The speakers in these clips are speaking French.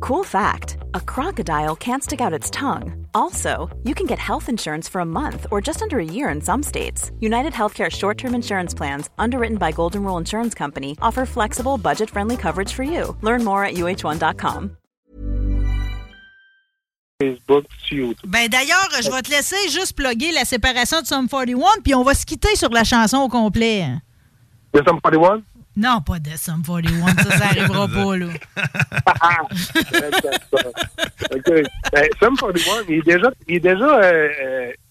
Cool fact a crocodile can't stick out its tongue. Also, you can get health insurance for a month or just under a year in some states. United Healthcare short term insurance plans, underwritten by Golden Rule Insurance Company, offer flexible, budget friendly coverage for you. Learn more at uh1.com. Facebook, sur YouTube. Ben d'ailleurs, je vais te laisser juste plugger la séparation de Sum 41, puis on va se quitter sur la chanson au complet. De Sum 41? Non, pas de Sum 41, ça, ça arrivera pas, là. OK. Ben, Sum 41, il est déjà, il est déjà euh,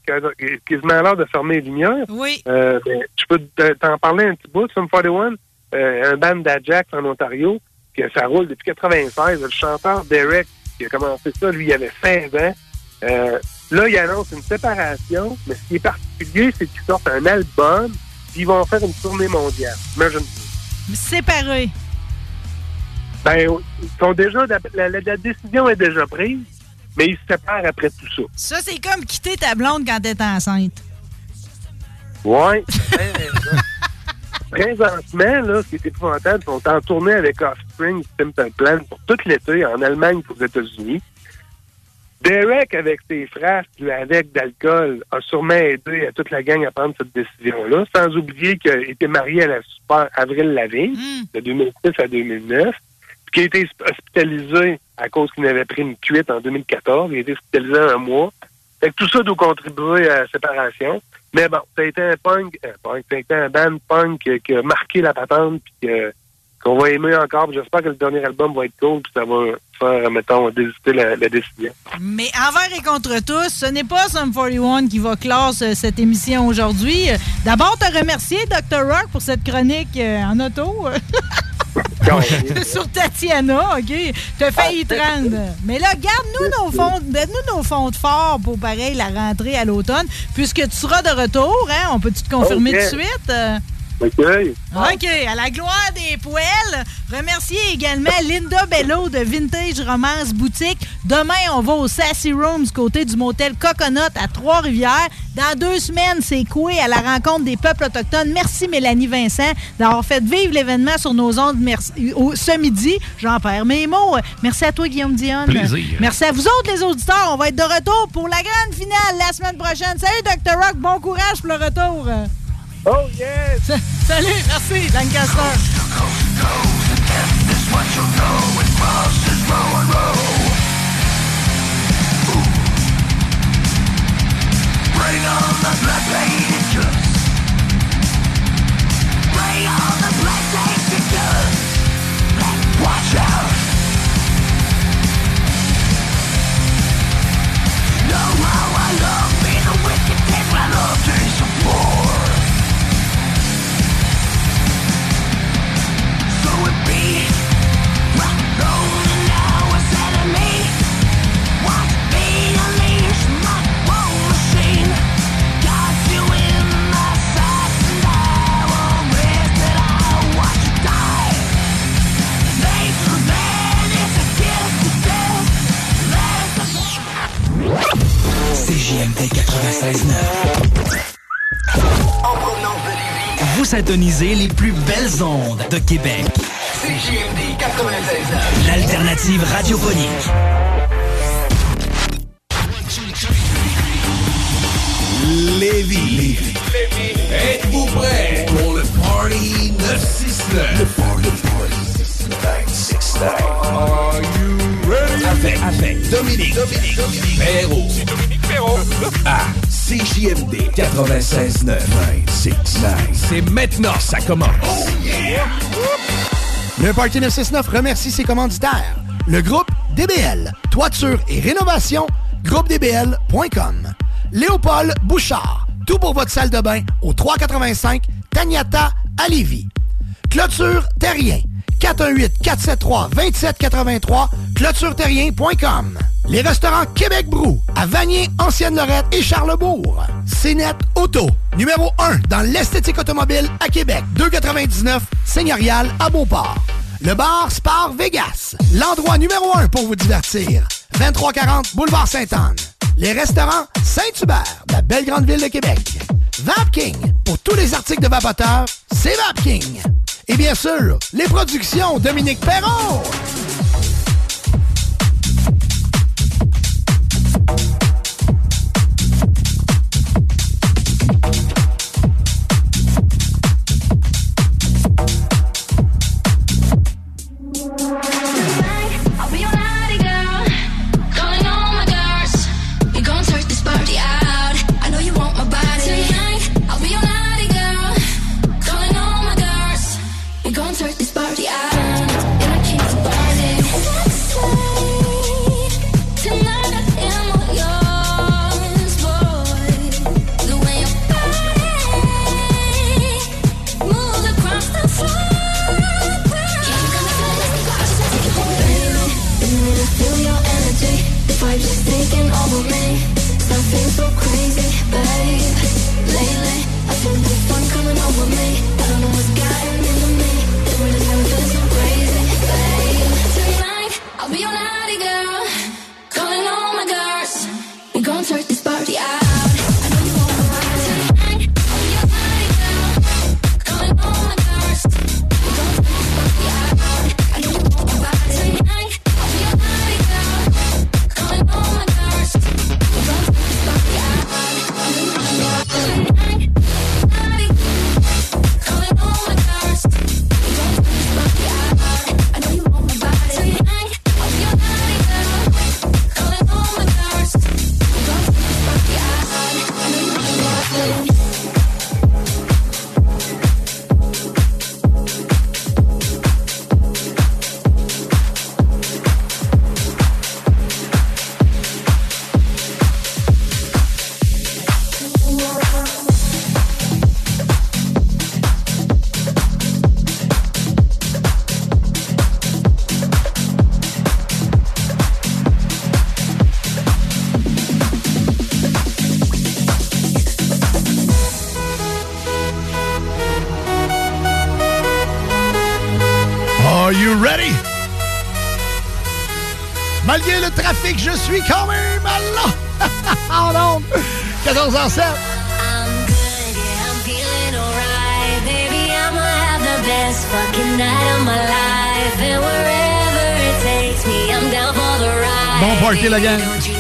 euh, quasiment à l'heure de fermer les lumières. Oui. Euh, ben, je peux te- t'en parler un petit bout. Sum 41, euh, un band d'Ajax en Ontario, que ça roule depuis 96. Le chanteur Derek, qui a commencé ça, lui, il avait 16 ans. Euh, là, il annonce une séparation, mais ce qui est particulier, c'est qu'ils sortent un album, puis ils vont faire une tournée mondiale. Imagine Séparé. Ben, ils sont déjà, la, la- la décision est déjà prise, mais ils se séparent après tout ça. Ça, c'est comme quitter ta blonde quand t'es enceinte. Ouais. ben raison. Présentement, là, ce qui est épouvantable, ils sont en tournée avec Offspring, Simple Plan pour tout l'été en Allemagne et aux États-Unis. Derek, avec ses frères, qui avec d'alcool, a sûrement aidé à toute la gang à prendre cette décision-là, sans oublier qu'il était marié à la super Avril Lavigne, de 2006 à 2009, puis qui a été hospitalisé à cause qu'il avait pris une cuite en 2014. Il a été hospitalisé un mois. Fait que tout ça doit contribuer à la séparation. Mais bon, ça a été un punk, un punk, ça a été un band punk qui, qui a marqué la patente, puis que- qu'on va aimer encore. J'espère que le dernier album va être cool, puis ça va faire, mettons, désister la, la décision. Mais envers et contre tous, ce n'est pas Sum 41 qui va clore ce- cette émission aujourd'hui. D'abord, te remercier, Dr. Rock, pour cette chronique euh, en auto. Sur Tatiana, OK? T'as failli te rendre. Mais là, garde-nous nos fonds, donne-nous nos fonds de fort pour, pareil, la rentrée à l'automne, puisque tu seras de retour, hein? On peut-tu te confirmer Ok. tout de suite? OK. OK, à la gloire des poêles. Remercier également Linda Bello de Vintage Romance Boutique. Demain, on va au Sassy Rooms côté du motel Coconut à Trois-Rivières. Dans deux semaines, c'est Coué à la rencontre des peuples autochtones. Merci Mélanie Vincent d'avoir fait vivre l'événement sur nos ondes merci, au- ce midi. J'en perds mes mots. Merci à toi, Guillaume Dionne. Plaisir. Merci à vous autres, les auditeurs. On va être de retour pour la grande finale la semaine prochaine. Salut, Dr. Rock. Bon courage pour le retour. Oh, yes! Salut, merci, Lancaster. Bring on the blood-bladed guts. Bring on the blood-bladed guts. Watch out. Vous intonisez les plus belles ondes de Québec. CJMD 96.9. L'alternative radiophonique. Lévis. Êtes-vous prêts pour le Party 969? Le Party 969. Avec, avec Dominique, Dominique, Dominique Perrault. C'est Dominique Perrault. À CJMD 96.9. 969. C'est maintenant, ça commence. Oh yeah! Le Party 969 remercie ses commanditaires. Le groupe DBL, toiture et rénovation, groupedbl.com. Léopold Bouchard, tout pour votre salle de bain au 385 Tagnata à Lévis. Clôture Terrien, 418-473-2783, clôtureterrien.com. Les restaurants Québec Brou, à Vanier, Ancienne-Lorette et Charlebourg. CNET Auto, numéro 1 dans l'esthétique automobile à Québec, 299 Seigneurial à Beauport. Le bar Spar Vegas, l'endroit numéro 1 pour vous divertir. 2340 Boulevard Sainte-Anne. Les restaurants Saint-Hubert, la belle grande ville de Québec. Vapking, pour tous les articles de vapoteurs, c'est Vapking. Et bien sûr, les productions Dominique Perron. Malgré le trafic, je suis quand même là. en 14 h 7. Bon la.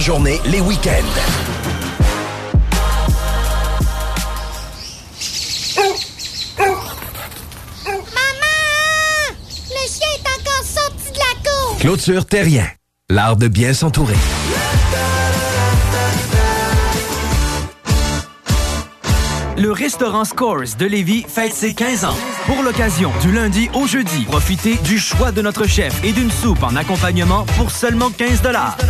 En journée, les week-ends. Maman! Le chien est encore sorti de la cour! Clôture Terrien. L'art de bien s'entourer. Le restaurant Scores de Lévis fête ses 15 ans. Pour l'occasion, du lundi au jeudi, profitez du choix de notre chef et d'une soupe en accompagnement pour seulement 15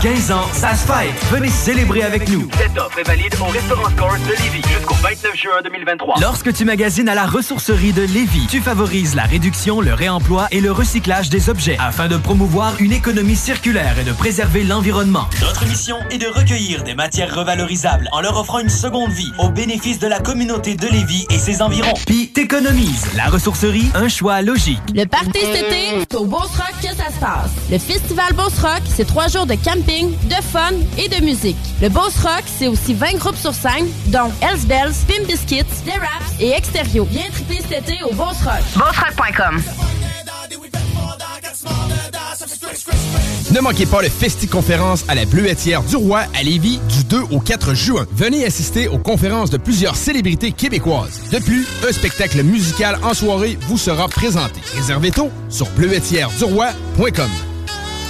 15 ans, ça se fête. Venez célébrer avec nous. Cette offre est valide au restaurant Scores de Lévis jusqu'au 29 juin 2023. Lorsque tu magasines à la ressourcerie de Lévis, tu favorises la réduction, le réemploi et le recyclage des objets afin de promouvoir une économie circulaire et de préserver l'environnement. Notre mission est de recueillir des matières revalorisables en leur offrant une seconde vie au bénéfice de la communauté de Lévis et ses environs. Puis t'économises. La ressourcerie, un choix logique. Le party cet été, c'est au Beauce Rock que ça se passe. Le festival Beauce Rock, c'est trois jours de camping, de fun et de musique. Le Beauce Rock, c'est aussi 20 groupes sur scène, dont Hells Bells, Pim Biscuits, The Raps et Extérieur. Viens triper cet été au Beauce Rock. BossRock.com. Ne manquez pas le Festi-Conférence à la Bleuetière du Roi à Lévis du 2 au 4 juin. Venez assister aux conférences de plusieurs célébrités québécoises. De plus, un spectacle musical en soirée vous sera présenté. Réservez tôt sur bleuetièreduroy.com.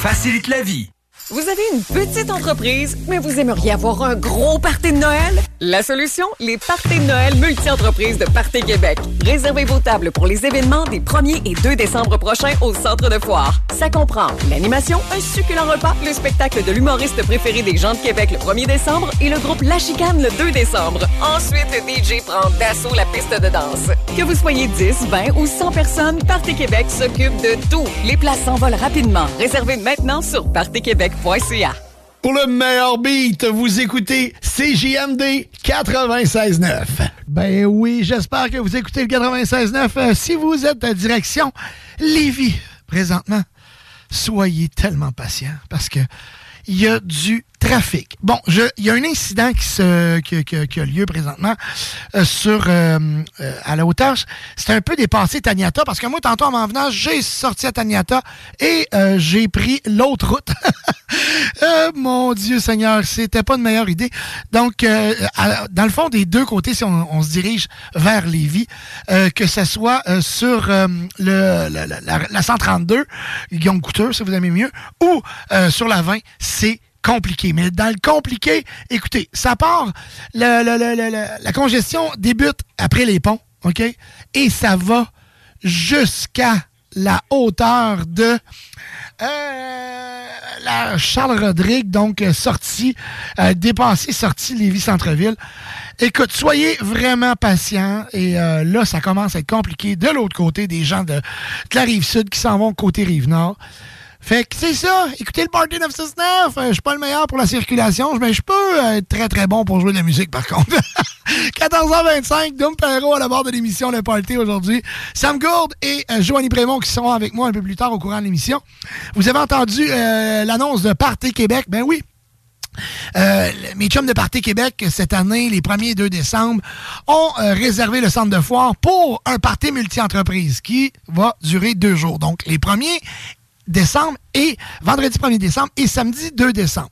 facilite la vie. Vous avez une petite entreprise, mais vous aimeriez avoir un gros party de Noël? La solution? Les parties de Noël multi-entreprises de Party Québec. Réservez vos tables pour les événements des 1er et 2 décembre prochains au Centre de Foire. Ça comprend l'animation, un succulent repas, le spectacle de l'humoriste préféré des gens de Québec le 1er décembre et le groupe La Chicane le 2 décembre. Ensuite, DJ prend d'assaut la piste de danse. Que vous soyez 10, 20 ou 100 personnes, Party Québec s'occupe de tout. Les places s'envolent rapidement. Réservez maintenant sur Pour le meilleur beat, vous écoutez CJMD 96.9. Ben oui, j'espère que vous écoutez le 96.9. Euh, si vous êtes à direction Lévis présentement, soyez tellement patient parce que il y a du trafic. Bon, il y a un incident qui, se, qui, qui- qui a lieu présentement euh, sur euh, euh, à la hauteur. C'est un peu dépassé Taniata parce que moi, tantôt en m'en venant, j'ai sorti à Taniata et euh, j'ai pris l'autre route. Euh, mon Dieu Seigneur, c'était pas une meilleure idée. Donc, dans le fond, des deux côtés, si on, on se dirige vers Lévis, que ce soit sur le, la, la- la- la 132, Guillaume Couture, si vous aimez mieux, ou sur la 20, c'est compliqué. Mais dans le compliqué, écoutez, ça part, la congestion débute après les ponts, OK? Et ça va jusqu'à la hauteur de euh, la Charles Rodrigue, donc sortie, euh, dépassé, sortie Lévis Centre-Ville. Écoute, soyez vraiment patients et euh, là, ça commence à être compliqué de l'autre côté des gens de, de la rive sud qui s'en vont côté rive nord. Fait que c'est ça, écoutez le Party 969, euh, je suis pas le meilleur pour la circulation, mais je peux euh, être très très bon pour jouer de la musique par contre. 14h25, Dom Perrault à la barre de l'émission Le Party aujourd'hui. Sam Gourde et euh, Joanie Prémont qui seront avec moi un peu plus tard au courant de l'émission. Vous avez entendu euh, l'annonce de Party Québec, ben oui. Euh, mes chums de Parti Québec, cette année, les 1er et 2 décembre, ont réservé le centre de foire pour un party multi-entreprise qui va durer deux jours. Donc, les 1er décembre et vendredi 1er décembre et samedi 2 décembre.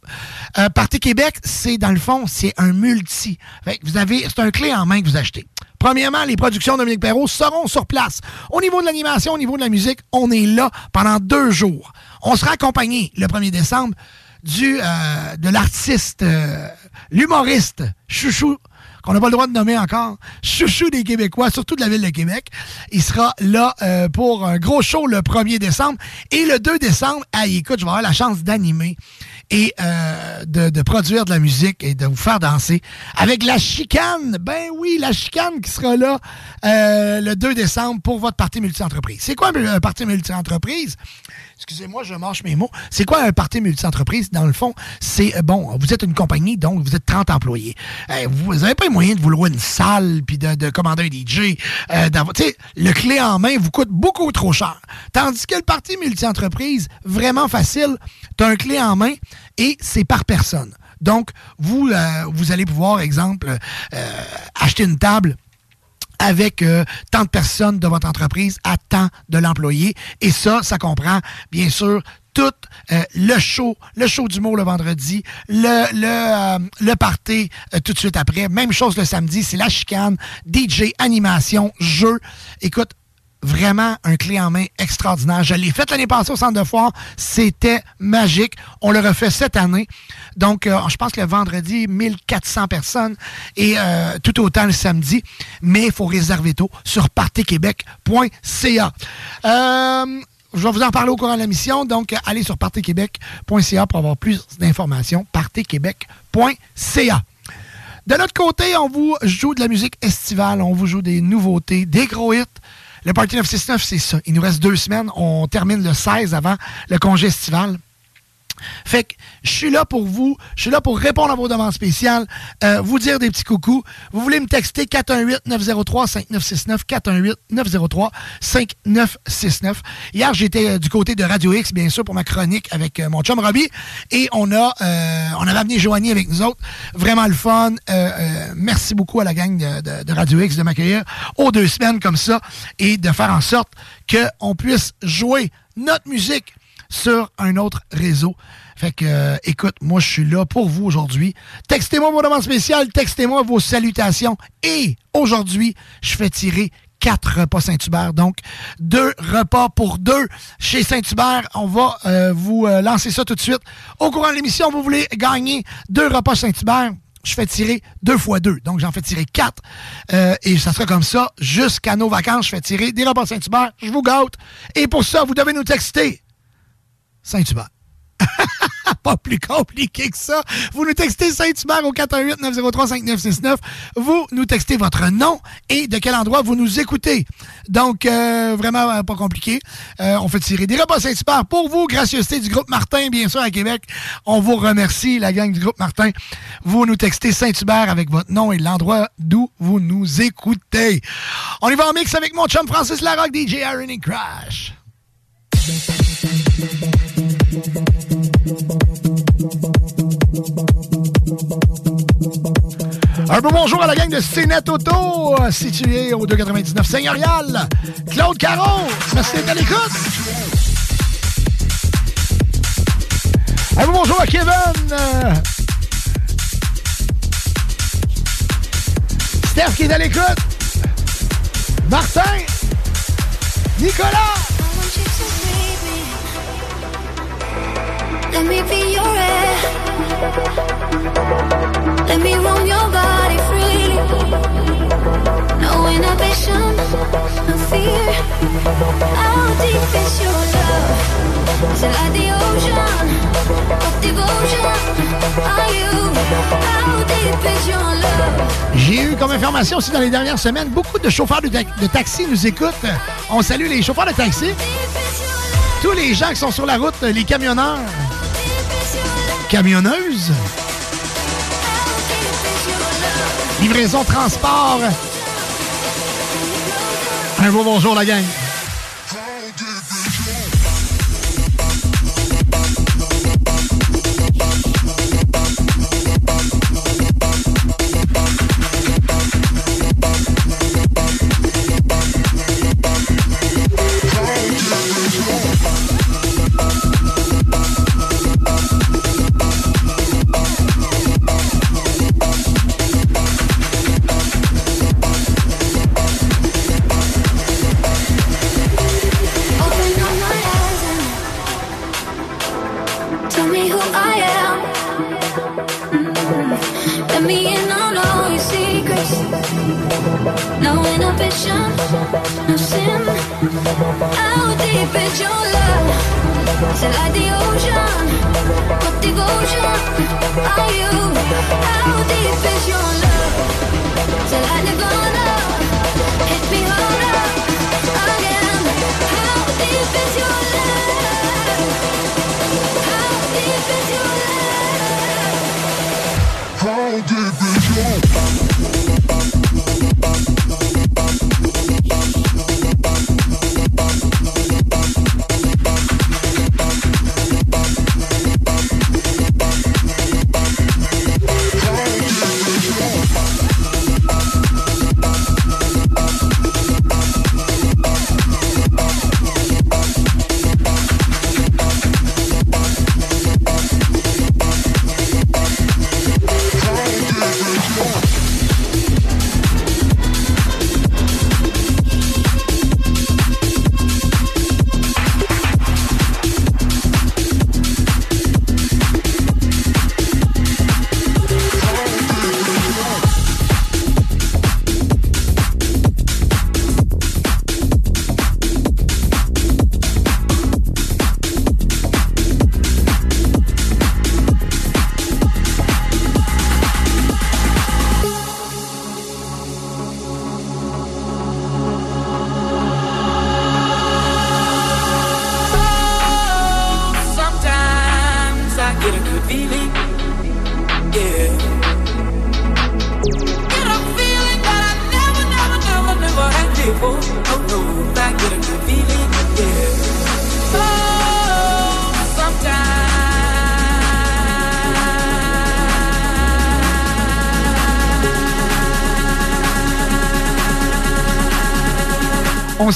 Euh, Parti Québec, c'est dans le fond, c'est un multi. Vous avez, c'est un clé en main que vous achetez. Premièrement, les productions de Dominique Perrault seront sur place. Au niveau de l'animation, au niveau de la musique, on est là pendant deux jours. On sera accompagné le 1er décembre du, euh, de l'artiste, euh, l'humoriste Chouchou, qu'on n'a pas le droit de nommer encore, Chouchou des Québécois, surtout de la ville de Québec. Il sera là euh, pour un gros show le 1er décembre. Et le 2 décembre, hey, écoute, je vais avoir la chance d'animer et euh, de, de produire de la musique et de vous faire danser avec la chicane. Ben oui, la chicane qui sera là euh, le 2 décembre pour votre partie multi-entreprise. C'est quoi un, parti multi-entreprise? Excusez-moi, je mâche mes mots. C'est quoi un parti multi-entreprise? Dans le fond, c'est, euh, bon, vous êtes une compagnie, donc vous êtes 30 employés. Euh, vous n'avez pas les moyens de vous louer une salle puis de, de commander un DJ. Euh, le clé en main vous coûte beaucoup trop cher. Tandis que le parti multi-entreprise, vraiment facile, tu as un clé en main et c'est par personne. Donc, vous, euh, allez pouvoir, exemple, euh, acheter une table avec euh, tant de personnes de votre entreprise à tant de l'employé. Et ça, ça comprend, bien sûr, tout le show, le show d'humour le vendredi, le, le, party tout de suite après. Même chose le samedi, c'est la chicane, DJ, animation, jeu. Écoute, vraiment un clé en main extraordinaire. Je l'ai fait l'année passée au centre de foire. C'était magique. On le refait cette année. Donc, euh, je pense que le vendredi, 1400 personnes et euh, tout autant le samedi. Mais il faut réserver tôt sur partyquebec.ca. Euh, je vais vous en parler au courant de la mission. Donc, allez sur partyquebec.ca pour avoir plus d'informations. partyquebec.ca. De l'autre côté, on vous joue de la musique estivale, on vous joue des nouveautés, des gros hits. Le Party 969, c'est ça. Il nous reste deux semaines. On termine le 16 avant le congé estival. Fait que je suis là pour vous. Je suis là pour répondre à vos demandes spéciales, euh, vous dire des petits coucous. Vous voulez me texter 418-903-5969, 418-903-5969. Hier, j'étais euh, du côté de Radio X, bien sûr, pour ma chronique avec euh, mon chum Robbie. Et on a on avait amené Joanie avec nous autres. Vraiment le fun. Merci beaucoup à la gang de, de- de Radio X de m'accueillir aux deux semaines comme ça et de faire en sorte qu'on puisse jouer notre musique sur un autre réseau. Fait que, euh, écoute, moi, je suis là pour vous aujourd'hui. Textez-moi vos demandes spéciales, textez-moi vos salutations. Et aujourd'hui, je fais tirer quatre repas Saint-Hubert. Donc, deux repas pour deux chez Saint-Hubert. On va euh, vous euh, lancer ça tout de suite. Au courant de l'émission, vous voulez gagner deux repas Saint-Hubert. Je fais tirer deux fois deux. Donc, j'en fais tirer quatre. Et ça sera comme ça jusqu'à nos vacances. Je fais tirer des repas Saint-Hubert. Je vous gâte. Et pour ça, vous devez nous texter Saint-Hubert. Pas plus compliqué que ça. Vous nous textez Saint-Hubert au 418-903-5969. Vous nous textez votre nom et de quel endroit vous nous écoutez. Donc, euh, vraiment euh, pas compliqué. Euh, on fait tirer des repas Saint-Hubert pour vous. Gracieuseté du groupe Martin, bien sûr, à Québec. On vous remercie, la gang du groupe Martin. Vous nous textez Saint-Hubert avec votre nom et l'endroit d'où vous nous écoutez. On y va en mix avec mon chum Francis Larocque, DJ et Crash. Un beau bonjour à la gang de CNET Auto, euh, située au 299 Seigneurial. Claude Caron, merci d'être à l'écoute. Un beau bonjour à Kevin. euh, Steph qui est à l'écoute. Martin. Nicolas. J'ai eu comme information aussi dans les dernières semaines, beaucoup de chauffeurs de, de taxi nous écoutent. On salue les chauffeurs de taxi. Tous les gens qui sont sur la route, les camionneurs, camionneuses, livraison, transport. Un beau bonjour la gang.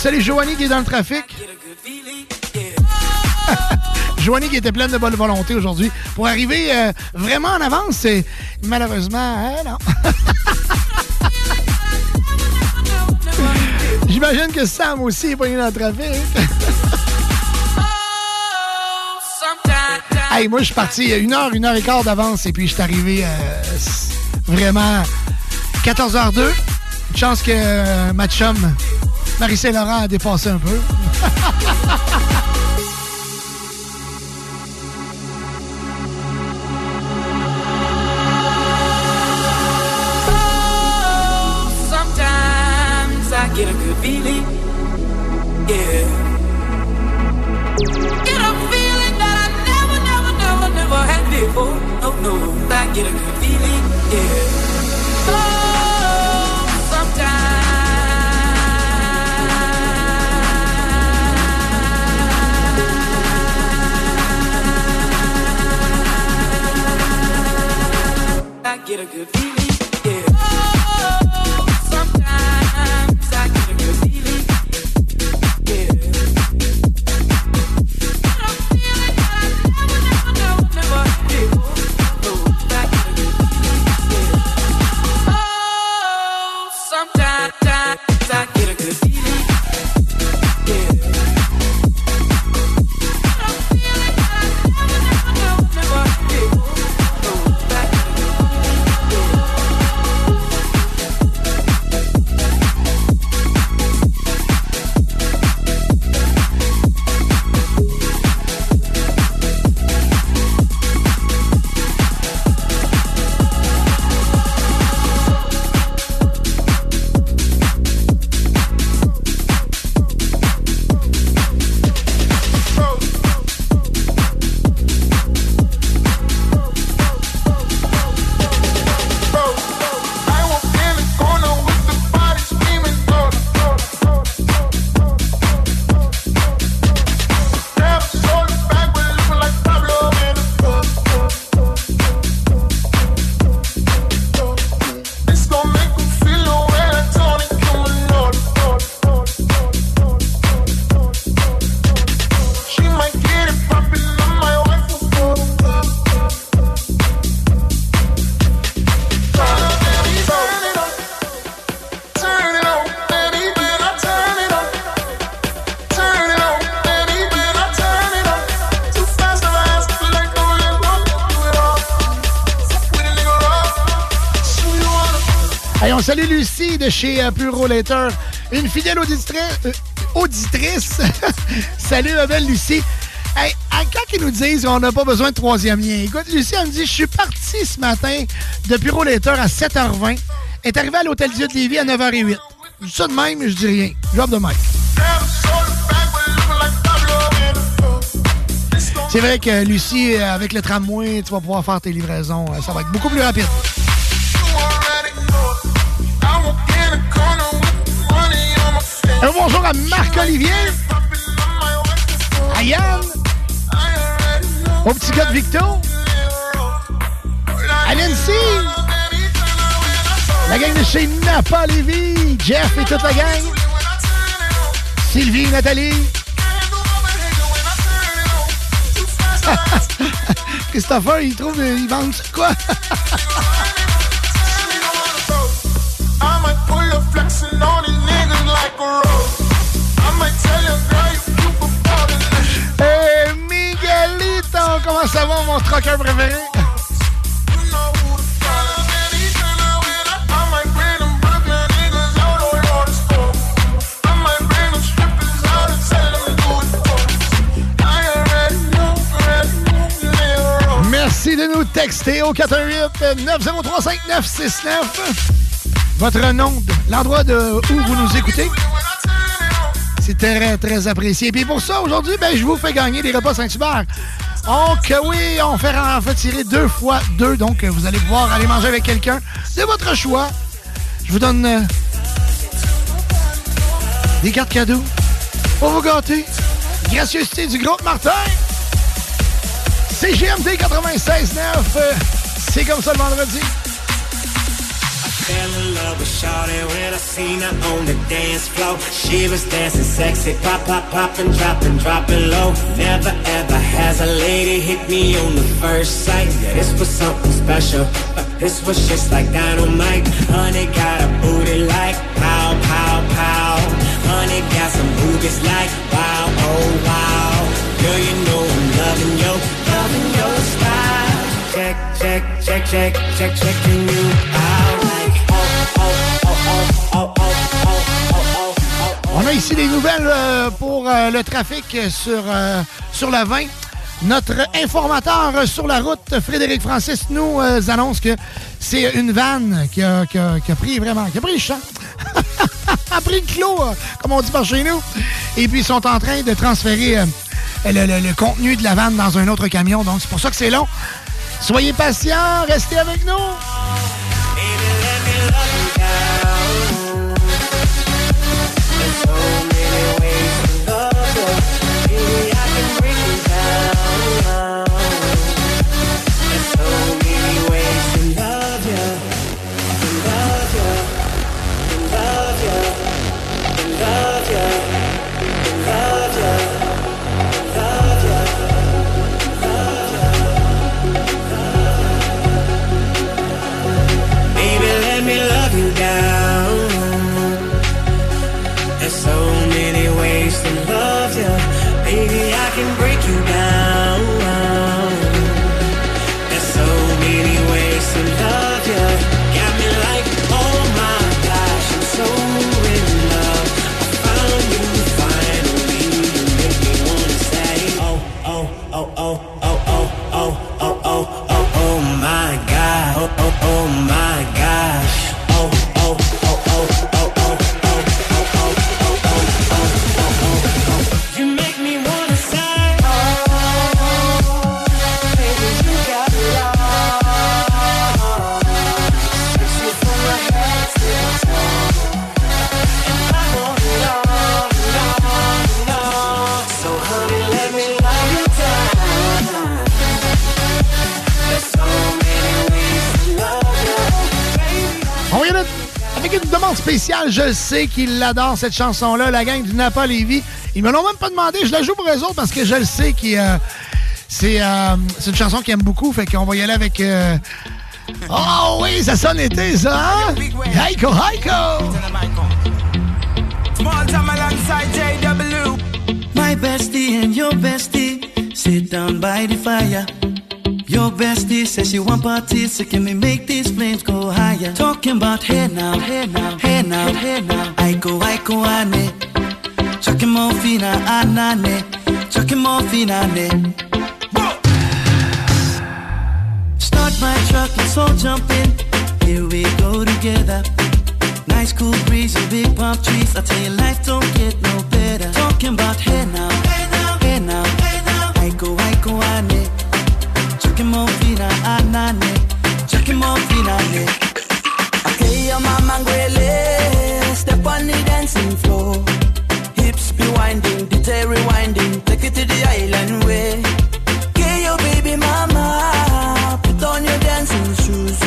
Salue Joanie qui est dans le trafic. Joanie qui était pleine de bonne volonté aujourd'hui pour arriver euh, vraiment en avance. C'est malheureusement, hein, non? J'imagine que Sam aussi est pogné dans le trafic. hey, moi, je suis parti une heure, une heure et quart d'avance et puis je suis arrivé euh, vraiment 14h02. Une chance que euh, ma chum, Marie Laurent, a dépassé un peu. Chez Puro Later, une fidèle auditrice. euh. Salut, ma belle Lucie. Hey, quand ils nous disent qu'on n'a pas besoin de troisième lien? Écoute, Lucie, elle me dit Je suis parti ce matin de Puro Later à 7h20. Elle est arrivée à l'Hôtel Dieu de Lévis à 9h08. Je dis ça de même, je dis rien. Job de même. C'est vrai que Lucie, euh, avec le tramway, tu vas pouvoir faire tes livraisons. euh, Ça va être beaucoup plus rapide. Marc-Olivier, à Yann, au petit gars de Victo, à Nancy, la gang de chez Napa Jeff et toute la gang, Sylvie, Nathalie, Christopher, il trouve, il vend quoi? Already know, they roll. Merci de nous texter au 418-903-5969. Votre nom, l'endroit de où vous nous écoutez. C'est très, très apprécié. Et puis pour ça, aujourd'hui, ben, je vous fais gagner des repas Saint-Hubert. Donc, oui, on fait, en fait tirer deux fois deux. Donc, vous allez pouvoir aller manger avec quelqu'un de votre choix. Je vous donne euh, des cartes cadeaux pour vous gâter. Gracieuseté du groupe Martin. C'est GMD 96.9. euh, C'est comme ça le vendredi. Fell in love with Shawty when I seen her on the dance floor. She was dancing sexy, pop, pop, popping, dropping, dropping low. Never ever has a lady hit me on the first sight. Yeah, this was something special. Uh, this was just like dynamite. Honey got a booty like pow, pow, pow. Honey got some boobies like wow, oh wow. Girl, you know I'm loving your, loving your style. Check, check, check, check, check, checking you out. On a ici des nouvelles euh, pour euh, le trafic sur, euh, sur la 20. Notre informateur sur la route, Frédéric Francis, nous annonce que c'est une vanne qui a, pris vraiment, qui a pris le champ. a pris le clos, comme on dit par chez nous. Et puis, ils sont en train de transférer le, le- le contenu de la vanne dans un autre camion. Donc, c'est pour ça que c'est long. Soyez patients, restez avec nous. Demande spéciale. Je sais qu'ils l'adorent, cette chanson-là, la gang du Napa Lévis. Ils me l'ont même pas demandé. Je la joue pour eux autres parce que je le sais que c'est euh, c'est une chanson qu'ils aiment beaucoup. Fait qu'on va y aller avec... euh, Oh oui, ça sonne été, ça, hein? Heiko, Heiko! Small time alongside JW. My bestie and your bestie sit down by the fire. Your bestie says she want parties, so can we make these flames go higher? Talking about hey now, hey now, hey now, hey now. I go, I go, ane. Chucking more fina, anane. Chucking more fina, ne. Start my truck, let's all jump in. Here we go together. Nice cool breeze and big palm trees. I tell you, life don't get no better. Talking about hey now, hey now, hey now, hey now. I go, I go, ane. Ah, step on the dancing floor. Hips be winding, DJ rewinding, take it to the island way. Your baby mama, put on your dancing shoes.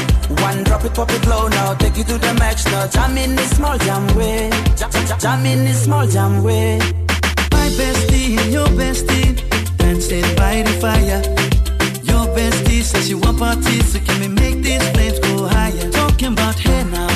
One drop it, pop it now, take to the max now. Jam in this small jam way, jam, in small jam way. My bestie your bestie dancing by the fire. Bestie says she want parties, so can we make these flames go higher? Talking about hey now,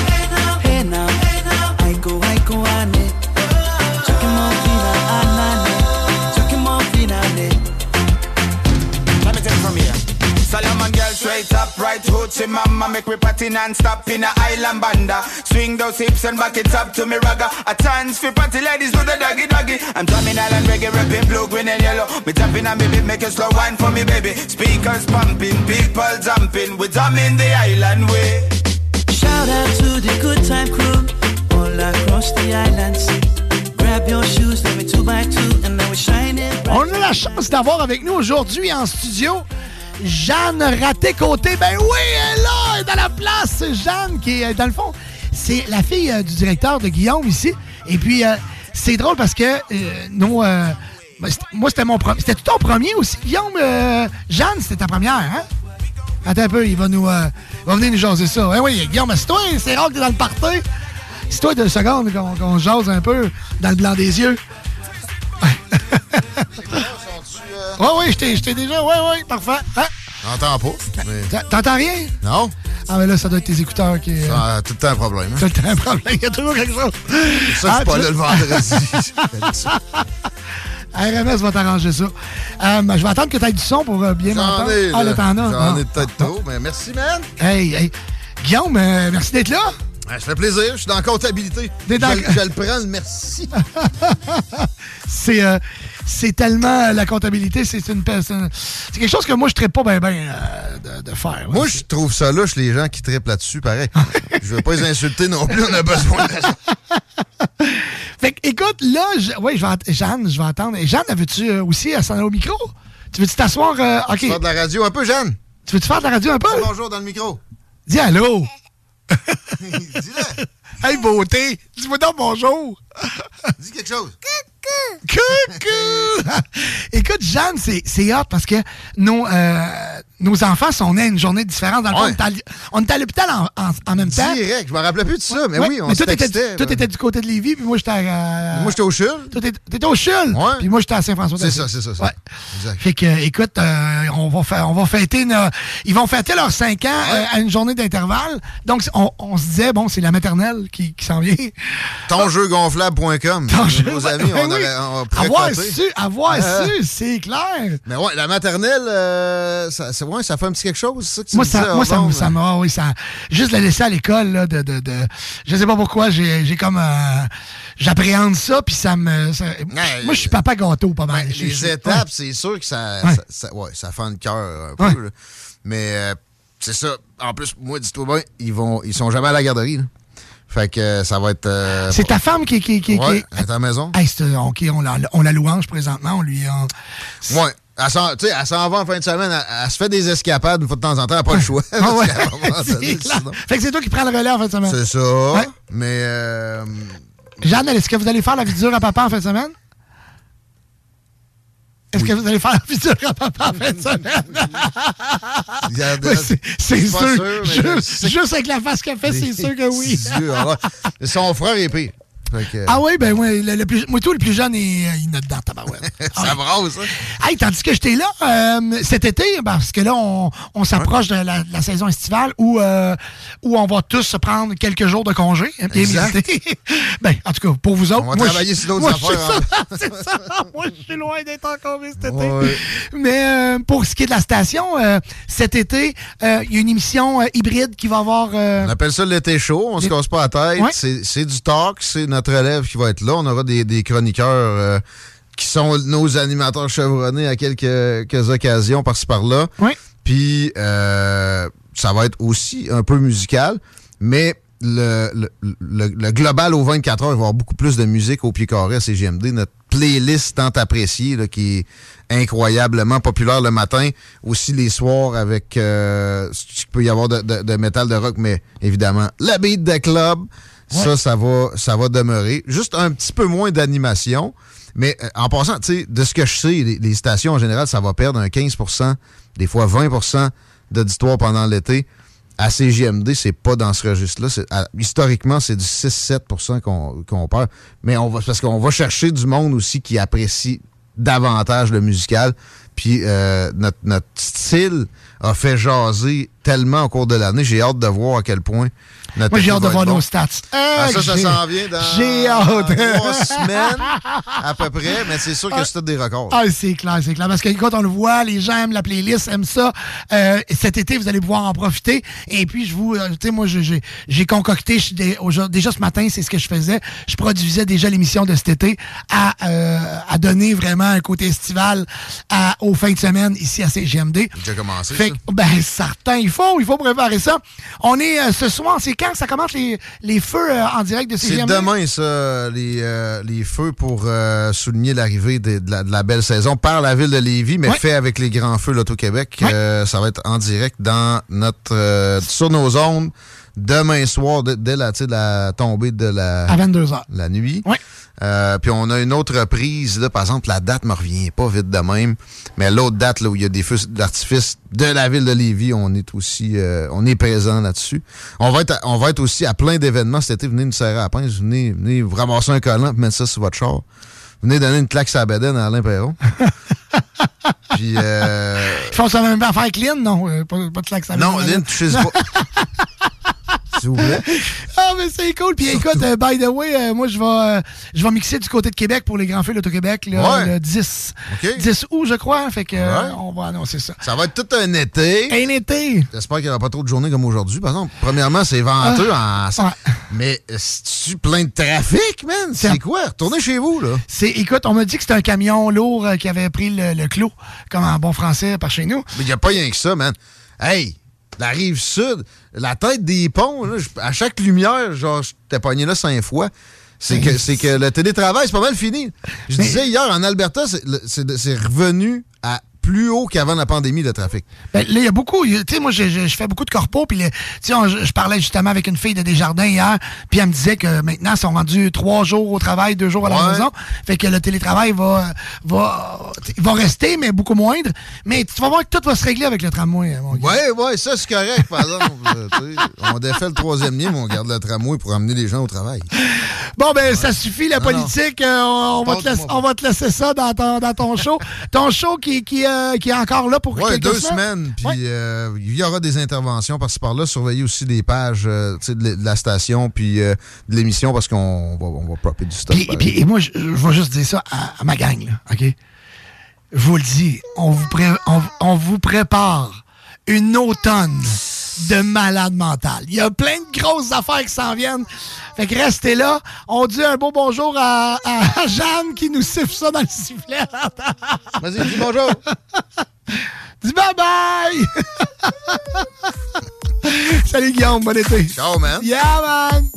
up, right hoochie mama Make me party non-stop in a island banda. Swing those hips and back it up to me ragga. A chance for party ladies do the doggy doggy. I'm drumming island reggae, rapping blue, green and yellow. Me tapping on me beat, make a slow wine for me baby. Speakers pumping, people jumping. We drumming the island way. Shout out to the good time crew all across the islands. Grab your shoes, let me two by two, and now we're shining. On a la chance d'avoir avec nous aujourd'hui en studio Jeanne Raté-Côté. Ben oui, elle est là, elle est dans la place. Jeanne, qui est, dans le fond, c'est la fille euh, du directeur de Guillaume ici. Et puis, euh, c'est drôle parce que euh, nos, euh, ben, moi, c'était mon premier. C'était ton premier aussi, Guillaume? Jeanne, c'était ta première, hein? Attends un peu, il va nous. il va venir nous jaser ça. Eh oui, Guillaume, c'est toi, c'est rare que t'es dans le party. C'est toi deux secondes qu'on qu'on jase un peu dans le blanc des yeux. Oui, oui, je t'ai je t'ai déjà. Oui, oui, parfait. Hein? J'entends pas. mais- T'entends rien? Non? Ah, mais là, ça doit être tes écouteurs qui. euh, Ça a tout le temps un problème. hein? Tout le temps un problème. Il y a toujours quelque chose. C'est ça que je suis pas là le vendredi. RMS va t'arranger ça. Euh, je vais attendre que tu aies du son pour euh, bien m'entendre. Ah, là. t'en as. J'en Ah. ai peut-être trop, mais merci, man. Hey, hey. Guillaume, euh, merci d'être là. Ouais, ça fait plaisir. Je suis dans la comptabilité. Dans- Je, je le prends, le merci. C'est euh, c'est tellement euh, la comptabilité, c'est une personne. C'est quelque chose que moi, je ne pas bien ben, euh, de, de faire. Moi, je trouve ça louche, les gens qui trippent là-dessus, pareil. je veux pas les insulter non plus, on a besoin de ça. Fait que, écoute, là, je, ouais, je vais, Jeanne, je vais attendre. Et Jeanne, veux-tu euh, aussi à s'en aller au micro? Tu veux-tu t'asseoir? euh, OK. Faire de la radio un peu, Jeanne? Tu veux-tu faire de la radio un peu? Bonjour dans le micro. Dis allô. Dis-le. Hey, beauté. Dis-moi donc bonjour. Dis quelque chose. Coucou! Écoute, Jeanne, c'est, hot parce que nos, euh, nos enfants sont nés à une journée différente. Dans le Ouais. on est à l'hôpital en, en- en même temps. Direct, je me rappelais plus de ça, mais Ouais, oui, on mais toi, t'étais du côté de Lévis, puis moi, j'étais à... Moi, j'étais au CHUL. Toi, t'étais, au CHUL, puis moi, j'étais à Saint-François. C'est ça, c'est ça. ça. Ouais. Exact. Fait que, euh, écoute, euh, on, va faire, on va fêter... nos- ils vont fêter leurs 5 ans euh, à une journée d'intervalle. Donc, on, on se disait, bon, c'est la maternelle qui, qui s'en vient. Tonjeugonflable.com. Amis, Ben on oui. aurait on pourrait Avoir su, avoir Euh, su, c'est clair. Mais ouais, la maternelle, euh, ça, c'est- ouais, ça fait un petit quelque chose, ça que tu Moi, ça, disais moi, ça, ça m'a, oui, ça, juste la laisser à l'école, là, de, de, de, je sais pas pourquoi, j'ai, comme, euh, j'appréhende ça, puis ça me, ça- moi, je suis papa gâteau, pas mal. Je- Les étapes, c'est sûr que ça, Ouais. ça, ça- ouais, ça fend le cœur un peu. Là. Mais euh, c'est ça. En plus, moi, dis-toi bien, ils vont, ils sont jamais à la garderie. là. Fait que euh, ça va être. euh, C'est ta femme qui, qui, qui, Ouais, qui- est à la maison. Hey, c'est- OK, on la, on la louange présentement, on lui, on- Ouais. Elle s'en, tu sais, elle s'en va en fin de semaine. Elle, elle se fait des escapades une fois de temps en temps. Elle n'a pas le choix. Ah ouais. Donné, Fait que c'est toi qui prends le relais en fin de semaine. C'est ça. Ouais. Mais. euh, Jeanne, est-ce que vous allez faire la vie dure à papa en fin de semaine? Est-ce que vous allez faire la dure à papa en fin de semaine? c'est sûr. Juste, avec la face qu'elle fait, c'est sûr que oui. Sûr. Son frère est pire. Que, Ah oui, ben oui, le, le plus, moi tout, le plus jeune, est, euh, il est dedans, tabarouette. ça brasse, ça. Hey, tandis que j'étais là euh, cet été, parce que là, on, on s'approche de, la, de la saison estivale où, euh, où on va tous se prendre quelques jours de congé. hein, ben, en tout cas, pour vous autres. On va moi, travailler sur d'autres affaires, C'est ça. Moi, je suis loin d'être en congé cet été. Ouais. Mais euh, pour ce qui est de la station, cet été, il y a une émission hybride qui va avoir... On appelle ça l'été chaud, on se casse pas la tête. Ouais. C'est du talk, c'est notre élève qui va être là. On aura des, des chroniqueurs euh, qui sont nos animateurs chevronnés à quelques, quelques occasions par-ci par-là. Puis euh, ça va être aussi un peu musical, mais le, le, le- le global aux 24 heures, il va y avoir beaucoup plus de musique au pied carré à CGMD. Notre playlist tant appréciée, là, qui est incroyablement populaire le matin, aussi les soirs avec euh, ce qu'il peut y avoir de, de, de métal, de rock, mais évidemment, la beat de club, ça, ça va, ça va demeurer. Juste un petit peu moins d'animation. Mais euh, en passant, tu sais, de ce que je sais, les, les stations en général, ça va perdre un 15% des fois 20% d'auditoire pendant l'été. À CGMD, c'est pas dans ce registre-là. Historiquement, c'est du 6-7 qu'on qu'on perd. Mais on va, parce qu'on va chercher du monde aussi qui apprécie davantage le musical. Puis euh, notre, notre style a fait jaser tellement au cours de l'année. J'ai hâte de voir à quel point notre Moi, j'ai hâte de voir bon. nos stats. Ah, ça, ça s'en vient dans J'ai hâte. trois semaines à peu près, mais c'est sûr que c'est tout des records. Ah, c'est clair, c'est clair. Parce que quand on le voit, les gens aiment la playlist, aiment ça. Euh, cet été, vous allez pouvoir en profiter. Et puis, je vous, euh, tu sais, moi, j'ai j'ai concocté, dé- déjà ce matin, c'est ce que je faisais. Je produisais déjà l'émission de cet été à, euh, à donner vraiment un côté estival à, aux fins de semaine ici à CGMD. J'ai déjà commencé. Fait ça. ben, certain, il faut, il faut préparer ça. On est ce soir, c'est quand ça commence les, les feux euh, en direct de C'est CGMD? demain, ça, les, euh, les feux pour euh, souligner l'arrivée de, de la, de la belle saison par la ville de Lévis, mais fait avec les grands feux l'Auto-Québec. Ça va être en direct dans notre sur nos ondes demain soir, dès- la, tu sais, la tombée de la, À 22 heures. la nuit. Oui. Euh, puis on a une autre reprise, là, par exemple, la date me revient pas vite de même, mais l'autre date là, où il y a des feux d'artifice de la ville de Lévis, on est aussi euh, on est présent là-dessus. On va être à- on va être aussi à plein d'événements cet été, venez nous serrer à la pince, venez, venez vous ramasser un collant et mettre ça sur votre char. Venez donner une claque à la à Alain Perron. Puis euh, Ils font ça même pas faire avec Lynn, non? euh, pas, pas de claque, ça non, Lynn, touchez pas. S'il vous plaît. Ah, mais c'est cool. Puis écoute, euh, by the way, euh, moi, je vais, euh, je vais mixer du côté de Québec pour les Grands Feux l'Auto-Québec là, Ouais. le 10. OK. 10 août, je crois. Fait que euh, Ouais. on va annoncer ça. Ça va être tout un été. Un été. J'espère qu'il n'y aura pas trop de journées comme aujourd'hui. Par exemple, premièrement, c'est venteux en. Mais c'est-tu plein de trafic, man? C'est quoi? Retournez chez vous, là. C'est, écoute, on m'a dit que c'était un camion lourd euh, qui avait pris le, le clos, comme en bon français, par chez nous. Mais il n'y a pas rien que ça, man. Hey, la rive sud, la tête des ponts, là, à chaque lumière, genre, je t'ai pogné là cinq fois. C'est que, c'est que le télétravail, c'est pas mal fini. Je disais hier, en Alberta, c'est, le- c'est, c'est revenu à plus haut qu'avant la pandémie, le trafic. Ben, là, il y a beaucoup. Tu sais, moi, je, je- je fais beaucoup de corpos. Puis, je, parlais justement avec une fille de Desjardins hier. Puis, elle me disait que maintenant, ils sont rendus trois jours au travail, deux jours à la Ouais. maison. Fait que le télétravail va, va, va rester, mais beaucoup moindre. Mais tu vas voir que tout va se régler avec le tramway, mon gars. Ouais, ouais, ça, c'est correct, par exemple. Euh, on défait le troisième lien, mais on garde le tramway pour amener les gens au travail. Bon, ben, ça suffit, la Non, politique. Euh, on, on va te laisser, on va te laisser ça dans ton, dans ton show. ton show qui, qui, euh, qui est encore là pour Ouais, quelques deux semaines. Puis euh, il y aura des interventions par-ci par-là. Surveillez aussi les pages euh, de, la- de la station puis de l'émission parce qu'on va, on va propper du stock. Puis, puis- et moi, je, je vais juste dire ça à, à ma gang, là, OK? Je vous le dis, on vous, pré- on, on vous prépare une automne de malade mental. Il y a plein de grosses affaires qui s'en viennent. Fait que restez là. On dit un beau bonjour à, à Jeanne qui nous siffle ça dans le sifflet. Vas-y, dis bonjour. dis bye-bye! Salut Guillaume, bon été. Ciao, man. Yeah, man!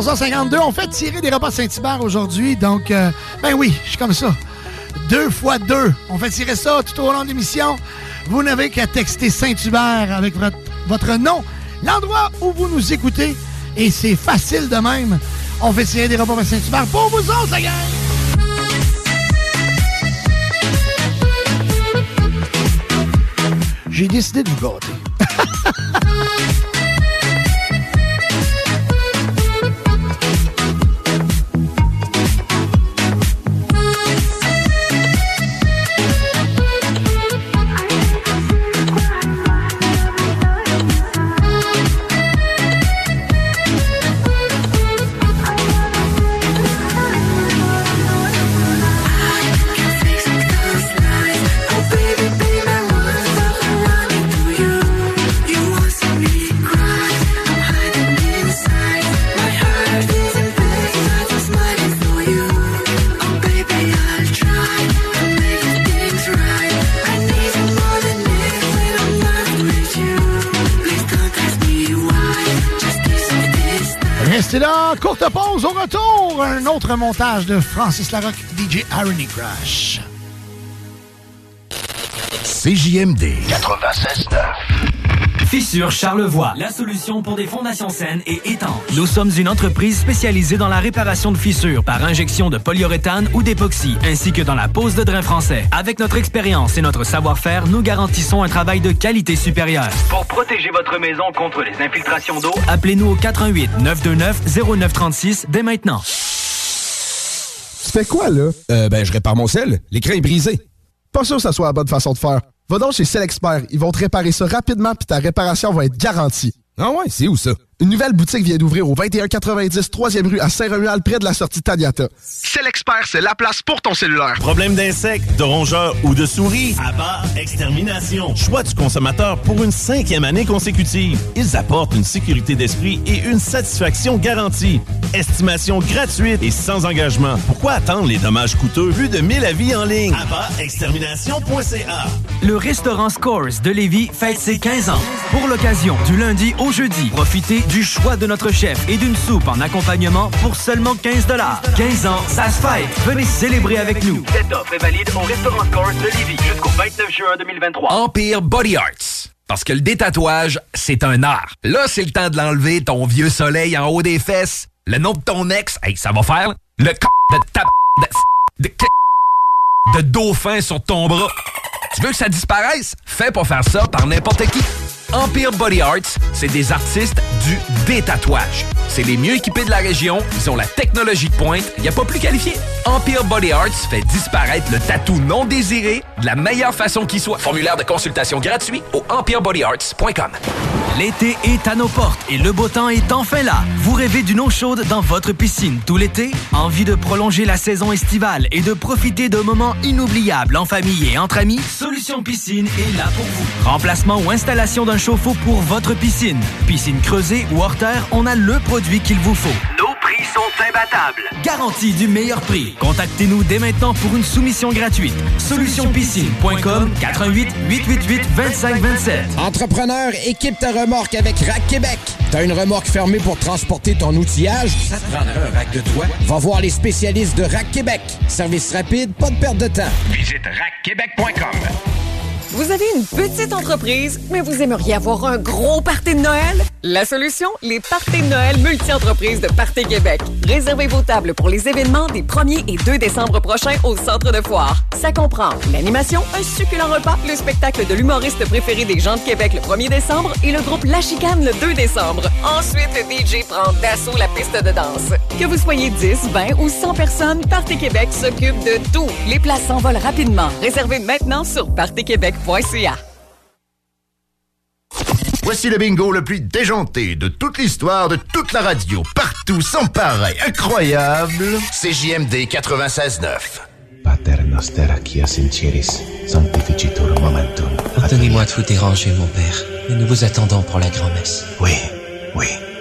14h52. On fait tirer des repas Saint-Hubert aujourd'hui. Donc, euh, ben oui, je suis comme ça. Deux fois deux. On fait tirer ça tout au long de l'émission. Vous n'avez qu'à texter Saint-Hubert avec votre, votre nom, l'endroit où vous nous écoutez. Et c'est facile de même. On fait tirer des repas Saint-Hubert pour vous autres, la gang! J'ai décidé de vous gâter. courte pause, au retour, un autre montage de Francis Larocque, DJ Irony Crash. CJMD 96.9. Fissure Charlevoix, la solution pour des fondations saines et étanches. Nous sommes une entreprise spécialisée dans la réparation de fissures par injection de polyuréthane ou d'époxy, ainsi que dans la pose de drain français. Avec notre expérience et notre savoir-faire, nous garantissons un travail de qualité supérieure. Pour protéger votre maison contre les infiltrations d'eau, Appelez-nous au 418 929 0936 dès maintenant. Tu fais quoi, là? Euh, ben, je répare mon sel. L'écran est brisé. Pas sûr que ça soit la bonne façon de faire. Va donc chez Selexpert. Ils vont te réparer ça rapidement puis ta réparation va être garantie. Ah ouais, c'est où ça? Une nouvelle boutique vient d'ouvrir au 2190 3e rue à Saint-Romuald, près de la sortie Taniata. C'est l'expert, c'est la place pour ton cellulaire. Problème d'insectes, de rongeurs ou de souris? Abba Extermination. Choix du consommateur pour une cinquième année consécutive. Ils apportent une sécurité d'esprit et une satisfaction garantie. Estimation gratuite et sans engagement. Pourquoi attendre les dommages coûteux vu de 1000 avis en ligne? AbbaExtermination.ca Le restaurant Scores de Lévis fête ses 15 ans. Pour l'occasion, du lundi au jeudi, profitez du choix de notre chef et d'une soupe en accompagnement pour seulement 15 15 ans, ça se fête. Venez célébrer avec nous. cette offre est valide au restaurant Scores de Lévis jusqu'au 29 juin 2023. Empire Body Arts. Parce que le détatouage, c'est un art. Là, c'est le temps de l'enlever, ton vieux soleil en haut des fesses. Le nom de ton ex, hey, ça va faire. Le c de ta de, de, de dauphin sur ton bras. Tu veux que ça disparaisse? Fais pas faire ça par n'importe qui. Empire Body Arts, c'est des artistes du détatouage. C'est les mieux équipés de la région, ils ont la technologie de pointe, il a pas plus qualifié. Empire Body Arts fait disparaître le tatou non désiré de la meilleure façon qui soit. Formulaire de consultation gratuit au empirebodyarts.com. L'été est à nos portes et le beau temps est enfin là. Vous rêvez d'une eau chaude dans votre piscine tout l'été? Envie de prolonger la saison estivale et de profiter de moments inoubliables en famille et entre amis? Solution Piscine est là pour vous. Remplacement ou installation d'un chauffe-eau pour votre piscine. Piscine creusée ou hors terre, on a le produit qu'il vous faut. Nos prix sont imbattables. Garantie du meilleur prix. Contactez-nous dès maintenant pour une soumission gratuite. Solutionpiscine.com 88 888 2527. Entrepreneur, équipe ta remorque avec Rack Québec. T'as une remorque fermée pour transporter ton outillage? Ça te prendra un rack de toi? Va voir les spécialistes de Rack Québec. Service rapide, pas de perte de temps. Visite rackquebec.com. Vous avez une petite entreprise, mais vous aimeriez avoir un gros party de Noël? La solution? Les parties de Noël multi-entreprises de Party Québec. Réservez vos tables pour les événements des 1er et 2 décembre prochains au Centre de Foire. Ça comprend l'animation, un succulent repas, le spectacle de l'humoriste préféré des gens de Québec le 1er décembre et le groupe La Chicane le 2 décembre. Ensuite, le DJ prend d'assaut la piste de danse. Que vous soyez 10, 20 ou 100 personnes, Party Québec s'occupe de tout. Les places s'envolent rapidement. Réservez maintenant sur Voici le bingo le plus déjanté de toute l'histoire de toute la radio. Partout, sans pareil, incroyable. CJMD 96.9. Pater noster qui sinceris, sanctificitur momentum. Pardonnez-moi de vous déranger, mon père, mais nous vous attendons pour la grand-messe. Oui, oui,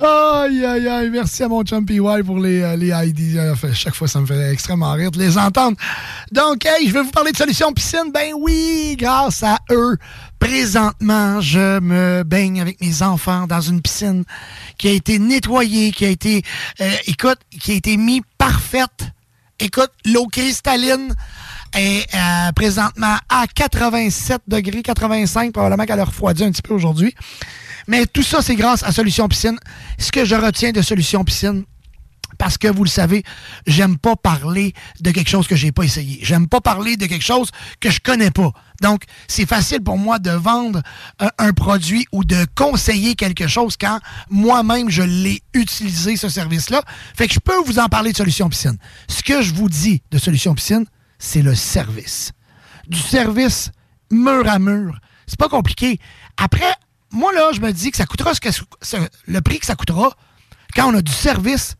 Aïe, aïe, aïe. Merci à mon chum PY pour les, euh, les ID. Chaque fois, ça me fait extrêmement rire de les entendre. Donc, hey, je vais vous parler de Solution Piscine. Ben oui, grâce à eux, présentement, je me baigne avec mes enfants dans une piscine qui a été nettoyée, qui a été, euh, écoute, qui a été mise parfaite. Écoute, l'eau cristalline est euh, présentement à 87 degrés, 85, probablement qu'elle a refroidi un petit peu aujourd'hui. Mais tout ça, c'est grâce à Solution Piscine. Ce que je retiens de Solution Piscine, parce que vous le savez, j'aime pas parler de quelque chose que j'ai pas essayé. J'aime pas parler de quelque chose que je connais pas. Donc, c'est facile pour moi de vendre un, un produit ou de conseiller quelque chose quand moi-même je l'ai utilisé, ce service-là. Fait que je peux vous en parler de Solution Piscine. Ce que je vous dis de Solution Piscine, c'est le service. Du service mur à mur. C'est pas compliqué. Après, moi, là, je me dis que ça coûtera ce que, le prix que ça coûtera quand on a du service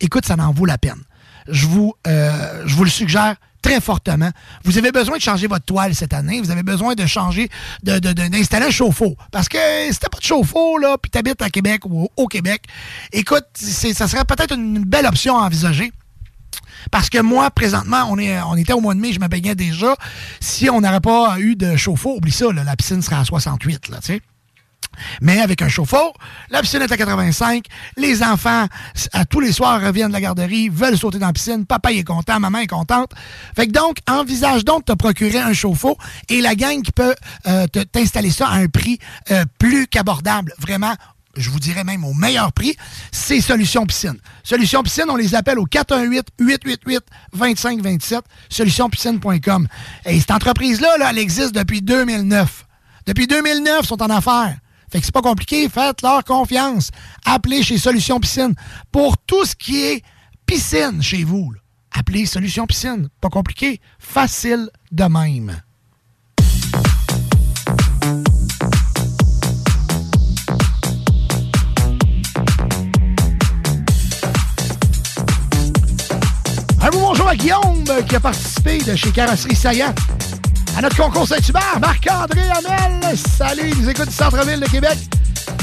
écoute, ça en vaut la peine. Je vous, euh, je vous le suggère très fortement. Vous avez besoin de changer votre toile cette année. Vous avez besoin de changer, de- de- de- d'installer un chauffe-eau. Parce que si t'as pas de chauffe-eau, là, puis t'habites à Québec ou au, Québec, écoute, ça serait peut-être une belle option à envisager. Parce que moi, présentement, on, était au mois de mai, je me baignais déjà. Si on n'aurait pas eu de chauffe-eau, oublie ça, la piscine serait à 68, là. Mais avec un chauffe-eau, la piscine est à 85. Les enfants, à tous les soirs, reviennent de la garderie, veulent sauter dans la piscine. Papa est content, maman est contente. Fait que donc, envisage donc de te procurer un chauffe-eau et la gang qui peut euh, t'installer ça à un prix euh, plus qu'abordable. Vraiment, je vous dirais même au meilleur prix, c'est Solution Piscine. Solution Piscine, on les appelle au 418-888-2527, solutionpiscine.com. Et cette entreprise-là, là, elle existe depuis 2009. Depuis 2009, ils sont en affaires. Que c'est pas compliqué, faites leur confiance. Appelez chez Solution Piscine pour tout ce qui est piscine chez vous. Appelez Solution Piscine. Pas compliqué, facile de même. Un bonjour à Guillaume euh, qui a participé de chez Carrosserie Saillant à notre concours Saint-Hubert. Marc-André Hamel, salut, il nous du centre-ville de Québec.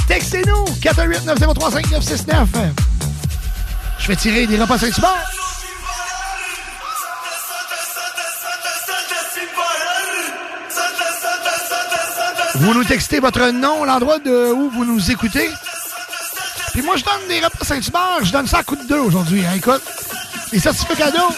Textez-nous 418-903-5969. Je vais tirer des repas Saint-Hubert. Vous nous textez votre nom, l'endroit de où vous nous écoutez. Puis moi, je donne des repas Saint-Hubert. Je donne ça à coup de deux aujourd'hui. hein. Écoute, les certificats cadeaux.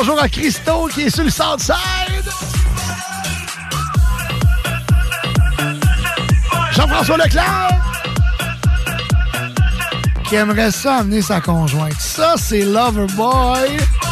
Bonjour à Christo qui est sur le Southside. Jean-François Leclerc qui aimerait ça amener sa conjointe. Ça, c'est Loverboy. El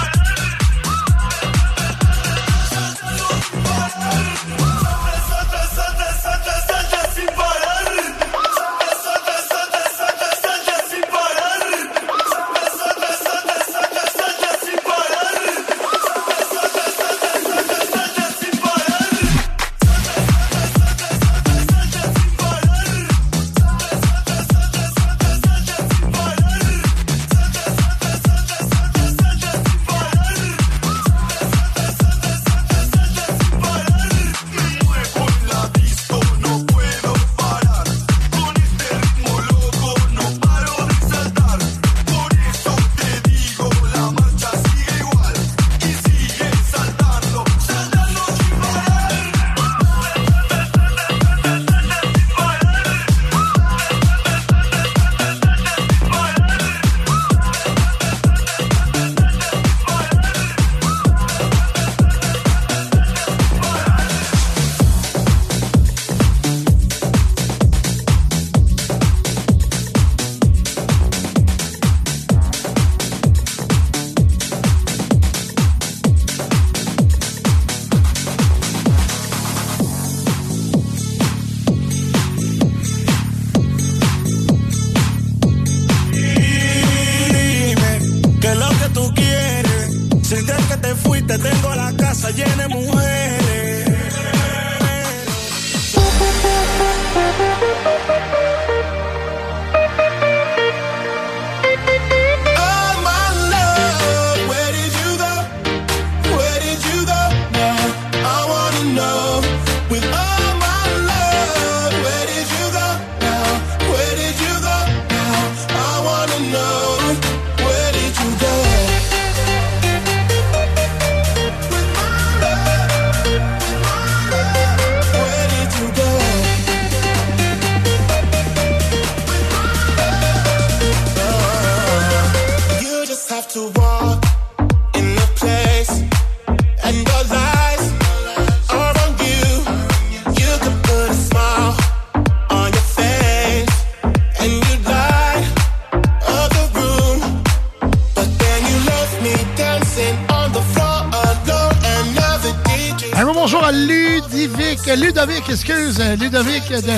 Ludovic, excuse, Ludovic, de,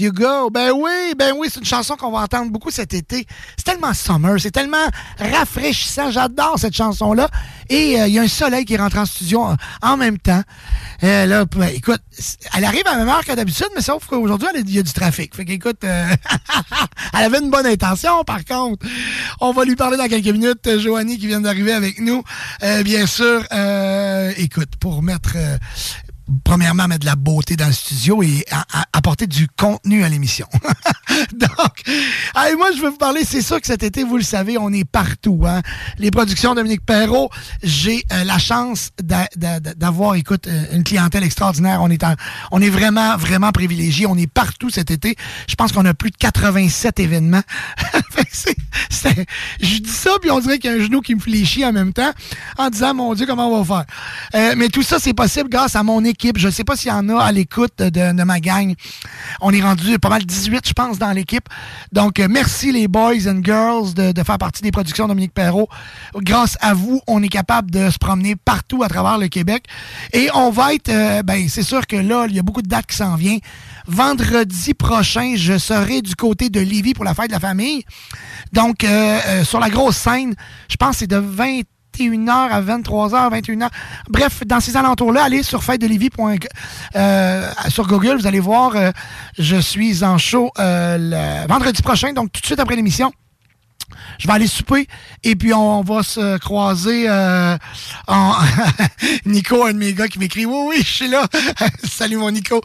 You go? Ben oui, ben oui, c'est une chanson qu'on va entendre beaucoup cet été. C'est tellement summer, c'est tellement rafraîchissant. J'adore cette chanson-là. Et euh, il y a un soleil qui rentre en studio en, en même temps. Euh, là, ben, écoute, elle arrive à la même heure que d'habitude, mais sauf qu'aujourd'hui, il y a du trafic. Fait qu'écoute, euh, elle avait une bonne intention, par contre. On va lui parler dans quelques minutes. Euh, Joanie qui vient d'arriver avec nous. Euh, bien sûr, euh, écoute, pour mettre... euh, premièrement, mettre de la beauté dans le studio et a- apporter du contenu à l'émission. Donc, allez, moi, je veux vous parler, c'est sûr que cet été, vous le savez, on est partout. Hein? Les productions Dominique Perrault, j'ai euh, la chance d'a- d'a- d'a- d'avoir, écoute, euh, une clientèle extraordinaire. On est, on est vraiment, vraiment privilégié. On est partout cet été. Je pense qu'on a plus de 87 événements. Je dis ça, puis on dirait qu'il y a un genou qui me fléchit en même temps, en disant, mon Dieu, comment on va faire? Euh, mais tout ça, c'est possible grâce à mon équipe. Je ne sais pas s'il y en a à l'écoute de, ma gang. On est rendu pas mal 18, je pense, dans l'équipe. Donc, euh, merci les boys and girls de, de faire partie des productions Dominique Perrault. Grâce à vous, on est capable de se promener partout à travers le Québec. Et on va être, euh, ben, c'est sûr que là, il y a beaucoup de dates qui s'en viennent. Vendredi prochain, je serai du côté de Lévis pour la fête de la famille. Donc, euh, euh, sur la grosse scène, je pense que c'est de 21h à 23h, 21h. Bref, dans ces alentours-là, allez sur fêtedelévis.com euh, sur Google, vous allez voir, euh, je suis en show le vendredi prochain, donc tout de suite après l'émission. Je vais aller souper et puis on va se croiser euh, en Nico, un de mes gars qui m'écrit Oui, oui, je suis là. Salut mon Nico.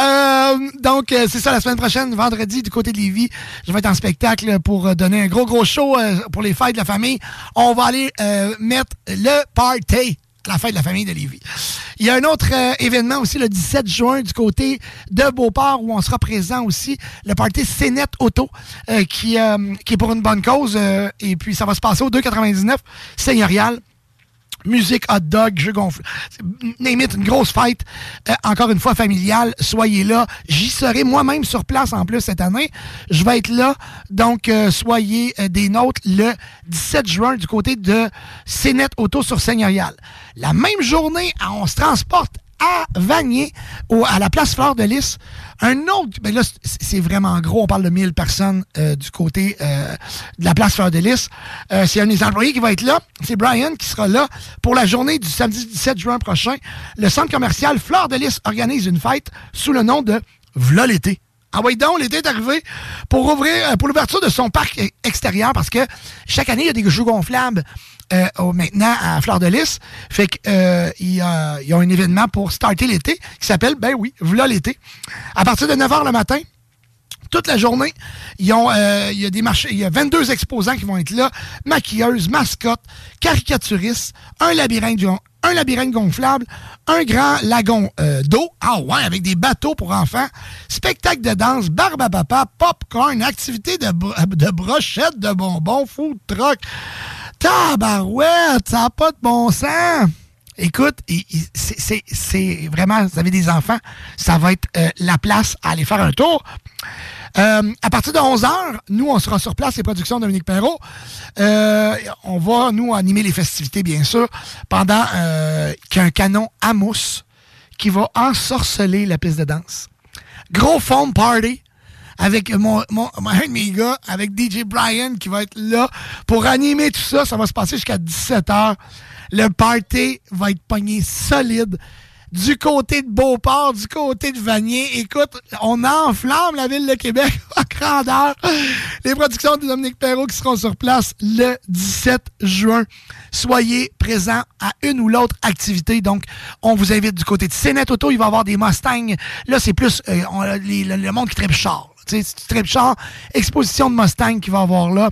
Euh, donc, euh, c'est ça, la semaine prochaine, vendredi, du côté de Lévis, je vais être en spectacle pour donner un gros, gros show pour les fêtes de la famille. On va aller mettre le party la fête de la famille de Lévis. Il y a un autre euh, événement aussi le 17 juin du côté de Beauport où on sera présent aussi, le party Cénette Auto, euh, qui, euh, qui est pour une bonne cause. et puis ça va se passer au 2,99 seigneurial. Musique, hot dog, jeux gonflés. Name it, une grosse fête. Euh, encore une fois, familiale. Soyez là. J'y serai moi-même sur place en plus cette année. Je vais être là. Donc, euh, soyez euh, des nôtres le 17 juin du côté de Cénette Auto sur Seigneurial. La même journée, on se transporte à Vanier, au- à la place Fleur de Lys. Un autre, ben là, c'est vraiment gros, on parle de 1000 personnes euh, du côté euh, de la place Fleur de Lys. Euh, c'est un des employés qui va être là. C'est Brian qui sera là pour la journée du samedi 17 juin prochain. Le centre commercial Fleur de Lys organise une fête sous le nom de V'là l'été. Ah oui, donc, l'été est arrivé pour ouvrir, pour l'ouverture de son parc extérieur parce que chaque année, il y a des jeux gonflables euh, maintenant à Fleur de Lys. Fait que, euh, y a, un événement pour starter l'été qui s'appelle, ben oui, V'là l'été. À partir de 9 h le matin, toute la journée. Ils euh, il y a des marchés, il y a 22 exposants qui vont être là, maquilleuses, mascottes, caricaturistes, un labyrinthe, un labyrinthe gonflable, un grand lagon euh, d'eau, ah ouais, avec des bateaux pour enfants, spectacle de danse, barbe à papa, popcorn, activité de, br- de brochettes de bonbons, food truck. Tabarouette, ça n'a pas de bon sens. Écoute, c'est- vraiment, vous avez des enfants, ça va être euh, la place à aller faire un tour. Euh, à partir de 11h, nous, on sera sur place, les productions de Dominique Perrault. Euh, on va, nous, animer les festivités, bien sûr, pendant euh, qu'il y a un canon à mousse qui va ensorceler la piste de danse. Gros foam party avec mon, mon, un de mes gars, avec DJ Brian qui va être là pour animer tout ça. Ça va se passer jusqu'à 17h. Le party va être pogné solide. Du côté de Beauport, du côté de Vanier. Écoute, on enflamme la ville de Québec à grandeur. Les productions de Dominique Perrault qui seront sur place le 17 juin. Soyez présents à une ou l'autre activité. Donc, on vous invite du côté de Cénette Auto. Il va y avoir des Mustangs. Là, c'est plus euh, le monde qui tripe char. Tu tripes char, exposition de Mustang qui va avoir là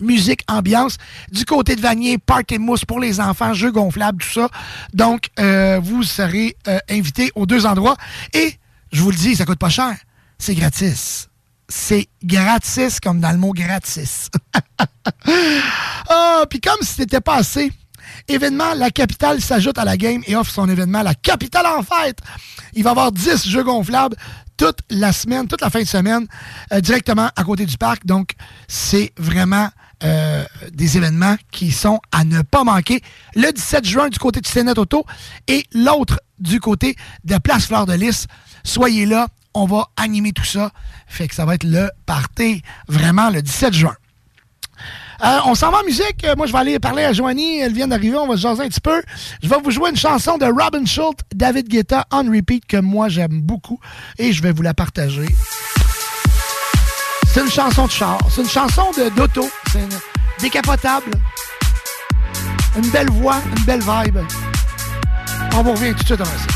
musique, ambiance. Du côté de Vanier, party mousse pour les enfants, jeux gonflables, tout ça. Donc, euh, vous serez euh, invités aux deux endroits. Et, je vous le dis, ça coûte pas cher. C'est gratis. C'est gratis comme dans le mot gratis. Ah, puis comme si c'était pas assez, événement La Capitale s'ajoute à la game et offre son événement La Capitale en fête. Il va y avoir 10 jeux gonflables toute la semaine, toute la fin de semaine, euh, directement à côté du parc. Donc, c'est vraiment euh, des événements qui sont à ne pas manquer. Le 17 juin du côté du Sénat Auto et l'autre du côté de la Place Fleur de Lys. Soyez là, on va animer tout ça. Fait que ça va être le party vraiment le 17 juin. Euh, on s'en va en musique. Euh, Moi, je vais aller parler à Joanie. Elle vient d'arriver. On va se jaser un petit peu. Je vais vous jouer une chanson de Robin Schultz, David Guetta, on repeat, que moi, j'aime beaucoup. Et je vais vous la partager. C'est une chanson de char. C'est une chanson de- d'auto. C'est une décapotable. Une belle voix, une belle vibe. On vous revient tout de suite après ça.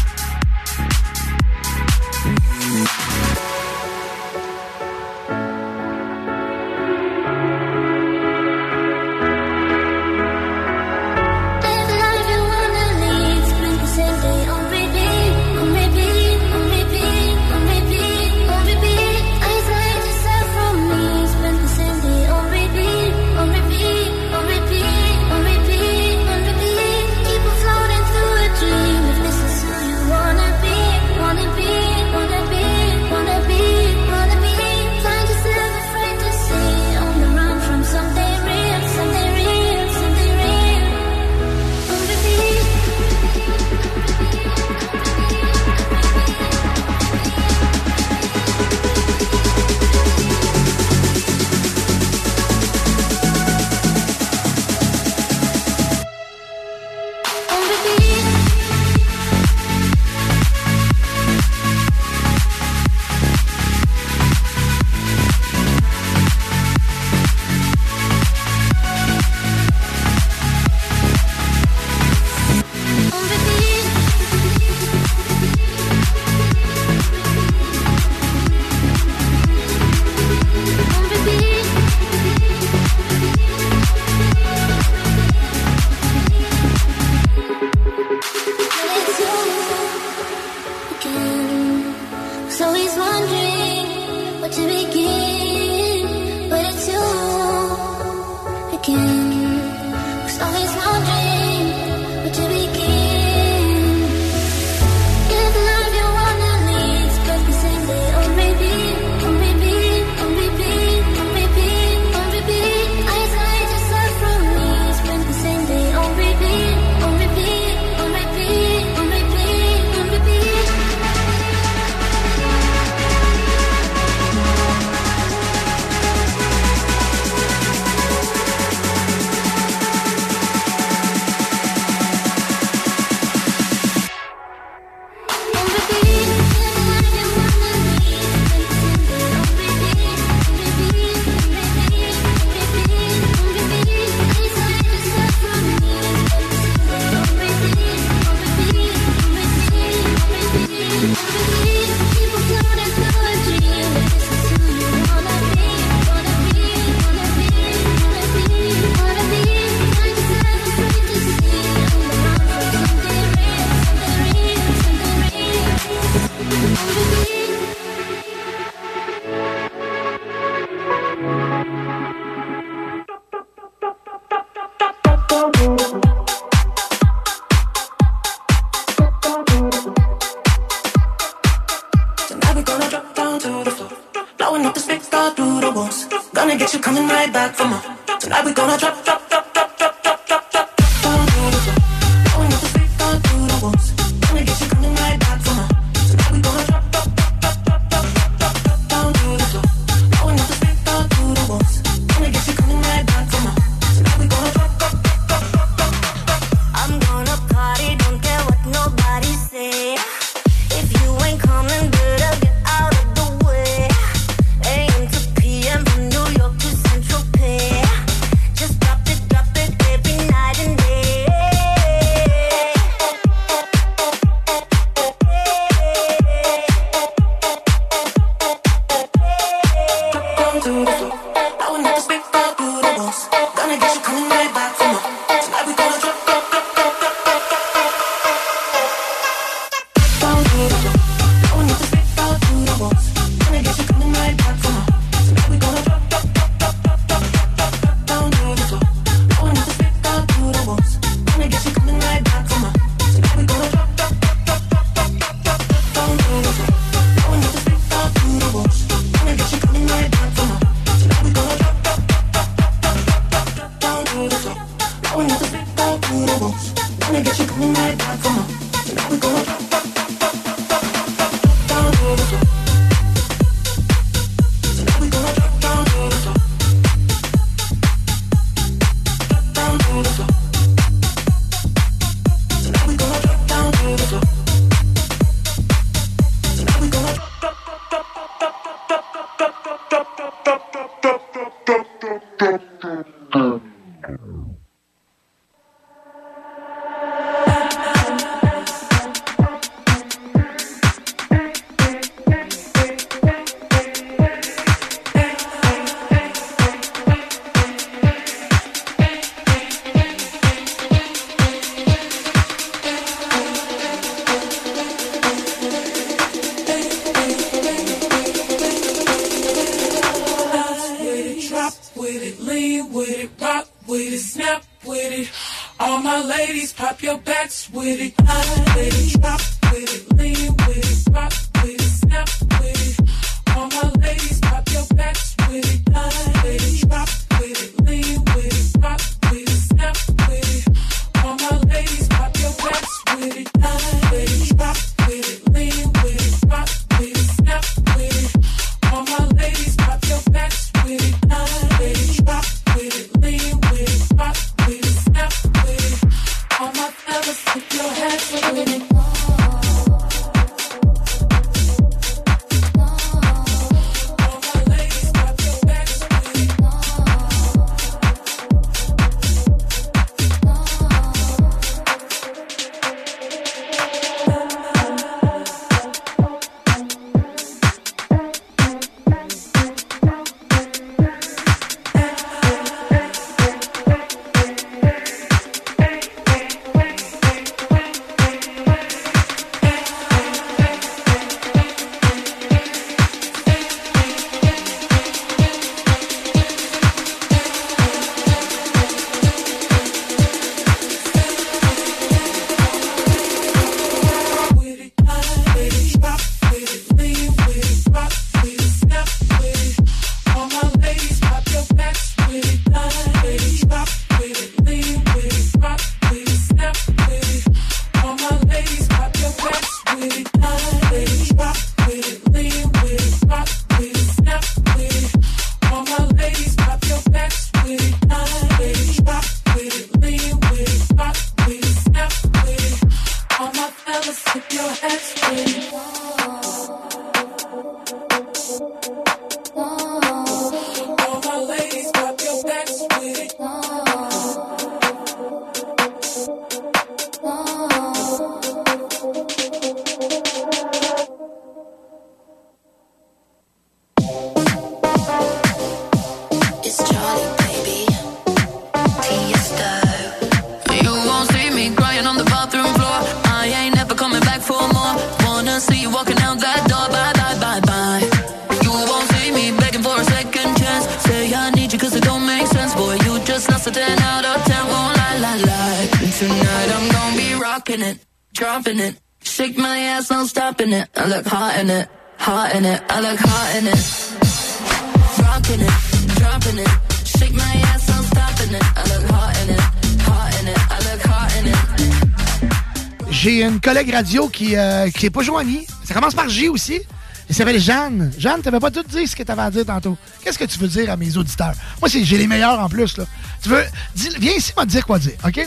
Qui, euh, qui est pas joignée. Ça commence par J aussi. Elle s'appelle Jeanne. Jeanne, t'avais pas tout dit ce que t'avais à dire tantôt. Qu'est-ce que tu veux dire à mes auditeurs? Moi, j'ai les meilleurs en plus. Là. Tu veux. viens ici, m'a dire quoi dire, OK?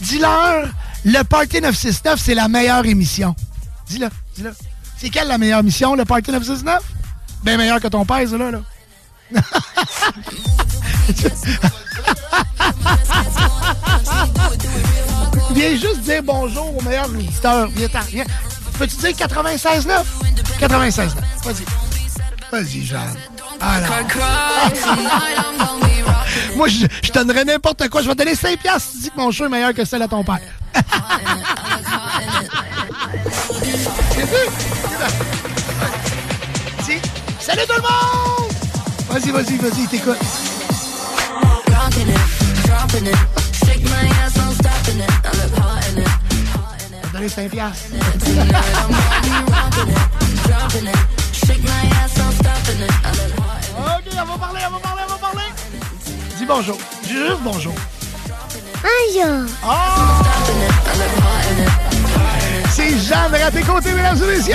Dis-leur, le Party 969, c'est la meilleure émission. Dis-le, dis-le. C'est quelle la meilleure émission, le Party 969? Bien meilleur que ton père, ça, là. là. bonjour au meilleur auditeur. Viens, viens. Peux-tu dire 96.9? 96.9. Vas-y. Vas-y, Jeanne. Alors. Moi, je, je donnerais n'importe quoi. Je vais donner 5 piastres tu dis que mon show est meilleur que celle à ton père. Salut tout le monde! Vas-y, vas-y, vas-y, t'écoute. Hot in it. OK, on va parler, on va parler, on va parler. Dis bonjour. Dis juste bonjour. Bonjour. Oh! C'est Jeanne à tes côtés, mesdames et messieurs.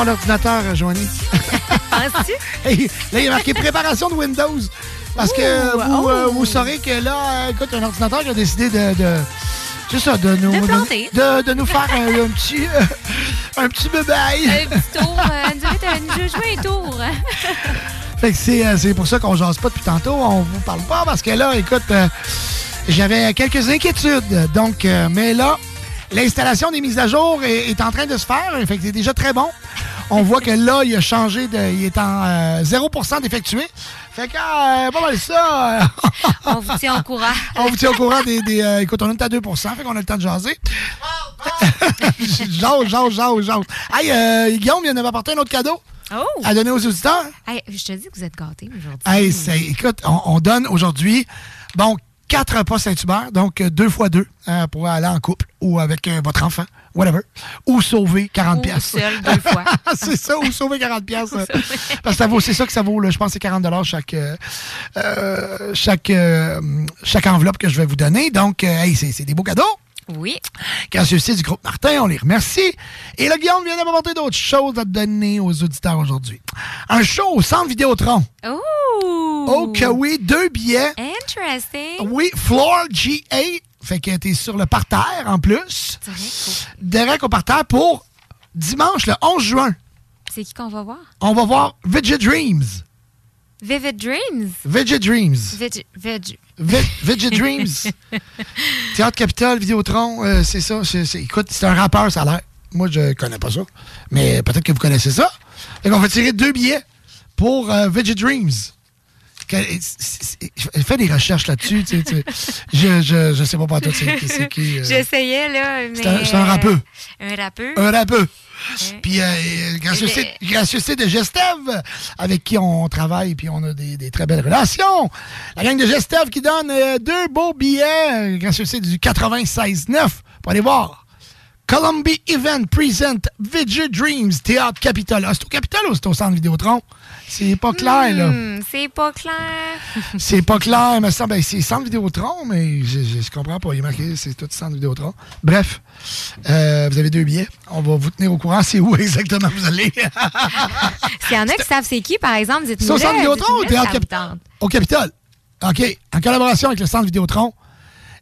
revoir l'ordinateur, Joanie. Penses-tu? Là, il y a marqué préparation de Windows. Parce que vous, euh, oh. vous saurez que là, euh, écoute, un ordinateur qui a décidé de. ça, de nous, De planter. de, de nous faire un, un petit, euh, un petit. Un petit tour. Euh, nous jouer un tour. Fait que c'est, euh, c'est pour ça qu'on jase pas depuis tantôt. On vous parle pas parce que là, écoute, j'avais quelques inquiétudes. Donc, mais là, l'installation des mises à jour est, est en train de se faire. Fait que c'est déjà très bon. On voit que là, il a changé de. Il est en euh, 0% d'effectué. Fait que, euh, pas mal ça. On vous tient au courant. on vous tient au courant des. des, euh, écoute, on est à 2% fait qu'on a le temps de jaser. jase, jase, jase, jase. Hey, euh, Guillaume vient de m'apporter un autre cadeau Oh! à donner aux auditeurs. Hey, je te dis que vous êtes gâtés aujourd'hui. Hey, c'est- écoute, on, on donne aujourd'hui, bon, quatre repas Saint-Hubert, donc euh, deux fois deux euh, pour aller en couple ou avec euh, votre enfant, whatever, ou sauver 40 Ou pièces. c'est ça, ou sauver 40 pièces. Parce que ça vaut, c'est ça que ça vaut, là, je pense que c'est 40 chaque, euh, euh, chaque, euh, chaque enveloppe que je vais vous donner. Donc, hey, c'est des beaux cadeaux. Oui. Gracieuseté du groupe Martin, on les remercie. Et le Guillaume vient de m'apporter d'autres choses à donner aux auditeurs aujourd'hui. Un show au Centre Vidéotron. Oh! Oh que oui, deux billets. Interesting. Oui, Floor G8. Fait que t'es sur le parterre en plus. Direct au parterre pour dimanche le 11 juin. C'est qui qu'on va voir? On va voir Vigid Dreams. Vivid Dreams? Veggie Dreams. Veg... Ve- Veggie Dreams. Théâtre Capitole, Vidéotron, euh, c'est ça. écoute, c'est un rappeur, ça a l'air. Moi, je connais pas ça. Mais peut-être que vous connaissez ça. Fait qu'on va tirer deux billets pour euh, Veggie Dreams. Fais des recherches là-dessus. tu sais, tu sais. je, je, je sais pas pas tout c'est qui. c'est qui, euh, J'essayais, là, mais... C'est un- un rappeux. Un rappeux? Un rappeux. Puis, euh, euh, gracieuseté, gracieuseté de Gestev, avec qui on travaille, puis on a des, des très belles relations. La gang de Gestev qui donne euh, deux beaux billets, euh, gracieuseté du 96.9, pour aller voir. Columbia Event Present Vidge Dreams, Théâtre Capitole. Ah, c'est au Capitole ou c'est au Centre Vidéotron? C'est pas clair, là. Hmm, c'est pas clair. C'est pas clair, mais ça, ben, c'est Centre Vidéotron, mais je, je, je comprends pas. Il est marqué, c'est tout Centre Vidéotron. Bref, euh, vous avez deux billets. On va vous tenir au courant. C'est où exactement vous allez? S'il y en a qui savent c'est qui, par exemple, dites-nous C'est au Centre Vidéotron ou au Théâtre Capitole? Au Capitole. OK. En collaboration avec le Centre Vidéotron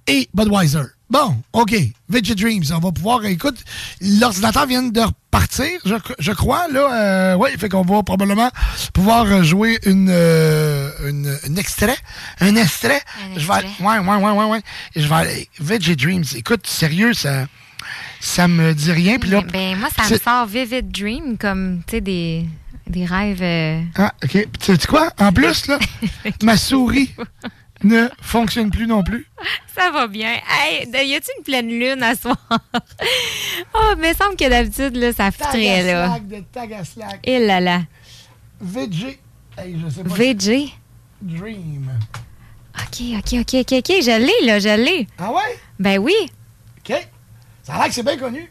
et Budweiser. Bon, OK. Veggie Dreams. On va pouvoir. Écoute, l'ordinateur vient de repartir, je, je crois. Là, euh, oui, fait qu'on va probablement pouvoir jouer une, euh, une, un extrait. Un extrait. je vais aller- Ouais, ouais, ouais, ouais, ouais. Je vais aller. Veggie Dreams. Écoute, sérieux, ça. Ça me dit rien. Puis là. Ben, moi, ça me sort Vivid Dream, comme, tu sais, des, des rêves... euh, Ah, OK. Tu sais quoi? En plus, là, ma souris ne fonctionne plus non plus. Ça va bien. Hey, y a-tu une pleine lune à soir? oh, mais il semble que d'habitude, là, ça fitterait, là. De Tagaslac. Et là là. VG. Hey, je sais pas. VG? Dream. OK, OK, OK, OK, OK. Je l'ai, là, je l'ai. Ah ouais? Ben oui. OK. Ça a l'air que c'est bien connu.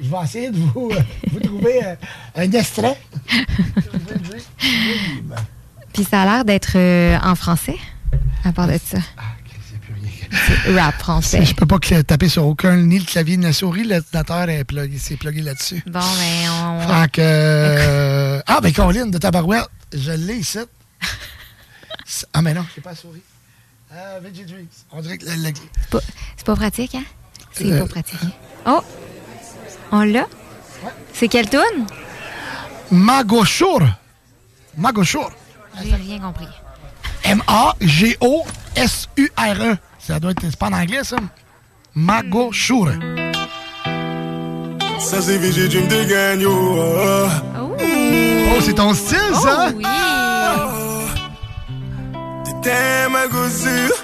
Je vais essayer de vous, euh, vous trouver euh, un extrait. VG Dream. Puis ça a l'air d'être euh, en français, à part de ça. C'est rap français. Je peux pas taper sur aucun, ni le clavier ni la souris. L'ordinateur est plugué, c'est plugué là-dessus. Bon, ben, on... Fait que. euh, Ah, ben, Colin, de Tabarouette, je l'ai ici. Ah, mais non, j'ai pas la souris. Euh, Veggie Dreams. On dirait que le- le- Pas- C'est pas pratique, hein? C'est Euh. pas pratique. Oh! On l'a? C'est quelle tune? Magoshur. Magoshur. J'ai rien compris. M-A-G-O-S-U-R-E. Ça doit être. C'est pas en anglais, ça? Magoshur. Ça c'est VG Dream de gagne, oh. Oh, c'est ton style, ça? oui! T'étais ma gossure.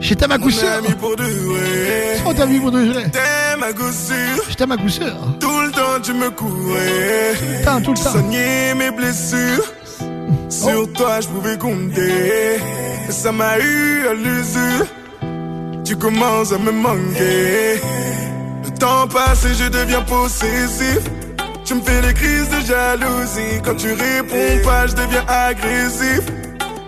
J'étais ma sûr. Mon pour de vrai. Oh, t'as vu pour. T'es ma gossure. J'étais ma sûr. Tout le temps tu me courais. Tant, tout le temps. Soigner mes blessures. Sur toi je pouvais compter. Ça m'a eu à l'usure. Tu commences à me manquer. Le temps passe et je deviens possessif. Tu me fais des crises de jalousie. Quand tu réponds pas, je deviens agressif.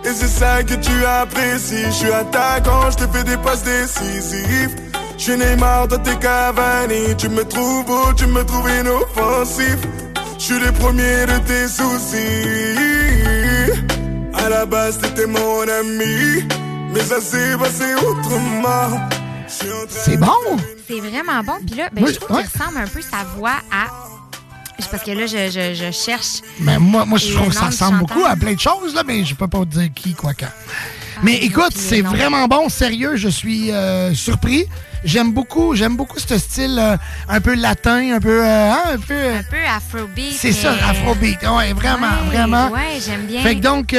Et c'est ça que tu apprécies. Je suis attaquant, je te fais des passes décisives. Je suis Neymar, toi t'es Cavani. Tu me trouves beau, tu me trouves inoffensif. Je suis le premier de tes soucis. À la base, t'étais mon ami. Mais ça s'est passé autrement. C'est bon? C'est vraiment bon. Puis là, ben, Oui, je trouve ouais. qu'il ressemble un peu sa voix à. Parce que là, je, je, je cherche. Mais moi, moi je trouve que ça ressemble beaucoup à plein de choses, là, mais je peux pas te dire qui, quoi, quand. mais Ah, écoute, puis les c'est vraiment bon, sérieux, je suis euh, surpris. J'aime beaucoup, j'aime beaucoup ce style euh, un peu latin, un peu, euh, hein, un peu. euh, Un peu afrobeat. c'est ça, afrobeat. Ouais, vraiment, Ouais, vraiment. Ouais, j'aime bien. Fait que donc,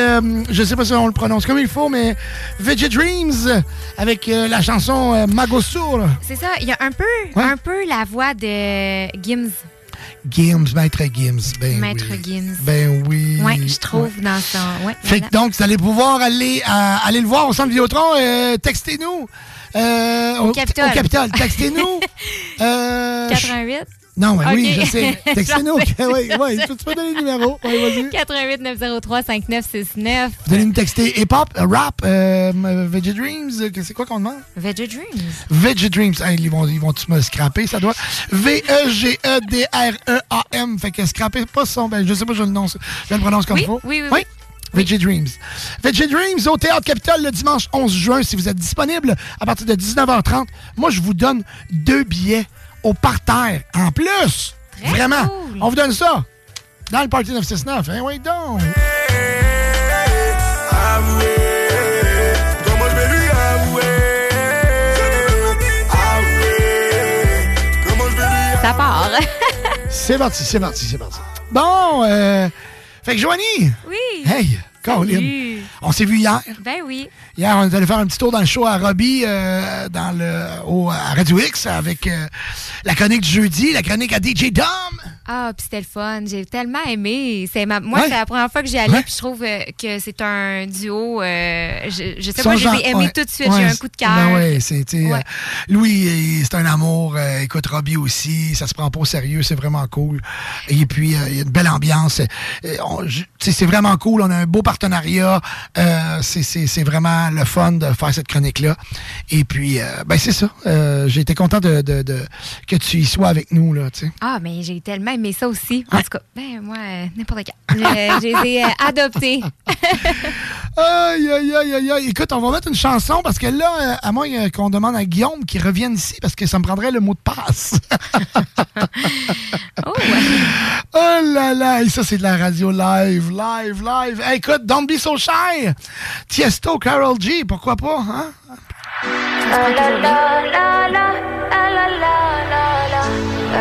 je sais pas si on le prononce comme il faut, mais Veggie Dreams avec la chanson Magosur. C'est ça, il y a un peu, Ouais. un peu la voix de Gims. Gims, Maître Gims. Ben Maître oui. Gims. Ben oui. Ouais, je trouve dans son. Ouais, Fait que donc, vous allez pouvoir aller, à- aller le voir au centre Vidéotron. Euh, textez-nous. Euh, Au Capitole. Au Capitole. Textez-nous. euh, 88. Non, mais oui, je sais. Textez-nous. Oui, oui. Tu peux donner le numéro. Oui, vas-y. 88 903 5969. Vous allez nous texter hip-hop, rap, euh, euh, Veggie Dreams. que- C'est quoi qu'on demande? Veggie Dreams. Veggie Dreams. Hey, ils vont, ils vont me scraper, ça doit. V-E-G-E-D-R-E-A-M. Fait que scraper pas son. Ben, je sais pas, je le, je le prononce comme Oui, il faut. oui, oui, oui? Veggie Dreams. Veggie Dreams au Théâtre Capitole le dimanche 11 juin. Si vous êtes disponible à partir de 19h30, moi, je vous donne deux billets au parterre en plus. Vraiment. On vous donne ça dans le Party 969. Hein, oui, donc. avouer Comment je vais lui avouer Avouer Comment je vais lui Ça part. C'est parti, c'est parti, c'est parti. Bon, euh, fait que Joanie. Oui. Hey, Caroline. Salut. On s'est vu hier. Ben oui. Hier, on est allé faire un petit tour dans le show à Robbie, euh, dans le, au, à Radio X, avec euh, la chronique du jeudi, la chronique à DJ Dom. Ah, puis c'était le fun. J'ai tellement aimé. C'est ma... Moi, Ouais. c'est la première fois que j'y allais, Ouais. puis je trouve euh, que c'est un duo. euh, je, je sais pas, je genre- les ai aimés ouais, tout de suite. J'ai eu un coup de cœur. Ben ouais, c'est, euh, Louis, c'est un amour. écoute, Robbie aussi, ça se prend pas au sérieux, c'est vraiment cool. Et puis, euh, il y a une belle ambiance. C'est vraiment cool. On a un beau partenariat. Euh, c'est, vraiment le fun de faire cette chronique-là. Et puis, ben c'est ça. J'ai été content de, de- de- que tu y sois avec nous, là. Ah, mais j'ai tellement mais ça aussi. En tout cas, ben, moi, euh, n'importe quoi Je, je les ai euh, aïe, aïe, aïe, aïe. Écoute, on va mettre une chanson parce que là, euh, à moins qu'on demande à Guillaume qu'il revienne ici parce que ça me prendrait le mot de passe. oh, ouais. oh là là. Et ça, c'est de la radio live, live, live. Écoute, Don't Be So Shy. Tiesto, Carol G, pourquoi pas, hein? La, la, la, la, la, la.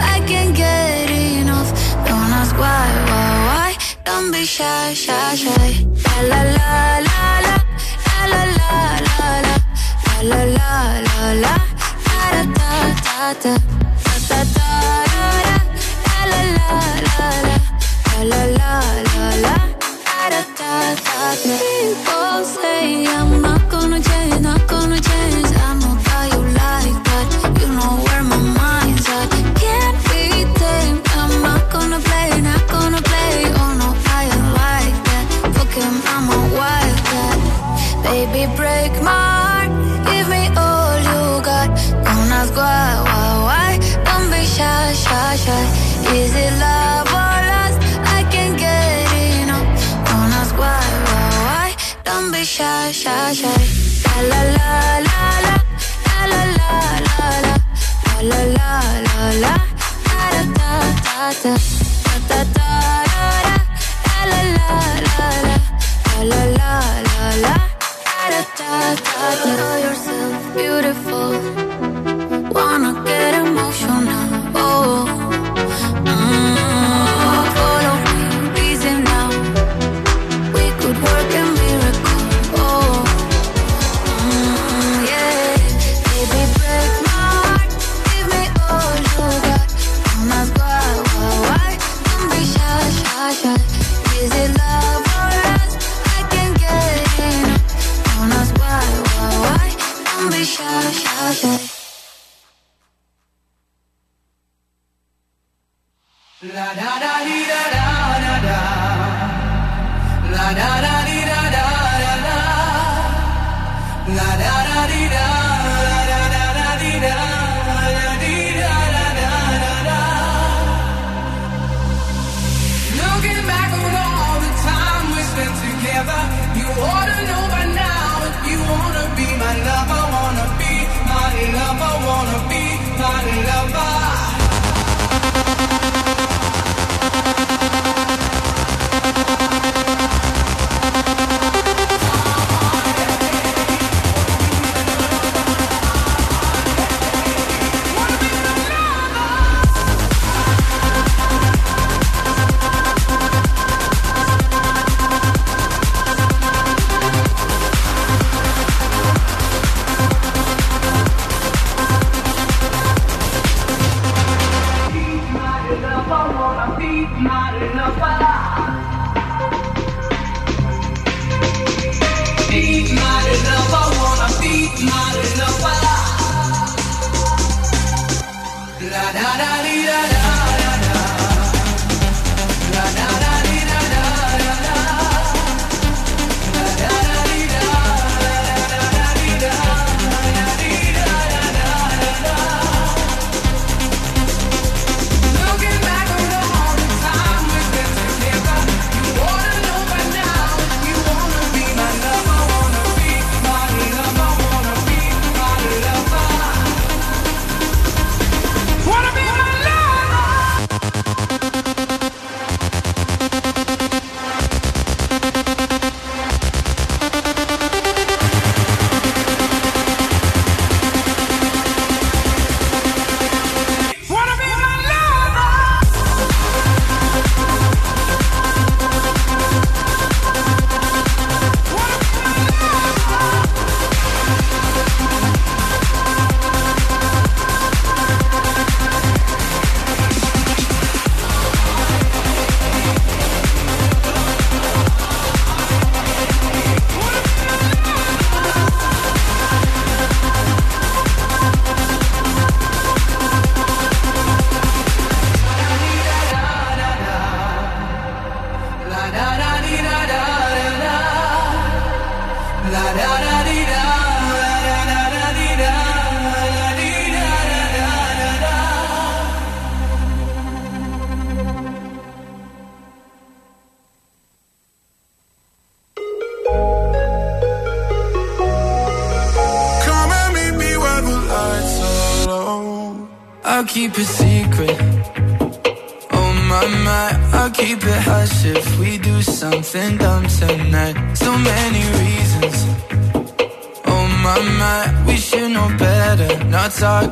I can't get enough. Don't ask why, why. Don't be shy, shy, shy. La la la la la. La la la la la. La la say I'm not gonna change, not shy, shy, shy. La la la la la. La la la la la. La la la la la. Da da da da da. Da da da da. La la la la la. La la la la la. Da da da da. Know yourself beautiful. La da da dee da da da da. La da da dee da da da da. La da da dee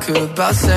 about sex,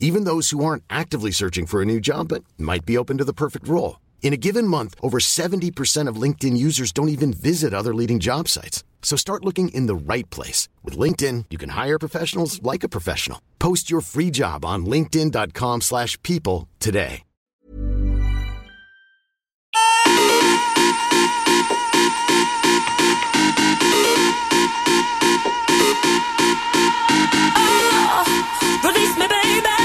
even those who aren't actively searching for a new job but might be open to the perfect role. In a given month, over 70% of LinkedIn users don't even visit other leading job sites. So start looking in the right place. With LinkedIn, you can hire professionals like a professional. Post your free job on linkedin.com/people slash people today. Oh, Release me, baby.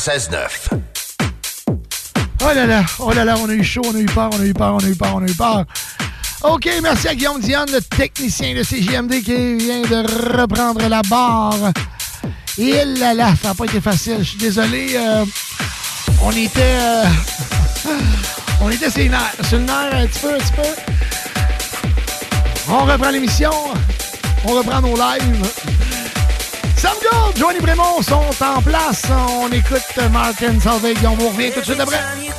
96.9. Oh là là, oh là là, on a eu chaud, on a eu peur, on a eu peur, on a eu peur, on a eu peur. OK, merci à Guillaume Diane, le technicien de CGMD qui vient de reprendre la barre. Et là là, ça n'a pas été facile. Je suis désolé. euh, on était. euh, On était sur le nerf un petit peu, un petit peu. On reprend l'émission. On reprend nos lives. Johnny Brémond sont en place. On écoute Martin Salvig. On vous revient tout de suite après.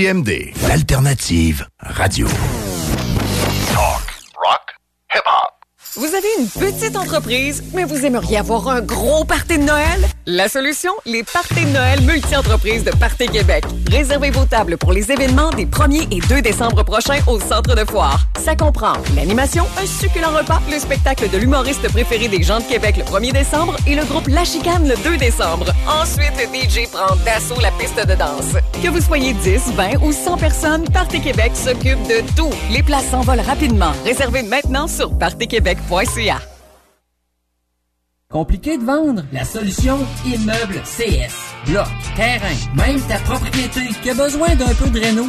CJMD, l'alternative radio. Vous avez une petite entreprise, mais vous aimeriez avoir un gros party de Noël? La solution? Les parties de Noël multi-entreprises de Party Québec. Réservez vos tables pour les événements des 1er et 2 décembre prochains au Centre de Foire. Ça comprend l'animation, un succulent repas, le spectacle de l'humoriste préféré des gens de Québec le 1er décembre et le groupe La Chicane le 2 décembre. Ensuite, DJ prend d'assaut la piste de danse. Que vous soyez 10, 20 ou 100 personnes, Party Québec s'occupe de tout. Les places s'envolent rapidement. Réservez maintenant sur partyquebec.ca. Compliqué de vendre? La solution Immeuble CS. Bloc, terrain, même ta propriété qui a besoin d'un peu de réno?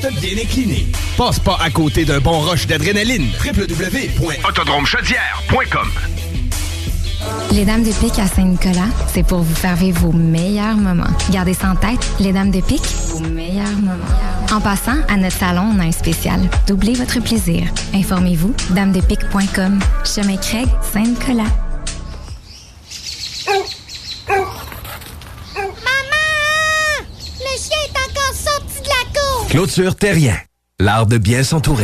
bien incliné. Passe pas à côté d'un bon rush d'adrénaline. www.autodromechaudière.com Les Dames de Pique à Saint-Nicolas, c'est pour vous faire vivre vos meilleurs moments. Gardez ça en tête, les Dames de Pique, vos meilleurs moments. En passant, à notre salon, on a un spécial. Doublez votre plaisir. Informez-vous, damedepique.com. Chemin Craig, Saint-Nicolas. Maman! Le chien est encore sorti de la cour! Clôture Terrien, l'art de bien s'entourer.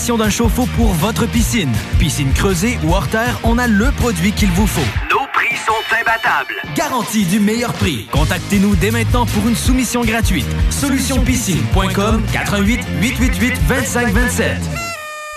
l'installation d'un chauffe-eau pour votre piscine. Piscine creusée ou hors terre, on a le produit qu'il vous faut. Nos prix sont imbattables. Garantie du meilleur prix. Contactez-nous dès maintenant pour une soumission gratuite. Solutionpiscine.com 88 888 2527.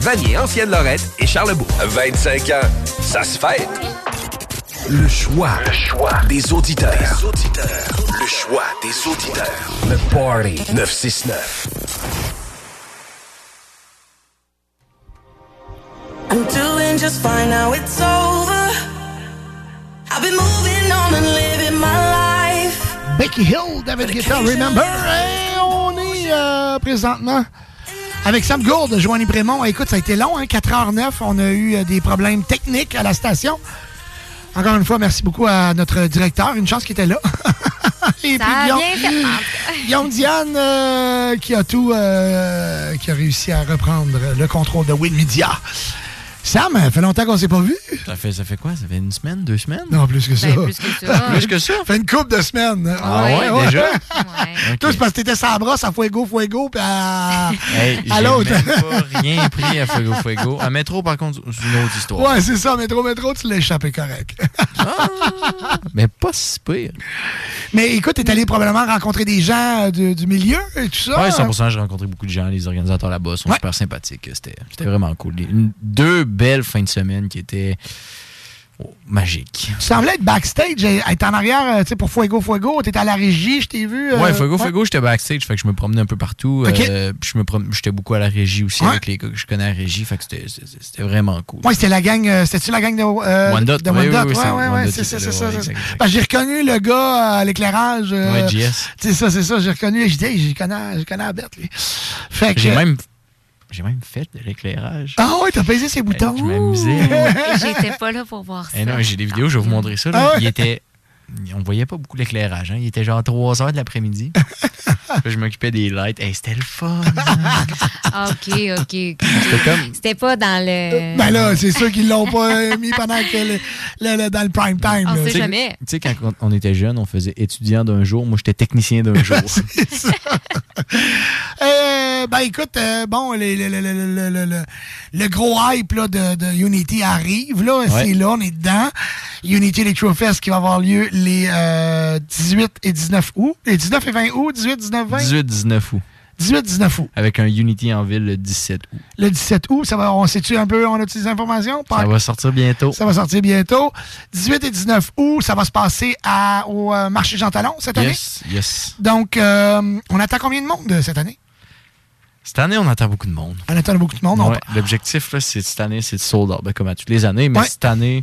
Vanier, Ancienne Lorette et Charlebourg. 25 ans, ça se fait. Le choix. Le choix des auditeurs. Le choix des auditeurs. Le Party 969. I'm doing just fine now, it's over. I've been moving on and living my life. Becky Hill, David Guetta, Remember? Et on est euh, présentement avec Sam Gourde, Joanie Prémont. Écoute, ça a été long, hein, 4h09. On a eu euh, des problèmes techniques à la station. Encore une fois, merci beaucoup à notre directeur. Une chance qu'il était là. Et Ça a Guillaume- fait, Diane euh, qui a tout, euh, qui a réussi à reprendre le contrôle de Win Media. Sam, ça fait longtemps qu'on s'est pas vu. Ça fait, ça fait quoi? Ça fait une semaine, deux semaines? Non, plus que ça. Ben, plus que ça. Plus que ça? Ça fait une couple de semaines. Ah ouais, déjà? Toi, c'est parce que t'étais sans brosse à Fuego, Fuego, puis à, Hey, à l'autre. pas rien pris à Fuego Fuego. À Métro, par contre, c'est une autre histoire. Ouais, c'est ça, métro, métro, tu l'as échappé correct. Mais pas si pire. Mais écoute, t'es allé probablement rencontrer des gens euh, du, du milieu et tout ça. Ouais, 100%, j'ai rencontré beaucoup de gens. Les organisateurs là-bas sont super sympathiques. C'était c'était vraiment cool. Une- deux belles fins de semaine qui étaient oh, magiques. Tu semblais être backstage, être en arrière, euh, tu sais, pour Fuego, Fuego. T'étais à la régie, je t'ai vu. euh, ouais, Fuego ouais. Fuego, j'étais backstage, fait que je me promenais un peu partout. Euh, puis je me prom- j'étais beaucoup à la régie aussi Ouais. avec les gars que je connais à la régie, fait que c'était- vraiment cool. Ouais, c'était la gang, c'était-tu la gang de, euh, One Dot, de ouais, One oui, Dot? oui, ouais, c'est ouais, c'est ça, était c'est ça. j'ai reconnu le gars à l'éclairage. Ouais, JS. C'est ça, c'est ça, j'ai reconnu. dit, hey, j'ai connais, j'ai connais bête, lui. Fait que. J'ai même, j'ai même fait de l'éclairage. Ah ouais, t'as pesé ses boutons? Je m'amusais. J'étais pas là pour voir ça. Eh non, j'ai des vidéos, je vais vous montrer ça. là. Ah ouais? Il était. On voyait pas beaucoup l'éclairage. Hein. Il était genre 3 heures de l'après-midi. Puis je m'occupais des lights. Hey, c'était le fun. OK, OK. C'était comme. C'était pas dans le. Ben là, c'est sûr qu'ils l'ont pas euh, mis pendant que le, le- le- dans le prime time. On là. sait Tu sais, jamais. Tu sais, quand on était jeune, on faisait étudiant d'un jour. Moi, j'étais technicien d'un jour. C'est ça. Euh, ben écoute, euh, bon, le, le- le- le- le- le- le- le gros hype là, de, de Unity arrive. Là, Ouais. c'est là, on est dedans. Unity Electrofest qui va avoir lieu les euh, 18 et 19 août. Les 19 et 20 août, 18, 19, 20? 18-19 août. 18-19 août. Avec un Unity en ville le 17 août. Le 17 août, ça va, on sait-tu un peu, on a-tu des informations? Pas- Ça va sortir bientôt. Ça va sortir bientôt. 18 et 19 août, ça va se passer à, au euh, marché Jean Talon cette année? Yes. Donc, euh, on attend combien de monde euh, cette année? Cette année, on attend beaucoup de monde. On attend beaucoup de monde. on- Ouais, L'objectif, là, c'est cette année, c'est de sold out, ben, comme à toutes les années. Mais Ouais. cette année,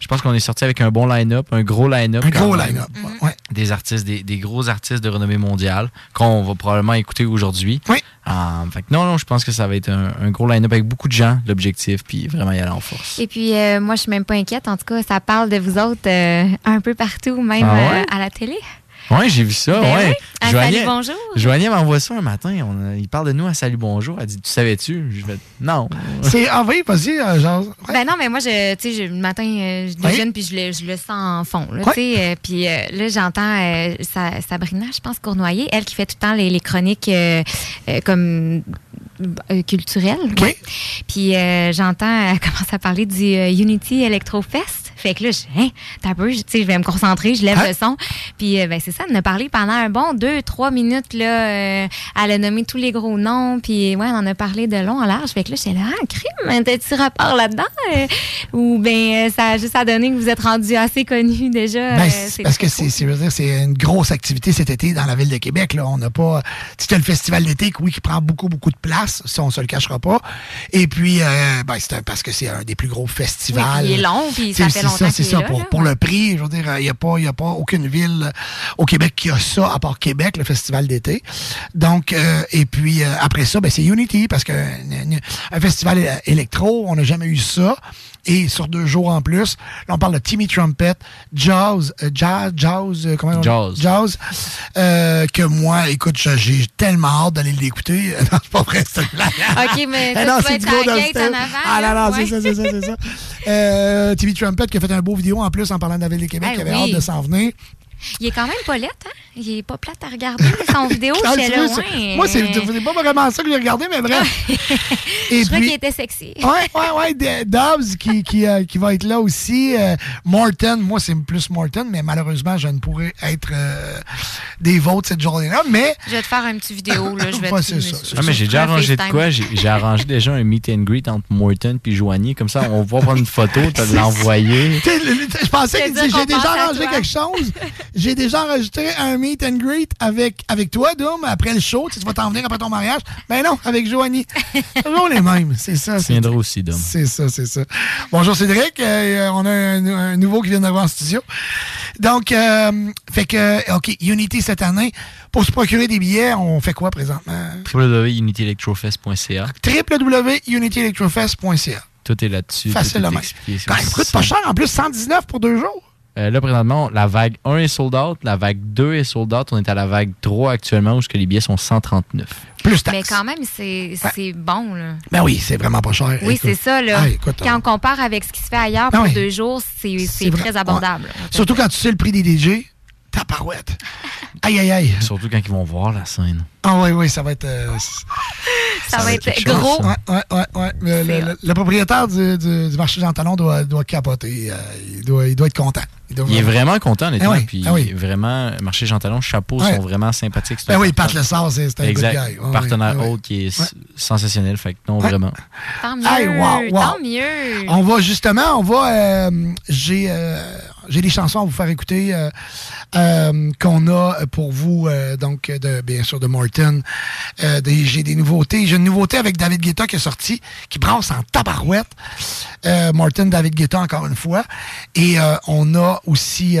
je pense qu'on est sorti avec un bon line-up, un gros line-up. Un gros line-up. ouais. Des artistes, des, des gros artistes de renommée mondiale qu'on va probablement écouter aujourd'hui. Oui. Euh, fait que non, non, je pense que ça va être un, un gros line-up avec beaucoup de gens, l'objectif, puis vraiment y aller en force. Et puis, euh, moi, je suis même pas inquiète. En tout cas, ça parle de vous autres euh, un peu partout, même Ah ouais? euh, à la télé. Ouais, j'ai vu ça, Ben ouais. oui, Joanie- Salut, bonjour. Joanie m'envoie ça un matin. on a- il parle de nous à Salut Bonjour. Elle dit Tu savais-tu Je fais Non. C'est. Ah oui, vas-y, euh, genre. Ben non, mais moi, je, tu sais, je- le matin, euh, je Oui. déjeune puis je le, je le sens en fond. Là, Ouais. tu sais, euh, puis euh, là, j'entends euh, Sa- Sabrina, je pense, Cournoyer, elle qui fait tout le temps les, les chroniques euh, euh, comme euh, culturelles. Puis euh, j'entends, elle commence à parler du euh, Unity Electrofest. Fait que là, je, hein, t'as peu, tu sais, je vais me concentrer, je lève Hein? le son. Puis euh, ben, c'est ça, elle a parlé pendant un bon deux, trois minutes. Là, euh, elle a nommé tous les gros noms. Puis ouais, on en a parlé de long en large. Fait que là, j'étais là, ah, crime, t'as-tu rapport là-dedans? Euh, ou ben ça a juste à donner que vous êtes rendu assez connu déjà. Ben, euh, parce que c'est, c'est, je veux dire, c'est une grosse activité cet été dans la ville de Québec. Là. On n'a pas. Tu as le festival d'été, qui, oui, qui prend beaucoup, beaucoup de place, ça, on se le cachera pas. Et puis, euh, ben, c'est un- parce que c'est un des plus gros Oui, festivals. puis il est long, puis ça fait longtemps c'est ça. pour là, pour le prix, je veux dire, il n'y a, pas- y a pas aucune ville euh, au Québec qui a ça, à part Québec, le festival d'été. Donc, euh, et puis euh, après ça, ben, c'est Unity, parce que euh, un festival électro, on n'a jamais eu ça. Et sur deux jours en plus, là, on parle de Timmy Trumpet, Jaws, euh, Jazz, Jaws, euh, comment on? Jaws. Jaws, euh, que moi, écoute, j'ai- j'ai tellement hâte d'aller l'écouter. non, c'est pas vrai, c'est. OK, mais Eh toi, non, c'est être du à gros la gate dubstep. en avant. Ah là, non, non, ouais. c'est ça, c'est ça, c'est ça. Euh, TV Trumpet qui a fait un beau vidéo en plus en parlant de la Ville de Québec, Ah qui avait oui. hâte de s'en venir. Il est quand même pas laid, hein? Il est pas plate à regarder, son vidéo. C'est- ouais. Moi, c'est pas vraiment ça que j'ai regardé, mais bref. Et Je qu'il était sexy. Ouais, ouais, ouais. Dobbs qui, qui, euh, qui va être là aussi. Euh, Morton, moi, c'est plus Morton, mais malheureusement, je ne pourrais être euh, des vôtres cette journée-là. Mais Je vais te faire un petit vidéo, là. Je vais Ouais, te ça, ça. Ah, mais j'ai déjà arrangé de quoi? J'ai arrangé déjà un meet and greet entre Morton puis Joanie. Comme ça, on va prendre une photo, tu vas l'envoyer. Je pensais que j'ai déjà arrangé quelque chose. J'ai déjà enregistré un meet and greet avec, avec toi, Doom, après le show. Tu sais, tu vas t'en venir après ton mariage. Ben non, avec Joanie. Toujours les mêmes. C'est ça. Tu c'est- viendras aussi, Dom. C'est ça, c'est ça. Bonjour Cédric, Euh, on a un, un nouveau qui vient d'arriver en studio. Donc, euh, fait que, OK, Unity cette année, pour se procurer des billets, on fait quoi présentement? www.unityelectrofest.ca. www.unityelectrofest.ca. Tout est là-dessus. Facile tout de est expliqué. Quand même, coûte pas cher, en plus, 119 pour deux jours. Euh, là, présentement, la vague 1 est sold out, la vague 2 est sold out. On est à la vague 3 actuellement où les billets sont 139. Plus Mais quand même, c'est c'est bon, là. Ben oui, c'est vraiment pas cher. Oui, c'est ça, là. Ah, écoute, Quand on compare avec ce qui se fait ailleurs Ben pour deux jours, c'est très abordable. Ouais. Surtout quand tu sais le prix des DJ, ta parouette. Aïe, aïe, aïe. Surtout quand ils vont voir la scène. Ah oui, oui, ça va être... euh, Ça, va être gros. ouais, ouais. ouais. Le, le- le- le propriétaire du, du- du marché Jean Talon doit, doit capoter. euh, il, doit, il doit être content. Il, doit Il est vraiment content, honnêtement. Ah oui, puis ah oui. vraiment, Marché Jean Talon, chapeau, Ouais. sont vraiment sympathiques. Ben oui, important. Pat Lessard, c'est c'est un good Exact. guy. Ouais, Partenaire haute qui est sensationnel. Fait que non, Ouais. vraiment. Tant mieux. Hey, wow, wow. Tant mieux. On va justement, on va. euh, J'ai euh, j'ai des chansons à vous faire écouter euh, euh, qu'on a pour vous, euh, donc de, bien sûr de Euh, J'ai des nouveautés. J'ai une nouveauté avec David Guetta qui est sorti, qui brasse en tabarouette. Euh, Morton, David Guetta encore une fois. Et euh, on a aussi.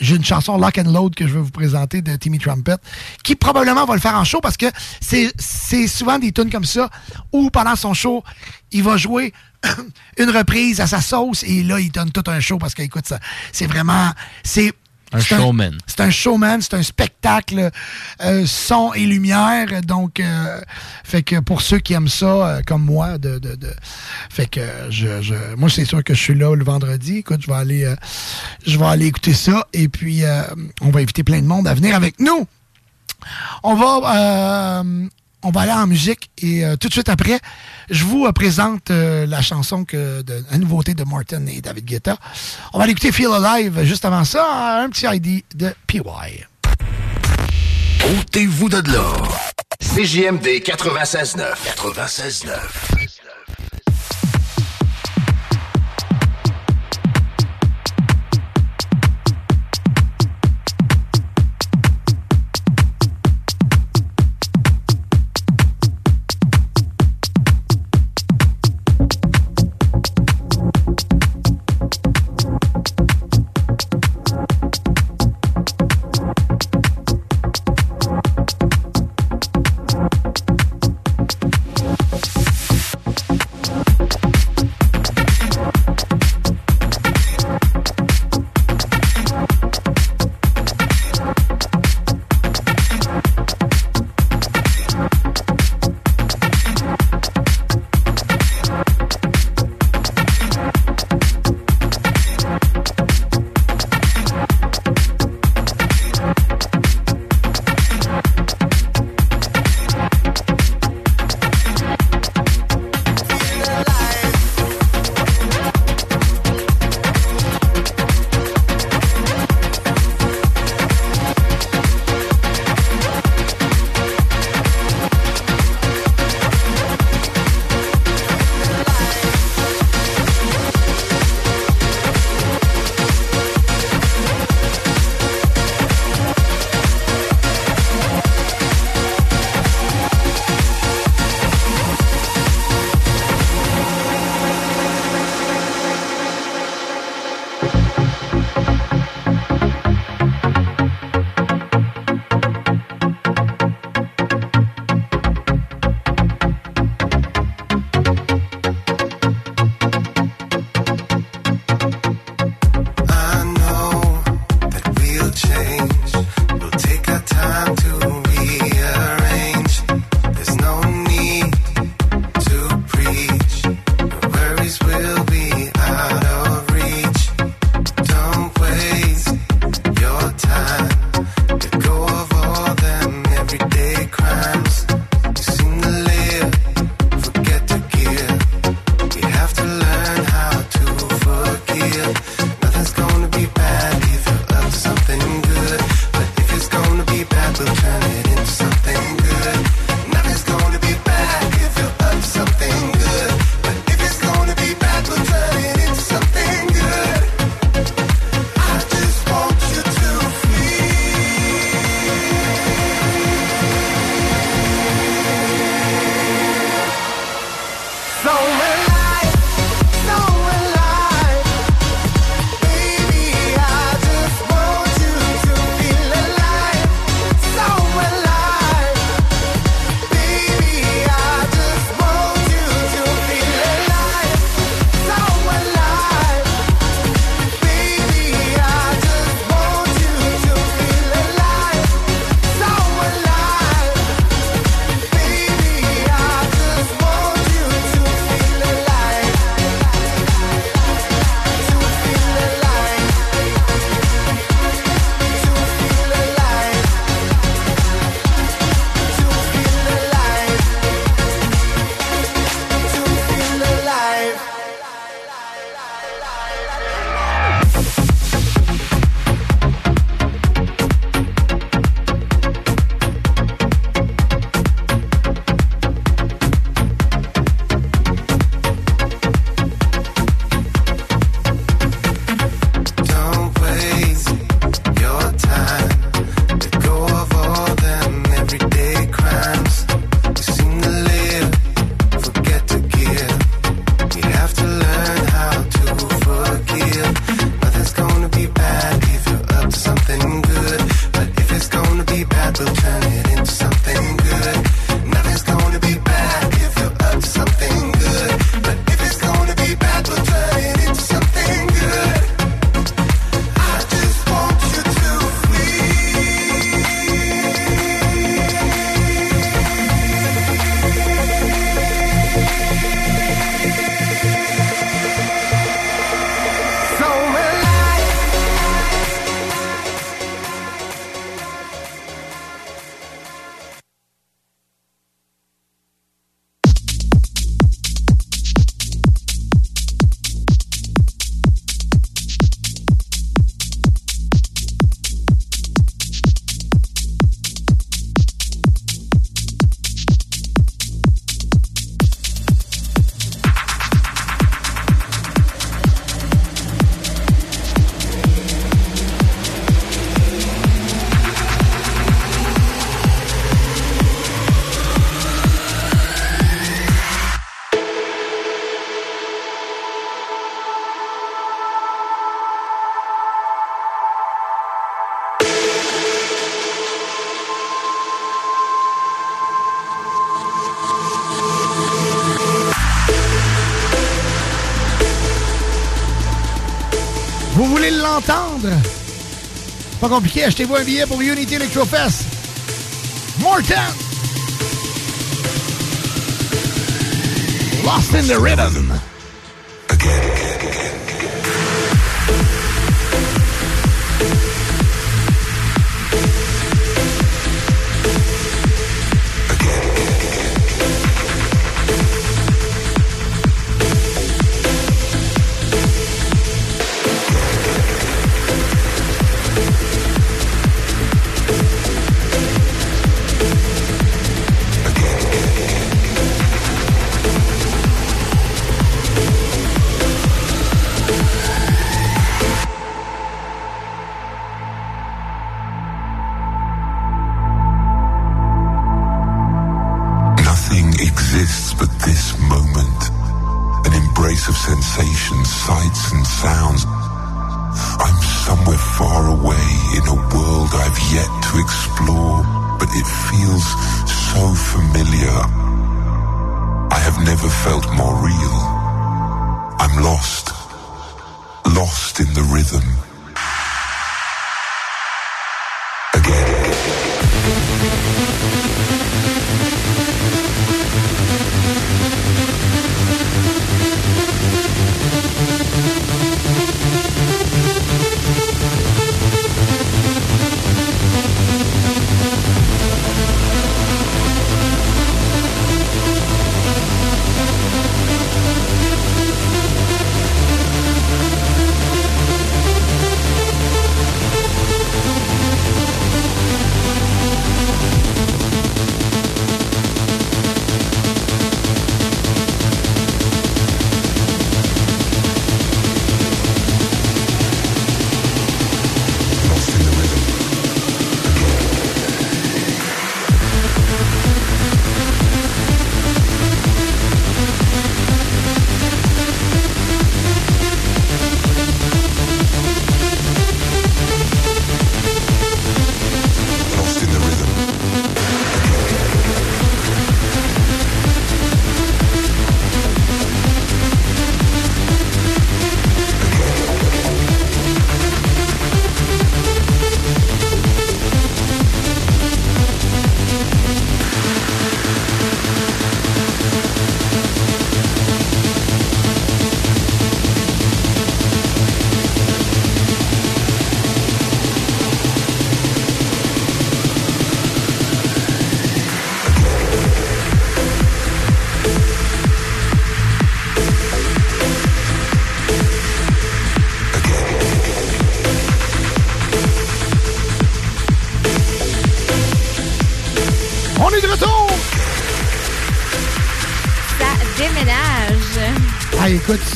j'ai une chanson Lock and Load que je vais vous présenter de Timmy Trumpet, qui probablement va le faire en show parce que c'est souvent des tunes comme ça où pendant son show, il va jouer une reprise à sa sauce et là, il donne tout un show parce que, écoute, ça, c'est vraiment. Un c'est showman. C'est un showman, c'est un spectacle, euh, son et lumière. Donc, euh, fait que pour ceux qui aiment ça, euh, comme moi, de, de, de- fait que je, je, moi c'est sûr que je suis là le vendredi. Écoute, je vais aller, euh, je vais aller écouter ça et puis euh, on va inviter plein de monde à venir avec nous. On va, euh, on va aller en musique et euh, tout de suite après, je vous euh, présente euh, la chanson que de, la nouveauté de Martin et David Guetta. On va aller écouter Feel Alive juste avant ça, un petit ID de PY. Ôtez-vous de là. CJMD 96.9. 96.9. l'entendre? Pas compliqué, achetez-vous un billet pour Unity Electrofest. Morton! Lost in the Rhythm. Nothing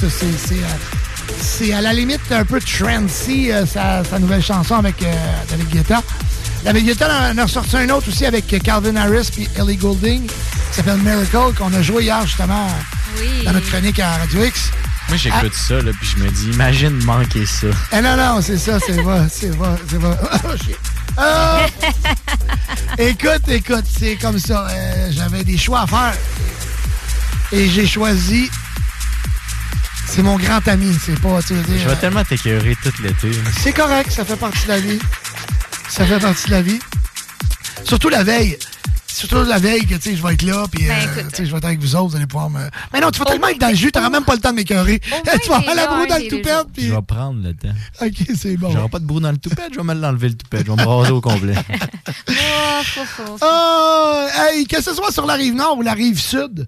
c'est, c'est, euh, c'est à la limite un peu trendy, euh, sa, sa nouvelle chanson avec euh, David Guetta. David Guetta en a ressorti un autre aussi avec Calvin Harris et Ellie Goulding, qui s'appelle Miracle, qu'on a joué hier justement dans notre chronique à Radio X. Moi, j'écoute ça, là, puis je me dis, imagine manquer ça. Ah non, non, c'est ça, c'est vrai, c'est vrai, c'est vrai. Oh, shit. Ah! écoute, écoute, c'est comme ça. euh, J'avais des choix à faire. Et j'ai choisi. C'est mon grand ami, c'est pas, tu veux dire. Je vais tellement t'écœurer tout l'été. C'est correct, ça fait partie de la vie. Ça fait partie de la vie. Surtout la veille. Surtout la veille que tu sais, je vais être là, puis Ben, euh, tu sais, je vais être avec vous autres, vous allez pouvoir me. Mais non, tu vas tellement être dans le jus, t'auras même pas le temps de m'écœurer. tu vas avoir la broue dans le toupette, puis. Je vais prendre le temps. Ok, c'est bon. J'aurai pas de brou dans le toupette, je vais me l'enlever le toupette. Je vais me raser au complet. Oh, hey, que ce soit sur la rive nord ou la rive sud,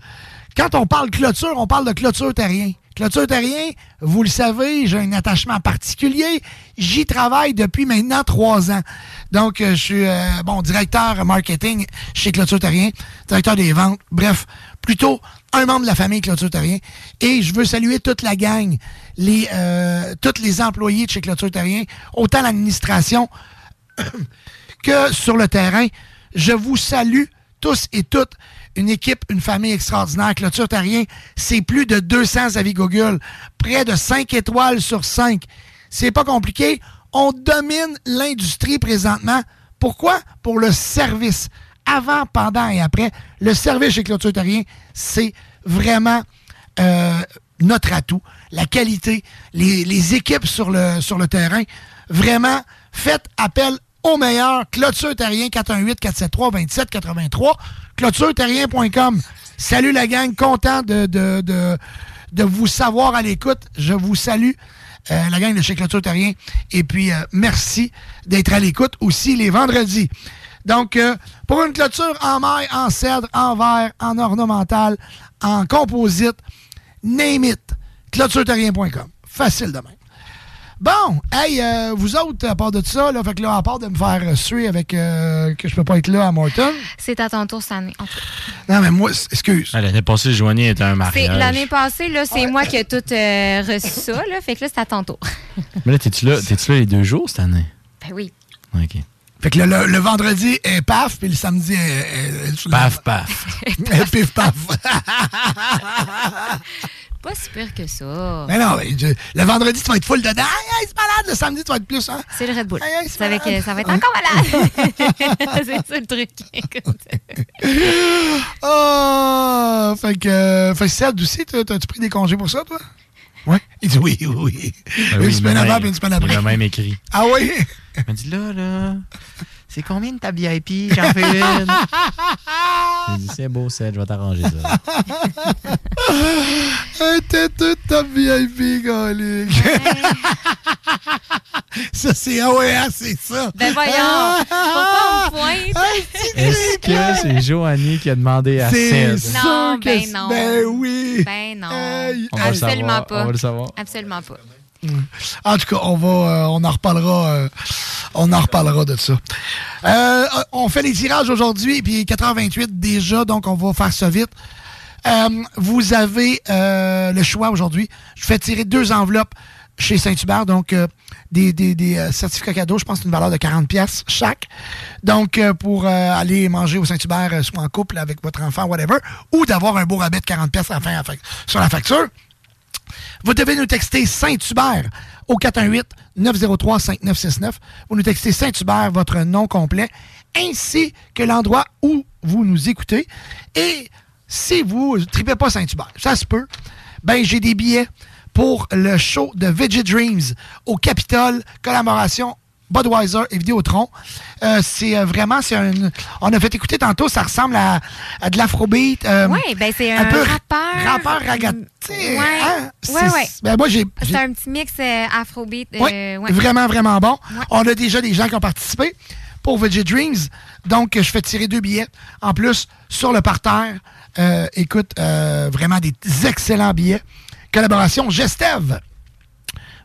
quand on parle clôture, on parle de clôture terrien. Clôture terrien, vous le savez, j'ai un attachement particulier. J'y travaille depuis maintenant trois ans. Donc, euh, je suis euh, bon directeur marketing chez Clôture Terrien, directeur des ventes. Bref, plutôt un membre de la famille Clôture Terrien. Et je veux saluer toute la gang, les euh, tous les employés de chez Clôture Terrien, autant l'administration que sur le terrain. Je vous salue tous et toutes. Une équipe, une famille extraordinaire. Clôture Terrien, c'est plus de 200 avis Google. Près de 5 étoiles sur 5. C'est pas compliqué. On domine l'industrie présentement. Pourquoi? Pour le service. Avant, pendant et après. Le service chez Clôture Terrien, c'est vraiment euh, notre atout, la qualité, les, les équipes sur le, sur le terrain. Vraiment, faites appel au meilleur. Clôture Terrien 418-473-2783. ClôtureTerrien.com. Salut la gang, content de, de, de, de vous savoir à l'écoute. Je vous salue. euh, la gang de chez Clôture Terrien. Et puis, euh, merci d'être à l'écoute aussi les vendredis. Donc, euh, pour une clôture en maille, en cèdre, en verre, en ornemental, en composite, name it, clôtureterrien.com. Facile de même. Bon, hey, euh, vous autres, à part de ça, là, fait que là, à part de me faire suer avec euh, que je peux pas être là à Morton. C'est à ton tour cette année. En cas. Non, mais moi, excuse. Ah, L'année passée, Joanie était un mariage. l'année passée, là, c'est moi qui ai tout euh, reçu ça, là. Fait que là, c'est à ton tour. Mais là, t'es-tu là, t'es-tu là les deux jours cette année? Ben oui. OK. Fait que le, le- le vendredi est paf, puis le samedi est. est- est- Paf, paf. Pif, paf. Pas si pire que ça. Mais non, mais je- le vendredi, tu vas être full dedans. Aïe, aïe, c'est malade. Le samedi, tu vas être plus, hein? C'est le Red Bull. Aïe, aïe, c'est Ça va, être, malade. ça va être encore malade. c'est ça le truc. Écoute. Oh! Fait que. euh, Fait que Seb aussi, t'as- t'as-tu pris des congés pour ça, toi? Oui. Il dit oui, oui, oui. Ben une semaine il m'a avant, une semaine Il après. m'a même écrit. Ah oui? Il m'a dit là, là, c'est combien de ta VIP? J'en fais une. J'ai dit, c'est beau, Seth, je vais t'arranger ça. Hey, T'es toute ta VIP, golique. ça, c'est ah ouais, hein, c'est ça. Ben voyons. Pourquoi on pointe? Est-ce que c'est Joanie qui a demandé à C'est Seth? Non, que ben c'est- non. Ben oui. Ben non. On va le Absolument savoir, pas. on va le savoir. Absolument pas. En tout cas, euh, on en reparlera, euh, on en reparlera de ça. Euh, on fait les tirages aujourd'hui, puis 4h28 déjà, donc on va faire ça vite. Vous avez le choix aujourd'hui. Je fais tirer deux enveloppes chez Saint-Hubert, donc des, certificats cadeaux, je pense une valeur de 40 pièces chaque. Donc pour aller manger au Saint-Hubert, soit en couple avec votre enfant, whatever, ou d'avoir un beau rabais de 40 pièces à sur la facture. Vous devez nous texter Saint-Hubert au 418-903-5969. Vous nous textez Saint-Hubert, votre nom complet, ainsi que l'endroit où vous nous écoutez. Et si vous ne tripez pas Saint-Hubert, ça se peut, ben j'ai des billets pour le show de Veggie Dreams au Capitole, collaboration Budweiser et Vidéotron. Euh, c'est euh, vraiment, c'est un. On a fait écouter tantôt, ça ressemble à, à de l'afrobeat. euh, Oui, ben c'est un, peu rappeur. rappeur ragaté. Ouais, hein? ouais, C'est- ouais. Ben moi, j'ai. C'est un petit mix afrobeat. oui, ouais. vraiment, vraiment bon. On a déjà des gens qui ont participé pour Veggie Dreams. Donc, je fais tirer deux billets. En plus, sur le parterre, écoute, vraiment des excellents billets. Collaboration Gestev.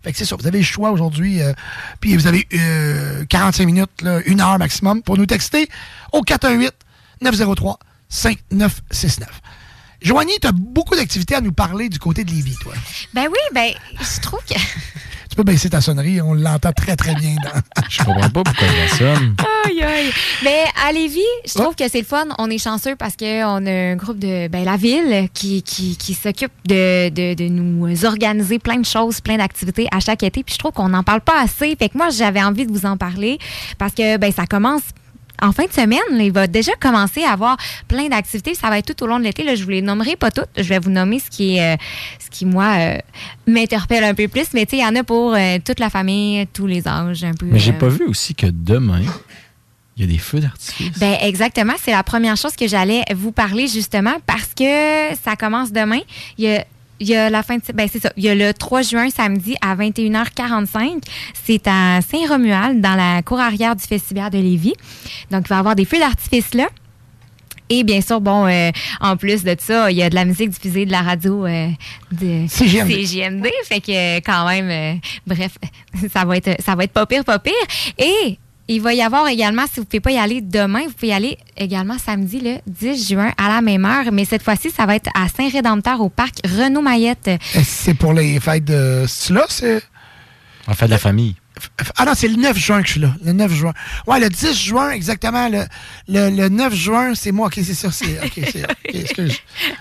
Fait que c'est ça, vous avez le choix aujourd'hui. euh, puis vous avez euh, 45 minutes, là, une heure maximum pour nous texter au 418-903-5969. Joanie, tu as beaucoup d'activités à nous parler du côté de Lévis, toi. Ben oui, ben je trouve que. Tu peux baisser ta sonnerie, on l'entend très très bien. Dans... Je comprends pas pourquoi ça sonne. Aïe, aïe. Mais à Lévis, je trouve que c'est le fun. On est chanceux parce qu'on a un groupe de ben, la ville qui, qui, qui s'occupe de, de, de nous organiser plein de choses, plein d'activités à chaque été. Puis je trouve qu'on n'en parle pas assez. Fait que moi, j'avais envie de vous en parler parce que ben, ça commence. En fin de semaine, là, il va déjà commencer à avoir plein d'activités. Ça va être tout au long de l'été. Là, je vous les nommerai pas toutes. Je vais vous nommer ce qui est, euh, ce qui moi euh, m'interpelle un peu plus. Mais tu sais, il y en a pour euh, toute la famille, tous les âges, un peu. Mais j'ai pas vu aussi que demain, il y a des feux d'artifice. ben exactement, c'est la première chose que j'allais vous parler justement parce que ça commence demain. Il y a il y a la fin de ben c'est ça, il y a le 3 juin samedi à 21h45, c'est à Saint-Romuald dans la cour arrière du festival de Lévis. Donc il va y avoir des feux d'artifice là. Et bien sûr, bon, euh, en plus de ça, il y a de la musique diffusée de la radio euh, de. CJMD. Fait que quand même, euh, bref, ça va être ça va être pas pire, pas pire. Et il va y avoir également, si vous ne pouvez pas y aller demain, vous pouvez y aller également samedi, le 10 juin, à la même heure. Mais cette fois-ci, ça va être à Saint-Rédempteur, au parc Renaud Mayette. C'est pour les fêtes de. C'est là, c'est? En fait, de la famille. Ah non, c'est le 9 juin que je suis là. Le 9 juin. Ouais, le 10 juin, exactement. Le, le, le 9 juin, c'est moi. OK, c'est ça. C'est, OK, c'est. Excuse.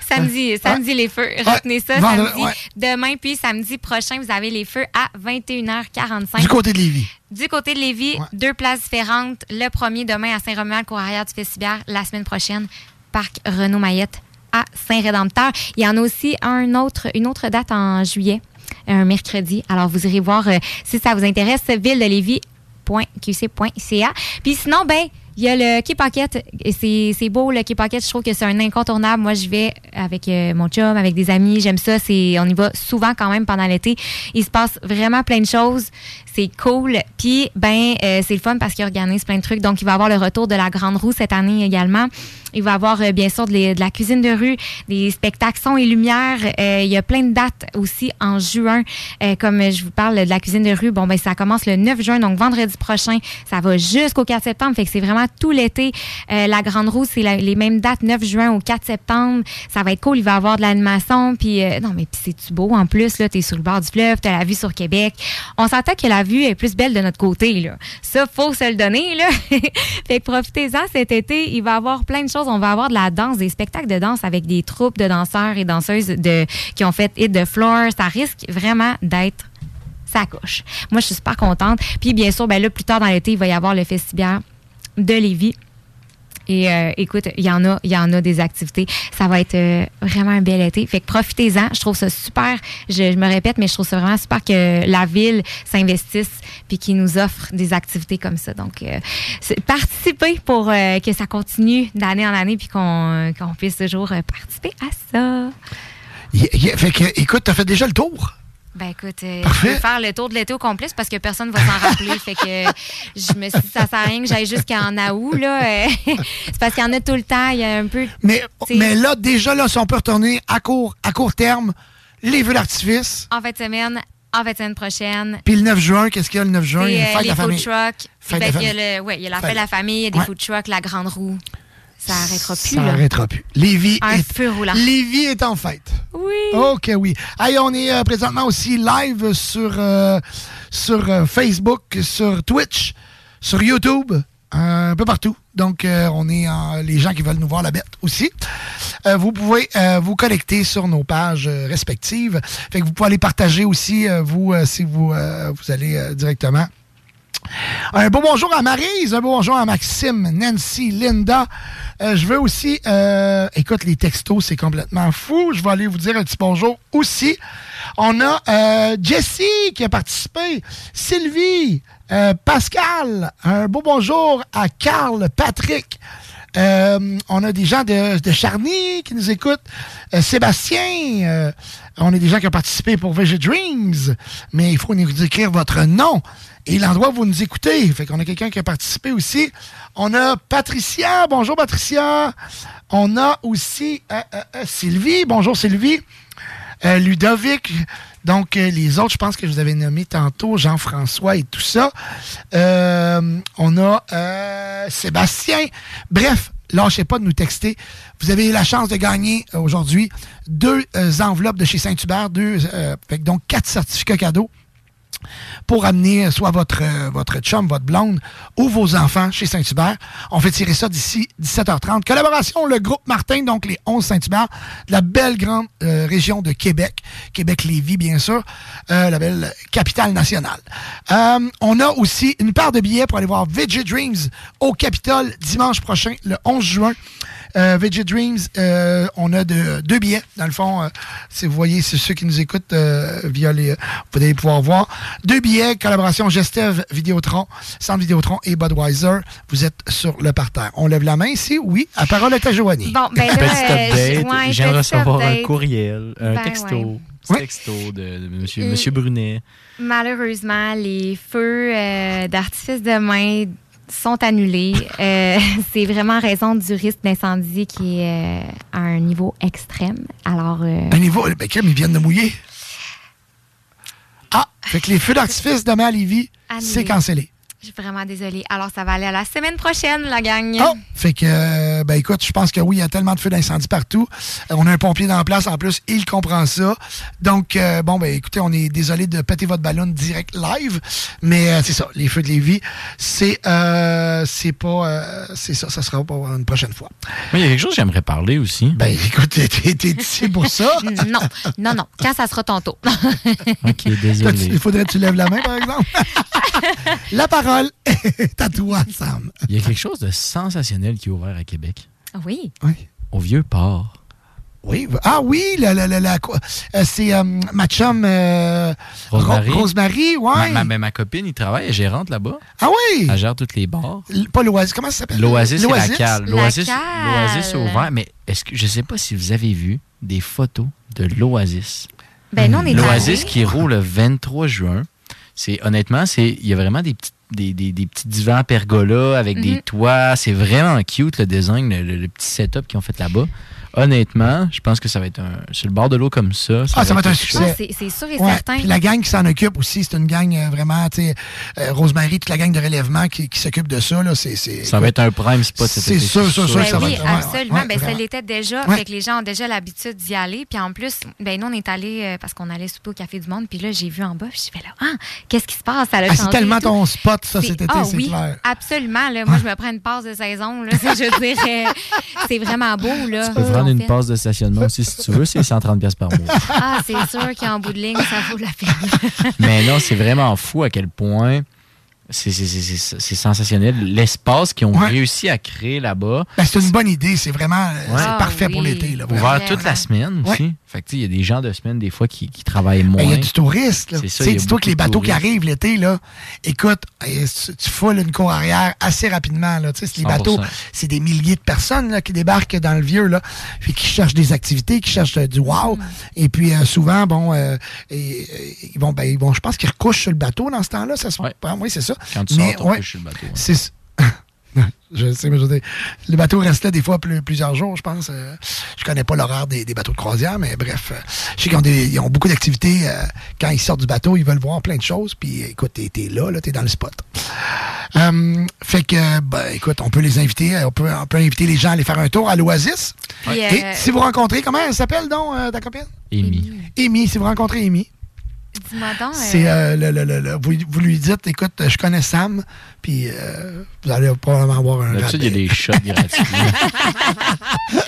Samedi, samedi les feux. Retenez ça, Vendredi, samedi. ouais. Demain, puis samedi prochain, vous avez les feux à 21h45. Du côté de Lévis. Du côté de Lévis, deux places différentes. Le premier demain à Saint-Romuald, cour arrière du Festival. La semaine prochaine, parc Renaud Mayette à Saint-Rédempteur. Il y en a aussi un autre, une autre date en juillet, un mercredi. Alors, vous irez voir euh, si ça vous intéresse, ville de. Puis sinon, ben, il y a le Key Pocket. Et C'est beau, le Key Pocket. Je trouve que c'est un incontournable. Moi, je vais avec euh, mon chum, avec des amis. J'aime ça. On y va souvent quand même pendant l'été. Il se passe vraiment plein de choses. C'est cool. Puis, ben, euh, c'est le fun parce qu'il organise plein de trucs. Donc, il va avoir le retour de la Grande Roue cette année également. Il va avoir, euh, bien sûr, de, la cuisine de rue, des spectacles son et lumière. Euh, il y a plein de dates aussi en juin. Comme je vous parle de la cuisine de rue, bon, ben, ça commence le 9 juin, donc vendredi prochain. Ça va jusqu'au 4 septembre. Fait que c'est vraiment tout l'été. La Grande Roue, c'est les mêmes dates, 9 juin au 4 septembre. Ça va être cool. Il va avoir de l'animation. Puis, non, mais puis c'est-tu beau en plus, là? T'es sur le bord du fleuve, t'as la vue sur Québec. On s'entend que la vue est plus belle de notre côté, là. Ça, faut se le donner, là. fait que profitez-en cet été. Il va y avoir plein de choses. On va avoir de la danse, des spectacles de danse avec des troupes de danseurs et danseuses de, qui ont fait Hit the Floor. Ça risque vraiment d'être ça couche. Moi, je suis super contente. Puis, bien sûr, ben là, plus tard dans l'été, il va y avoir le festival de Lévis. Et euh, écoute, il y en a, il y en a des activités. Ça va être euh, vraiment un bel été. Fait que profitez-en. Je trouve ça super. Je, me répète, mais je trouve ça vraiment super que la ville s'investisse puis qu'il nous offre des activités comme ça. Donc, euh, participez pour euh, que ça continue d'année en année puis qu'on puisse toujours participer à ça. Y- y- fait que, écoute, t'as fait déjà le tour. Ben écoute, euh, je vais faire le tour de l'été au complet c'est parce que personne va s'en rappeler. fait que je me suis dit, ça sert à rien que j'aille jusqu'en août. Là. euh, c'est parce qu'il y en a tout le temps. Il y a un peu. Mais, mais là, déjà, là, si on peut retourner à court, à court terme, les feux d'artifice. En fin de semaine, en fin de semaine prochaine. Puis le 9 juin, qu'est-ce qu'il y a le 9 juin? c'est, Il y a une euh, fête de les la food famille. Ben, de il y a le, ouais, il y a la Fête. fête de la famille, il y a des Ouais. food trucks, la grande roue. Ça arrêtera plus. Ça là. n'arrêtera plus. Lévis Un est, feu roulant. Lévis est en fête. Oui. OK, oui. Hey, on est euh, présentement aussi live sur, euh, sur euh, Facebook, sur Twitch, sur YouTube, un peu partout. Donc, on est en- les gens qui veulent nous voir la bête aussi. Vous pouvez vous connecter sur nos pages respectives. Fait que vous pouvez aller partager aussi, vous, si vous, vous allez directement un beau bonjour à Maryse, un beau bonjour à Maxime, Nancy, Linda. Euh, je veux aussi, euh, écoute, les textos, c'est complètement fou. Je vais aller vous dire un petit bonjour aussi. On a euh, Jessie qui a participé, Sylvie, euh, Pascal, un beau bonjour à Carl, Patrick. Euh, on a des gens de, Charny qui nous écoutent. Euh, Sébastien, euh, on a des gens qui ont participé pour Veggie Dreams, mais il faut nous écrire votre nom et l'endroit où vous nous écoutez. Fait qu'on a quelqu'un qui a participé aussi. On a Patricia. Bonjour Patricia. On a aussi Sylvie. Bonjour Sylvie. Ludovic. Donc, euh, les autres, je pense que je vous avais nommé tantôt, Jean-François et tout ça. Euh, on a euh, Sébastien. Bref, lâchez pas de nous texter. Vous avez la chance de gagner aujourd'hui deux enveloppes de chez Saint-Hubert, deux, donc quatre certificats cadeaux pour amener soit votre, euh, votre chum, votre blonde ou vos enfants chez Saint-Hubert. On fait tirer ça d'ici 17h30. Collaboration, le groupe Martin, donc les 11 Saint-Hubert, la belle grande euh, région de Québec, Québec-Lévis, bien sûr, euh, la belle capitale nationale. On a aussi une paire de billets pour aller voir Veggie Dreams au Capitole dimanche prochain, le 11 juin. Euh, Veggie Dreams, euh, on a de, deux billets. Dans le fond, euh, si vous voyez, c'est ceux qui nous écoutent euh, via les... Vous allez pouvoir voir. Deux billets, collaboration Gestev Vidéotron, Centre Vidéotron et Budweiser. Vous êtes sur le parterre. On lève la main ici? Oui. À parole est à Joanie. Bon, ben là, Petit update. ouais, je viens de petit recevoir un courriel, un Ben texto. ouais. petit texto de, de monsieur, monsieur Brunet. Malheureusement, les feux euh, d'artifice demain sont annulés. Euh, c'est vraiment en raison du risque d'incendie qui est euh, à un niveau extrême. Alors, euh, Un niveau... Ben, crème, ils viennent de mouiller. Ah! Fait que les feux d'artifice demain à Lévis, c'est cancellé. Je suis vraiment désolée. Alors, ça va aller à la semaine prochaine, la gang. Oh! Fait que, euh, ben écoute, je pense que oui, il y a tellement de feux d'incendie partout. Euh, on a un pompier dans la place, en plus, il comprend ça. Donc, euh, bon, ben écoutez, on est désolé de péter votre ballon direct live, mais euh, c'est ça, les feux de Lévis, c'est euh, c'est pas... euh, c'est ça, ça sera pour une prochaine fois. Mais il y a quelque chose que j'aimerais parler aussi. Ben écoute, t'es ici pour ça. non, non, non. Quand ça sera tour. Ok, désolé. Il faudrait que tu lèves la main, par exemple. la parole est à toi, Sam. Il y a quelque chose de sensationnel qui est ouvert à Québec. oui? Au Vieux Port. Oui. Ah oui, la, la, la, euh, c'est euh, ma chum euh, Rosemary. Ro- Rosemary, ouais. Ma, ma- copine, il travaille, elle est gérante là-bas. Ah oui? Elle gère toutes les bars. L- Pas l'Oasis, comment ça s'appelle? L'Oasis, c'est la L'Oasis? cale. L'Oasis, l'Oasis ouvert, mais est-ce que je sais pas si vous avez vu des photos de l'Oasis. Ben, nous, on est L'Oasis qui roule le 23 juin. C'est honnêtement, c'est il y a vraiment des petits des, des, des petits divans à pergola avec des Mhm. toits. C'est vraiment cute le design, le, le- le petit setup qu'ils ont fait là-bas. Honnêtement, je pense que ça va être un sur le bord de l'eau comme ça. Ah, ça va être un succès. Ah, c'est c'est sûr et Ouais, certain. puis la gang qui s'en occupe aussi, c'est une gang euh, vraiment, tu sais, euh, Rosemary, toute la gang de relèvement qui, qui s'occupe de ça, là, c'est... c'est- Ça va être un prime spot cet C'est été, sûr, sûr, sûr Ben que ça va oui, être... ouais, absolument. ouais, ben, ça l'était déjà. Ouais. Fait que les gens ont déjà l'habitude d'y aller. Puis en plus, ben, nous, on est allés euh, parce qu'on allait souper au Café du Monde. Puis là, j'ai vu en bas. Puis j'ai fait là, ah, qu'est-ce qui se passe? Ça Ah, c'est tellement ton spot, ça, cet été, Ah c'est oui, clair. absolument. Là, moi, je me prends une passe de saison. Là, je veux dire, c'est vraiment beau. Là, prendre une fait. passe de stationnement aussi si tu veux, c'est 130 pièces par mois. Ah, c'est sûr qu'en bout de ligne, ça vaut la peine. Mais non, c'est vraiment fou à quel point c'est sensationnel. L'espace qu'ils ont réussi à créer là-bas. Ben, c'est une bonne idée, c'est vraiment... euh, Ouais. C'est Ah parfait pour l'été, là. Ouvert toute la semaine aussi. Ouais. Fait que, tu sais, il y a des gens de semaine, des fois, qui, qui travaillent moins. Ben, Il y a du touriste. là. C'est dis-toi que les bateaux qui arrivent l'été, là, écoute, tu, foules une cour arrière assez rapidement. Là. Tu sais, Les 100%. bateaux, c'est des milliers de personnes là, qui débarquent dans le vieux, là, puis qui cherchent des activités, qui cherchent euh, du wow. Mm. Et puis euh, souvent, bon, euh, et- et- ils vont, ben, ils vont, je pense qu'ils recouchent sur le bateau dans ce temps-là. Ça se... ah, oui, c'est ça. Quand tu Mais, sors, ouais, sur le bateau. hein. c'est je sais, mais je veux dire, le bateau reste là des fois plus- plusieurs jours, je pense. Euh, je connais pas l'horaire des, des bateaux de croisière, mais bref. euh, je sais qu'ils ont, des- ils ont beaucoup d'activités. euh, quand ils sortent du bateau, ils veulent voir plein de choses. Puis écoute, t'es t'es là, là t'es dans le spot. Euh, fait que, ben, écoute, on peut les inviter, euh, on peut, on peut inviter les gens à aller faire un tour à l'Oasis. Et euh, si vous rencontrez, comment elle s'appelle donc, euh, ta copine? Amy. Amy, si vous rencontrez Amy. Dis-moi donc. euh, C'est euh, le, le- le- le- vous, vous lui dites, écoute, je connais Sam, puis euh, vous allez probablement avoir un. D'habitude, il y a des shots gratuits.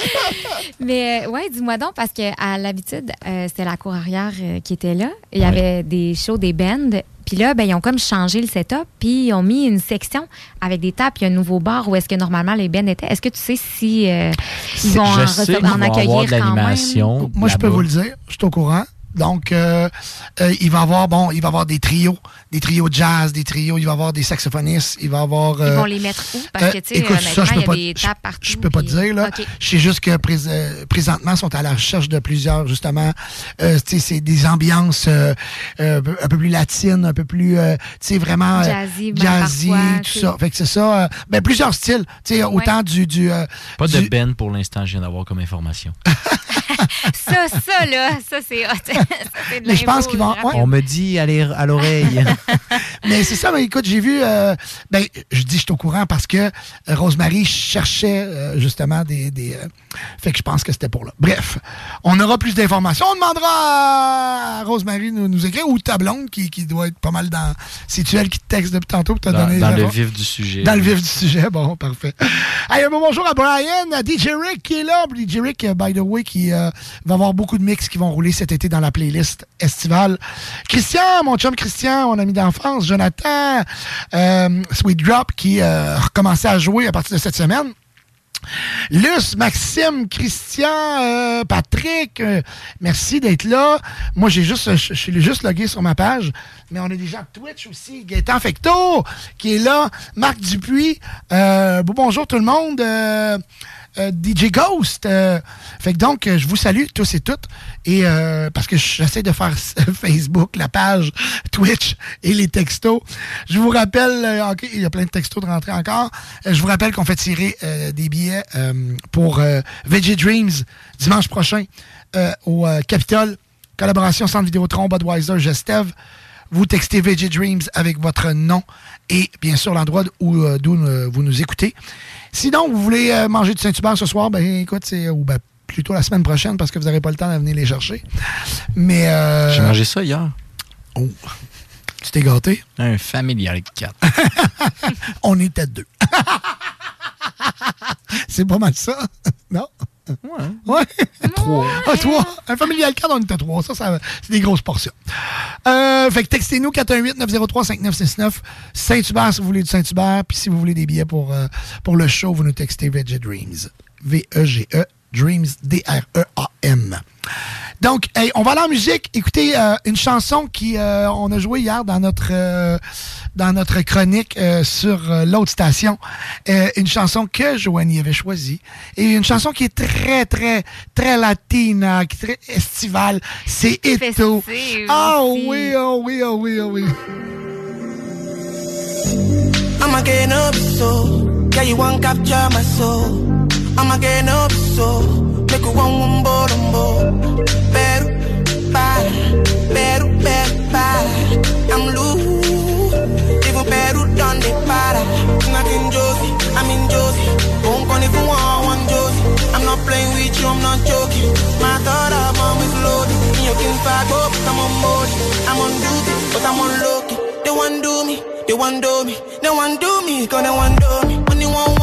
Mais euh, ouais, dis-moi donc, parce qu'à l'habitude, euh, c'était la cour arrière euh, qui était là. Il y Ouais. avait des shows, des bands. Puis là, ben, ils ont comme changé le setup, puis ils ont mis une section avec des tables, puis un nouveau bar où est-ce que normalement les bands étaient. Est-ce que tu sais si euh, ils vont Je en, sais recevoir- qu'ils en vont avoir accueillir de quand même? Moi, je peux vous le dire, je suis au courant. Donc, euh, euh, il va avoir bon, il va avoir des trios, des trios de jazz, des trios, il va avoir des saxophonistes, il va avoir. Ils euh, vont les mettre où? Parce que, euh, tu sais, écoute, ça, honnêtement, je peux il y a pas- des je- partout. Je peux pas te dire, là. OK. Je sais juste que prés- euh, présentement, ils sont à la recherche de plusieurs, justement, euh, tu sais, c'est des ambiances euh, euh, un peu plus latines, un peu plus, euh, tu sais, vraiment. euh, Jazzy, jazzy, parfois, tout ça. Fait que c'est ça. euh, ben, plusieurs styles. Tu sais, autant du. du euh, Pas de du- Ben pour l'instant, je viens d'avoir comme information. Ça, ça, là, ça, c'est hot. Mais je pense qu'ils vont- ouais. On me dit à l'oreille. à l'oreille. Mais c'est ça, mais écoute, j'ai vu. euh, ben, je dis je suis au courant parce que euh, Rosemary cherchait euh, justement des. des euh, fait que je pense que c'était pour là. Bref, on aura plus d'informations. On demandera à Rosemary de nous, nous écrire ou ta blonde qui, qui doit être pas mal dans. C'est-tu elle qui te texte depuis tantôt pour te donner dans le vif du sujet. Dans le vif du sujet, bon, parfait. Un bon bonjour à Brian, à DJ Rick qui est là. DJ Rick, by the way, qui euh, va avoir beaucoup de mix qui vont rouler cet été dans la playlist estivale. Christian, mon chum Christian, mon ami d'enfance, Jonathan, euh, Sweet Drop qui euh, a recommencé à jouer à partir de cette semaine. Luce, Maxime, Christian, euh, Patrick, euh, merci d'être là. Moi, j'ai juste, je, suis juste logué sur ma page, mais on a des gens Twitch aussi. Gaëtan Fecto qui est là, Marc Dupuis. Bon bonjour tout le monde. Euh, DJ Ghost. euh, fait que donc, euh, je vous salue tous et toutes. Et parce que j'essaie de faire Facebook, la page Twitch et les textos. Je vous rappelle, euh, ok, il y a plein de textos de rentrer encore. Je vous rappelle qu'on fait tirer des billets pour Veggie Dreams dimanche prochain au Capitole. Collaboration Centre Vidéotron, Budweiser, Gestev. Vous textez Veggie Dreams avec votre nom et bien sûr l'endroit où d'où vous nous écoutez. Sinon, vous voulez euh, manger du Saint-Hubert ce soir, ben écoute, c'est ou ben, plutôt la semaine prochaine parce que vous n'aurez pas le temps de venir les chercher. Mais euh, J'ai mangé ça hier. Oh. Tu t'es gâté? Un familial 4. On était deux. c'est pas mal ça, non? Ouais. Ouais. Trois. Ah, trois. Un familial 4, on était trois. Ça, ça c'est des grosses portions. Euh, fait que textez-nous 418-903-5969. Saint-Hubert si vous voulez du Saint-Hubert. Puis si vous voulez des billets pour, euh, pour le show, vous nous textez Veggie Dreams. V-E-G-E Dreams, D-R-E-A-M. Donc, hey, on va aller en musique, écouter euh, une chanson qui euh, on a joué hier dans notre euh, dans notre chronique euh, sur euh, l'autre station. Euh, une chanson que Joanie avait choisie. Et une chanson qui est très, très, très latina, qui est très estivale. C'est Eto. Ah aussi. oui, oh oui, oh oui, oh oui. I'm getting up so, yeah, you want capture my soul. I'm getting up so, make you want one bolombo. Peru, para, Peru, Peru, para. I'm loose, even Peru done the para. Not in Josie, I'm in Josie. Won't call if you want one Josie. I'm not playing with you, I'm not joking. My thought of mom is loaded. Me, you can fuck up, I'm on board. I'm on duty, but I'm on low. They want do me, they want do me, they want do me, they want do me. When you want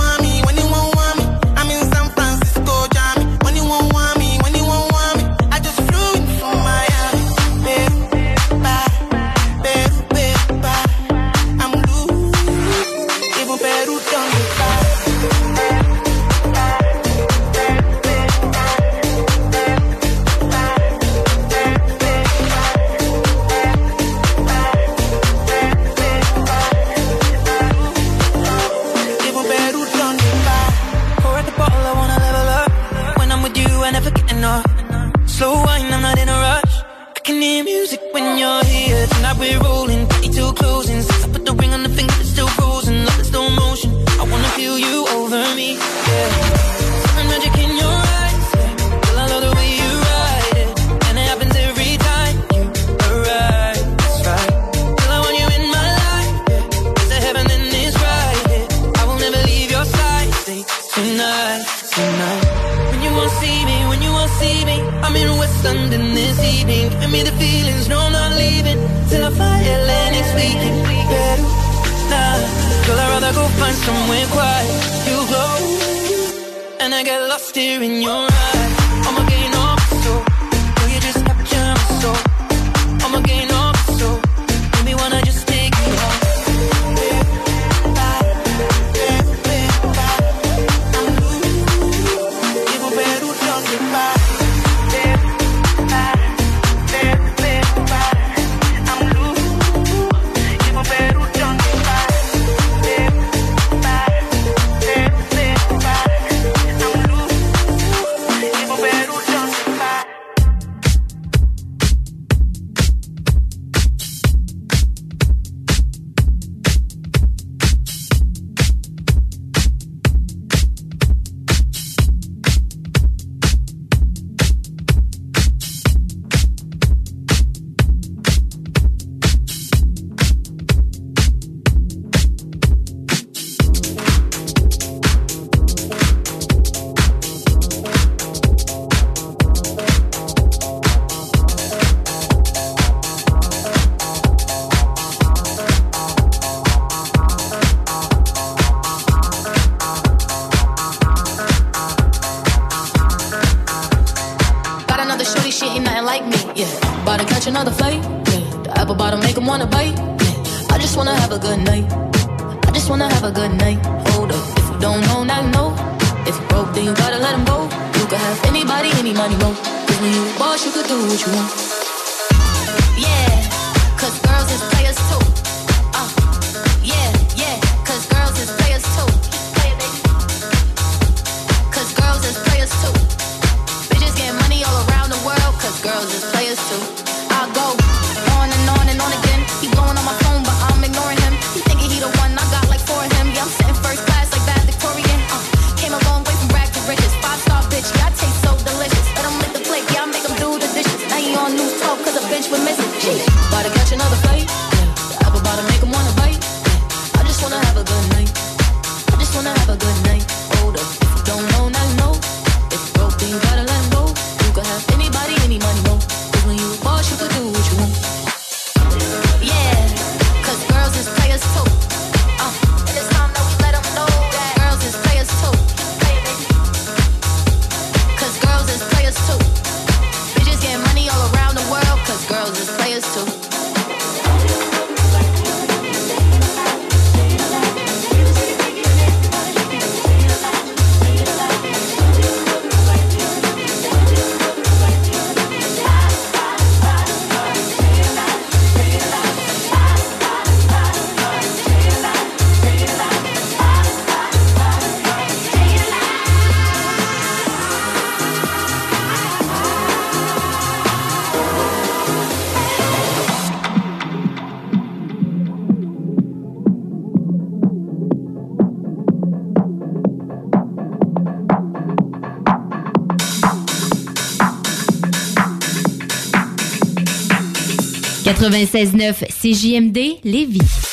music when you're here. Tonight we're London this evening. Give me the feelings, no, I'm not leaving till I fly LA next week. Better nah, girl, I'd rather go find somewhere quiet. You glow, and I get lost here in your eyes. 96.9 CJMD Lévis.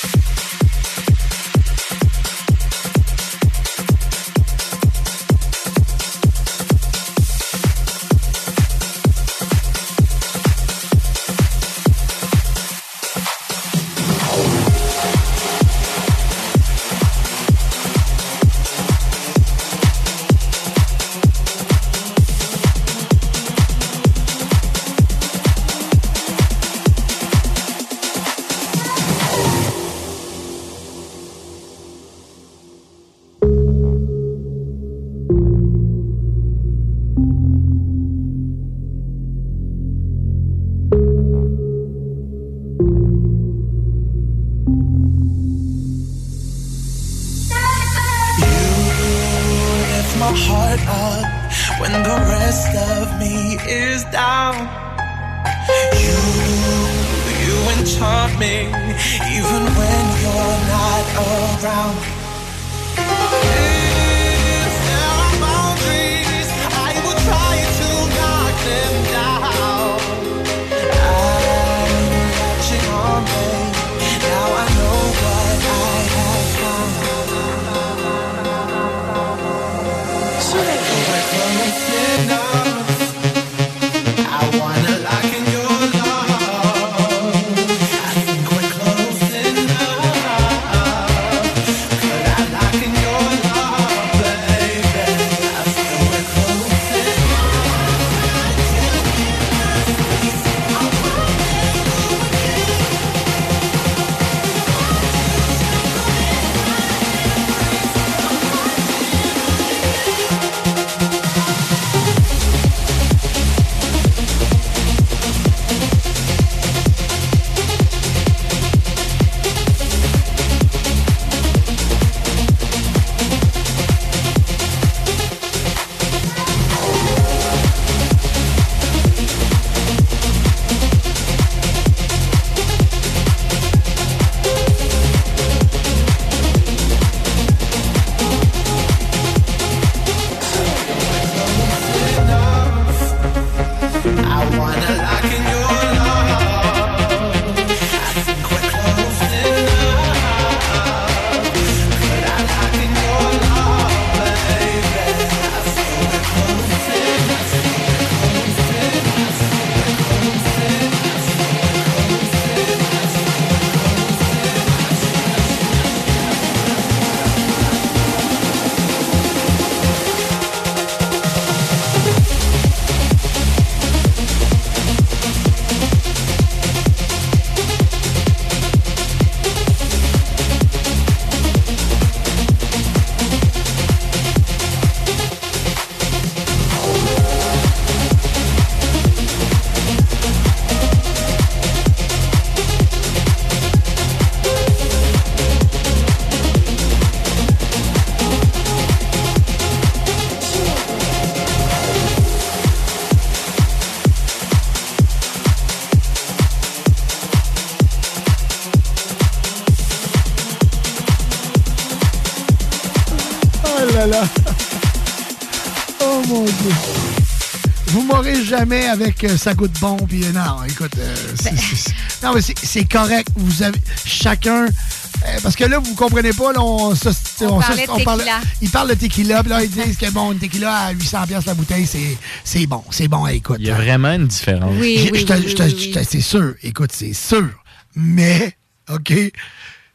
Jamais avec euh, ça goûte bon puis euh, non, écoute, euh, c'est- c'est- non mais c'est- c'est correct. Vous avez chacun euh, parce que là vous comprenez pas là, on, On ça, parlait de on parle- tequila. ils parlent de tequila puis là ils disent que bon une tequila à 800 pièces la bouteille c'est c'est bon, c'est bon écoute. Il y a vraiment une différence. J'ai- je te- je te- je te- C'est sûr, écoute, c'est sûr. Mais, OK,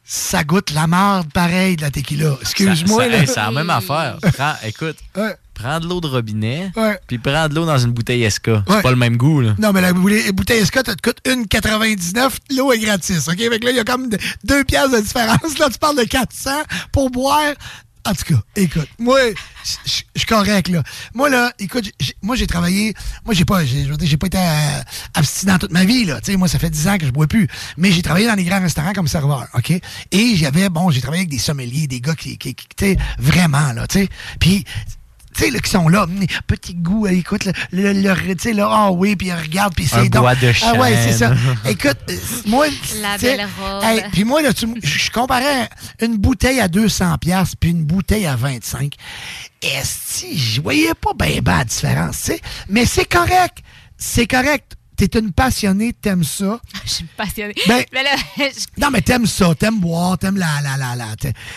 ça goûte la marde pareil de la tequila. Excuse-moi. Ça- là. hey, C'est la même affaire. Prends, écoute, prends de l'eau de robinet, puis prends de l'eau dans une bouteille SK. C'est pas le même goût, là. Non, mais la bouteille, SK, ça te coûte 1,99. L'eau est gratis. OK? Fait que là, il y a comme de- deux pièces de différence. Là, tu parles de 400 pour boire. En tout cas, écoute, moi, je suis correct, là. Moi, là, écoute, moi, j'ai travaillé. Moi, j'ai pas, j'ai pas été euh, abstinent toute ma vie, là. Tu sais, moi, ça fait 10 ans que je bois plus. Mais j'ai travaillé dans les grands restaurants comme serveur, OK? Et j'avais, bon, j'ai travaillé avec des sommeliers, des gars qui, qui, vraiment, là, tu sais. Puis, tu sais, là, qui sont là, hum, petit goût, euh, écoute, le, le, le- tu sais, là, ah oui, puis ils regardent, puis c'est donc. bois de Ah ouais, c'est ça. Écoute, euh, moi, La tu sais, belle robe. hey, puis moi, là, je comparais une bouteille à 200 pièces puis une bouteille à 25. Est-ce je voyais pas ben ben la différence, tu sais? Mais c'est correct. C'est correct. T'es une passionnée, t'aimes ça. Je suis passionnée. Ben- Mais là, je- Non, mais t'aimes ça, t'aimes boire, t'aimes la, la, la, la.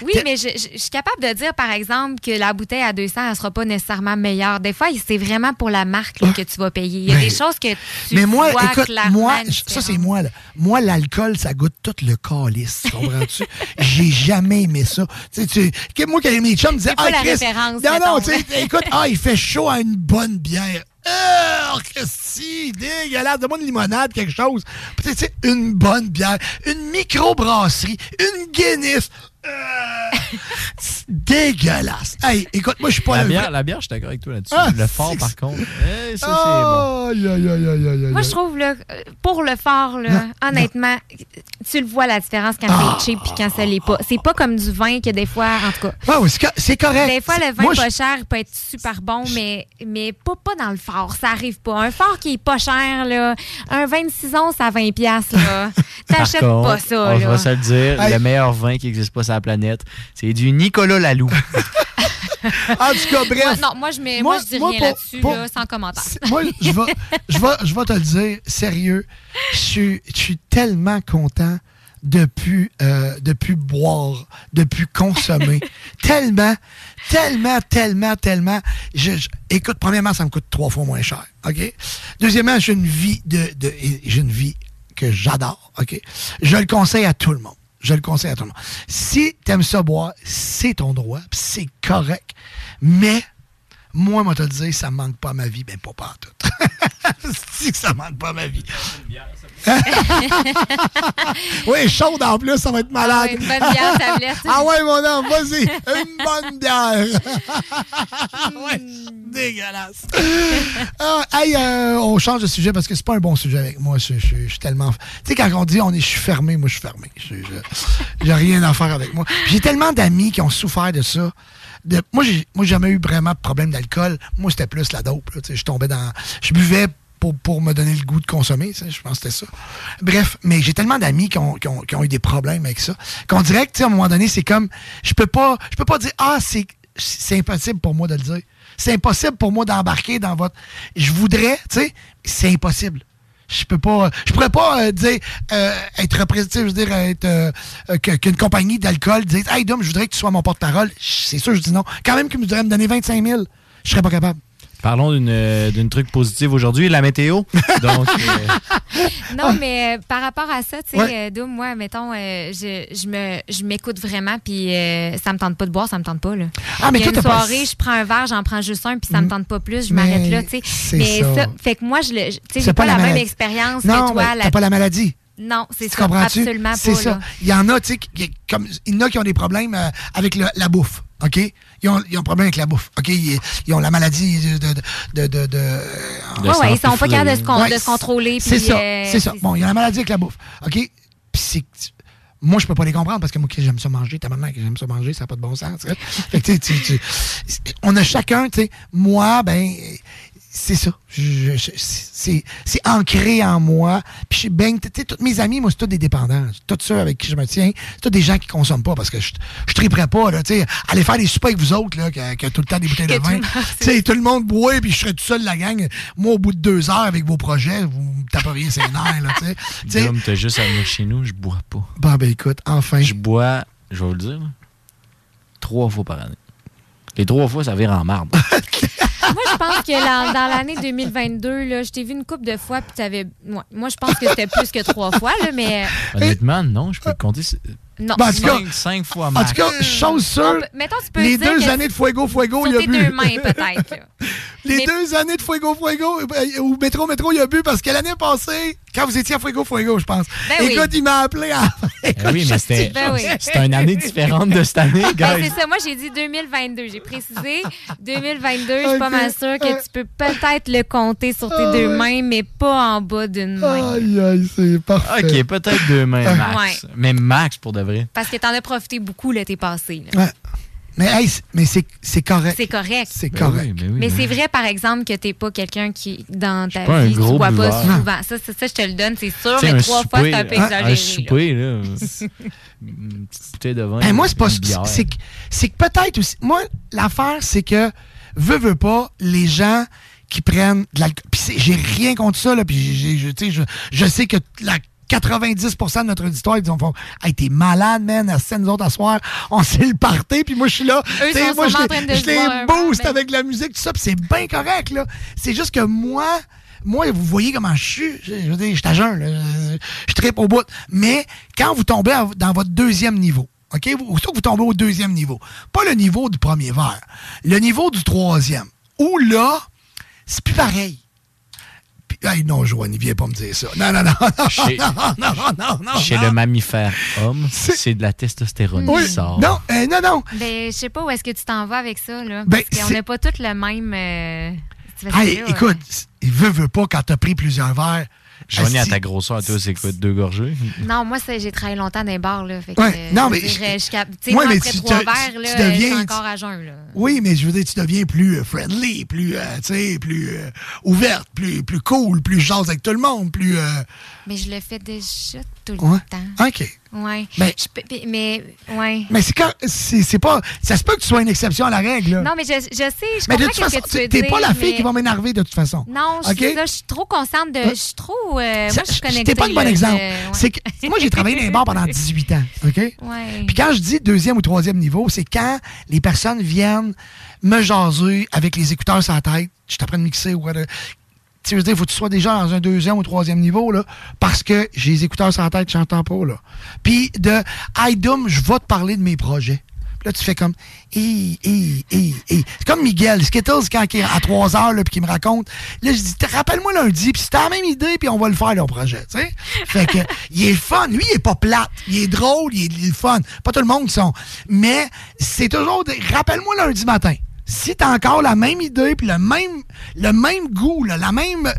Oui, mais je, je- je suis capable de dire, par exemple, que la bouteille à 200, elle sera pas nécessairement meilleure. Des fois, c'est vraiment pour la marque là, que tu vas payer. Il y a Mais- des choses que tu Mais moi, vois écoute, moi, ça c'est moi, là. Moi, l'alcool, ça goûte tout le calice. Comprends-tu? J'ai jamais aimé ça. Tu sais, moi, quand mes chums me disaient, ah, Chris, non, non, écoute, ah, il fait chaud à une bonne bière. Oh, que si, dégueulasse, donne-moi une limonade, quelque chose. Peut-être, une bonne bière, une microbrasserie, une Guinness. Euh, c'est dégueulasse. Hey, écoute, moi, je suis pas La bière, vrai- la bière, je suis d'accord avec toi là-dessus. Ah, le fort, par contre, eh, ça, c'est bon. Moi, je trouve, là, pour le fort, là, honnêtement, tu le vois la différence quand Ah. c'est cheap et quand ça l'est pas. C'est pas comme du vin que des fois, en tout cas. Ah oui, c'est co- c'est correct. Des fois, le vin pas cher il peut être super bon, mais, mais pas, pas dans le fort. Ça arrive pas. Un fort qui est pas cher, là, un 26 onces à 20$, piastres, là, t'achètes pas ça. On là. va se le dire, Hey. le meilleur vin qui n'existe pas sur la planète, c'est du Nicolas Lalou. En tout cas, bref. Moi, non, moi, je, mets, moi, je dis rien là-dessus, là, sans commentaire. Moi, je vais, je vais, je vais te le dire, sérieux, je suis, je suis tellement content de plus, euh, de plus boire, de plus consommer. tellement, tellement, tellement, tellement. Je, je- écoute, premièrement, ça me coûte trois fois moins cher. OK? Deuxièmement, j'ai une vie de, de j'ai une vie que j'adore. OK? Je le conseille à tout le monde. Je le conseille à tout le monde. Si t'aimes ça boire, c'est ton droit, c'est correct. Mais moi, moi, te le dire, ça manque pas à ma vie, ben pas pas tout. si que ça manque pas à ma vie. oui, chaude en plus, ça va être malade. Ah ouais, une bonne bière, tablette. ah ouais, mon homme, vas-y, une bonne bière. ouais, dégueulasse. Ah, hey, euh, on change de sujet parce que c'est pas un bon sujet avec moi. Je, je- je suis tellement. Tu sais, quand on dit on est, je suis fermé, moi je suis fermé. J'ai rien à faire avec moi. J'ai tellement d'amis qui ont souffert de ça. De- moi, j'ai jamais eu vraiment de problème d'alcool. Moi, c'était plus la dope. je tombais dans. Je buvais pour, pour me donner le goût de consommer. Je pense que c'était ça. Bref, mais j'ai tellement d'amis qui ont, qui, ont, qui ont eu des problèmes avec ça. Qu'on dirait que, à un moment donné, c'est comme. Je peux pas, je peux pas dire Ah, c'est c'est impossible pour moi de le dire. C'est impossible pour moi d'embarquer dans votre. Je voudrais, tu sais, c'est impossible. Je peux pas. Je pourrais pas euh, dire euh, être représentatif, je veux dire, être euh, euh, qu'une compagnie d'alcool dise Hey Dom, je voudrais que tu sois mon porte-parole. C'est sûr, je dis non. Quand même qu'il me devrait me donner 25 000, je serais pas capable. Parlons d'une euh, d'une truc positive aujourd'hui, la météo. Donc, euh, Non, mais euh, par rapport à ça, tu sais, Ouais. euh, Doom, moi, mettons, euh, je, je me je m'écoute vraiment, puis euh, ça me tente pas de boire, ça me tente pas, là. Ah, mais toi, une pas- soirée, je prends un verre, j'en prends juste un, puis ça me tente pas plus, je m'arrête là, tu sais. c'est Mais ça. fait que moi, je le- tu sais, C'est j'ai pas, la, même expérience non, que toi. mais là- T'as pas la maladie. Non, c'est ça, absolument pas. C'est ça. là. Il y en a, tu sais, qui- comme il y en a qui ont des problèmes euh, avec le- la bouffe. OK? Ils ont, ils ont un problème avec la bouffe. OK? Ils, ils ont la maladie de. de, de, de, de- Ouais, ouais, ils sont pas capables de se, con- Ouais, de se contrôler. C'est puis, ça. euh, c'est ça. Bon, il y a la maladie avec la bouffe. OK? Puis c'est. Moi, je peux pas les comprendre parce que moi, j'aime ça manger. Ta maman, j'aime ça manger, ça n'a pas de bon sens. tu sais. Fait que, tu sais, tu- tu- on a chacun, tu sais, moi, ben, c'est ça. Je- je- c'est c'est ancré en moi. Puis, je suis ben, tu sais, tous mes amis, moi, c'est tous des dépendants. Tous ceux avec qui je me tiens, c'est tous des gens qui consomment pas parce que je, je triperais pas, là, tu sais, aller faire des soupers avec vous autres, là, qui a, qui a tout le temps des bouteilles de Que vin. Tu sais, tout le monde boit, puis je serais tout seul, la gang. Moi, au bout de deux heures avec vos projets, vous me taperiez ses nerfs, là, tu sais. Dom, t'as juste à venir chez nous, je bois pas. Bon, ben écoute, enfin. Je bois, je vais vous le dire, trois fois par année. Les trois fois, ça vire en marbre. Moi, je pense que dans, dans l'année 2022, là, je t'ai vu une couple de fois, puis t'avais. Ouais, moi, je pense que c'était plus que trois fois, là, mais. Honnêtement, non, je peux te compter. c'est- Non. Ben, en tout cas- cinq, cinq fois En max. tout cas, chose sûre, mettons, tu peux les dire deux années de Fuego Fuego, il Sur a bu. deux mains, peut-être. les Mais- deux années de Fuego Fuego, euh, ou Métro Métro, il a bu parce que l'année passée, quand vous étiez à Fuego Fuego, je pense, Ben oui. écoute, il m'a appelé à. Oui, mais c'était Ben oui. c'était une année différente de cette année, Ben, c'est ça. Moi, j'ai dit 2022. J'ai précisé 2022. Je suis pas mal sûre que tu peux peut-être le compter sur tes deux mains, mais pas en bas d'une main. Aïe, aïe, c'est parfait. Ok, peut-être deux mains max. Ouais. Mais max pour de vrai. Parce que t'en as profité beaucoup l'été passé. là. Ouais. Mais, hey, c'est- mais c'est c'est correct. C'est correct. C'est correct. mais c'est vrai, par exemple, que t'es pas quelqu'un qui, dans ta pas vie, tu bois pas buveur. souvent. Ça, ça, ça, je te le donne, c'est sûr, mais trois fois, souper, c'est un peu hein, exagéré. Un souper, là. une petite bouteille de vin. Ben, moi, c'est pas. C'est que c'est que peut-être aussi. Moi, l'affaire, c'est que, veux, veux pas, les gens qui prennent de l'alcool. Puis c'est- j'ai rien contre ça, là. Puis sais, je, je sais que la 90% de notre auditoire, ils font Hey, t'es malade, man, à scène, nous autres, à soir, on s'est le party, puis moi, je suis là. Eux Tu sais, sont moi, je les- en train de je se les boire un boost verre, avec la musique, tout ça, puis c'est bien correct, là. C'est juste que moi, moi, vous voyez comment je suis. Je, veux dire, je suis à jeun, là. Je, tripe au bout. Mais quand vous tombez à- dans votre deuxième niveau, OK? Aussitôt que vous tombez au deuxième niveau, pas le niveau du premier verre, le niveau du troisième, où là, c'est plus pareil. Hey, non, Joanie, viens pas me dire ça. Non, non, non, non, Chez- non, non, non, non, non. Chez le mammifère homme, c'est de la testostérone Oui. qui sort. Non, euh, non, non. Ben, je sais pas où est-ce que tu t'en vas avec ça, là. Ben, parce qu'on n'a pas tous le même. euh, Hey, là, écoute, il veut, veut pas quand t'as pris plusieurs verres. Joanie, à ta grosseur, toi, c'est quoi, deux gorgées? Non, moi, j'ai travaillé longtemps dans les bars, là. Fait que, Ouais, non, je mais dirais, je- Ouais, moi, mais après tu trois te- verres, tu là, deviens- je suis encore à jeun, là. Oui, mais je veux dire, tu deviens plus euh, friendly, plus, euh, tu sais, plus euh, ouverte, plus, plus cool, plus jase avec tout le monde, plus... euh, Mais je le fais déjà tout le Ouais. temps. OK. Ouais. Ben- mais, ouais. Mais c'est quand... C'est c'est pas... Ça se peut que tu sois une exception à la règle, là. Non, mais je, je sais, je mais de toute façon, tu dire. pas la fille mais- qui va m'énerver de toute façon. Non, je, OK? suis ça, je suis trop consciente de. Je suis trop. euh, Ça- moi, je suis connectée. Pas le bon là, exemple. ouais. C'est que, moi, j'ai travaillé dans les bars pendant 18 ans, OK? Ouais. Puis quand je dis deuxième ou troisième niveau, c'est quand les personnes viennent me jaser avec les écouteurs sur la tête, je t'apprends de mixer ou. Tu veux dire, il faut que tu sois déjà dans un deuxième ou troisième niveau, là, parce que j'ai les écouteurs sur la tête, je n'entends pas, là. Puis de Dom, je vais te parler de mes projets. Puis là, tu fais comme, hé, hé, hé. C'est comme Miguel, Skittles, quand il est à 3 heures, là, puis qu'il me raconte. Là, je dis, rappelle-moi lundi, puis c'est la même idée, puis on va le faire, le projet, tu sais. Fait que, il est fun. Lui, il est pas plate. Il est drôle, il est, il est fun. Pas tout le monde sont. Mais c'est toujours, rappelle-moi lundi matin. Si t'as encore la même idée, puis le même, le même goût, là, la même.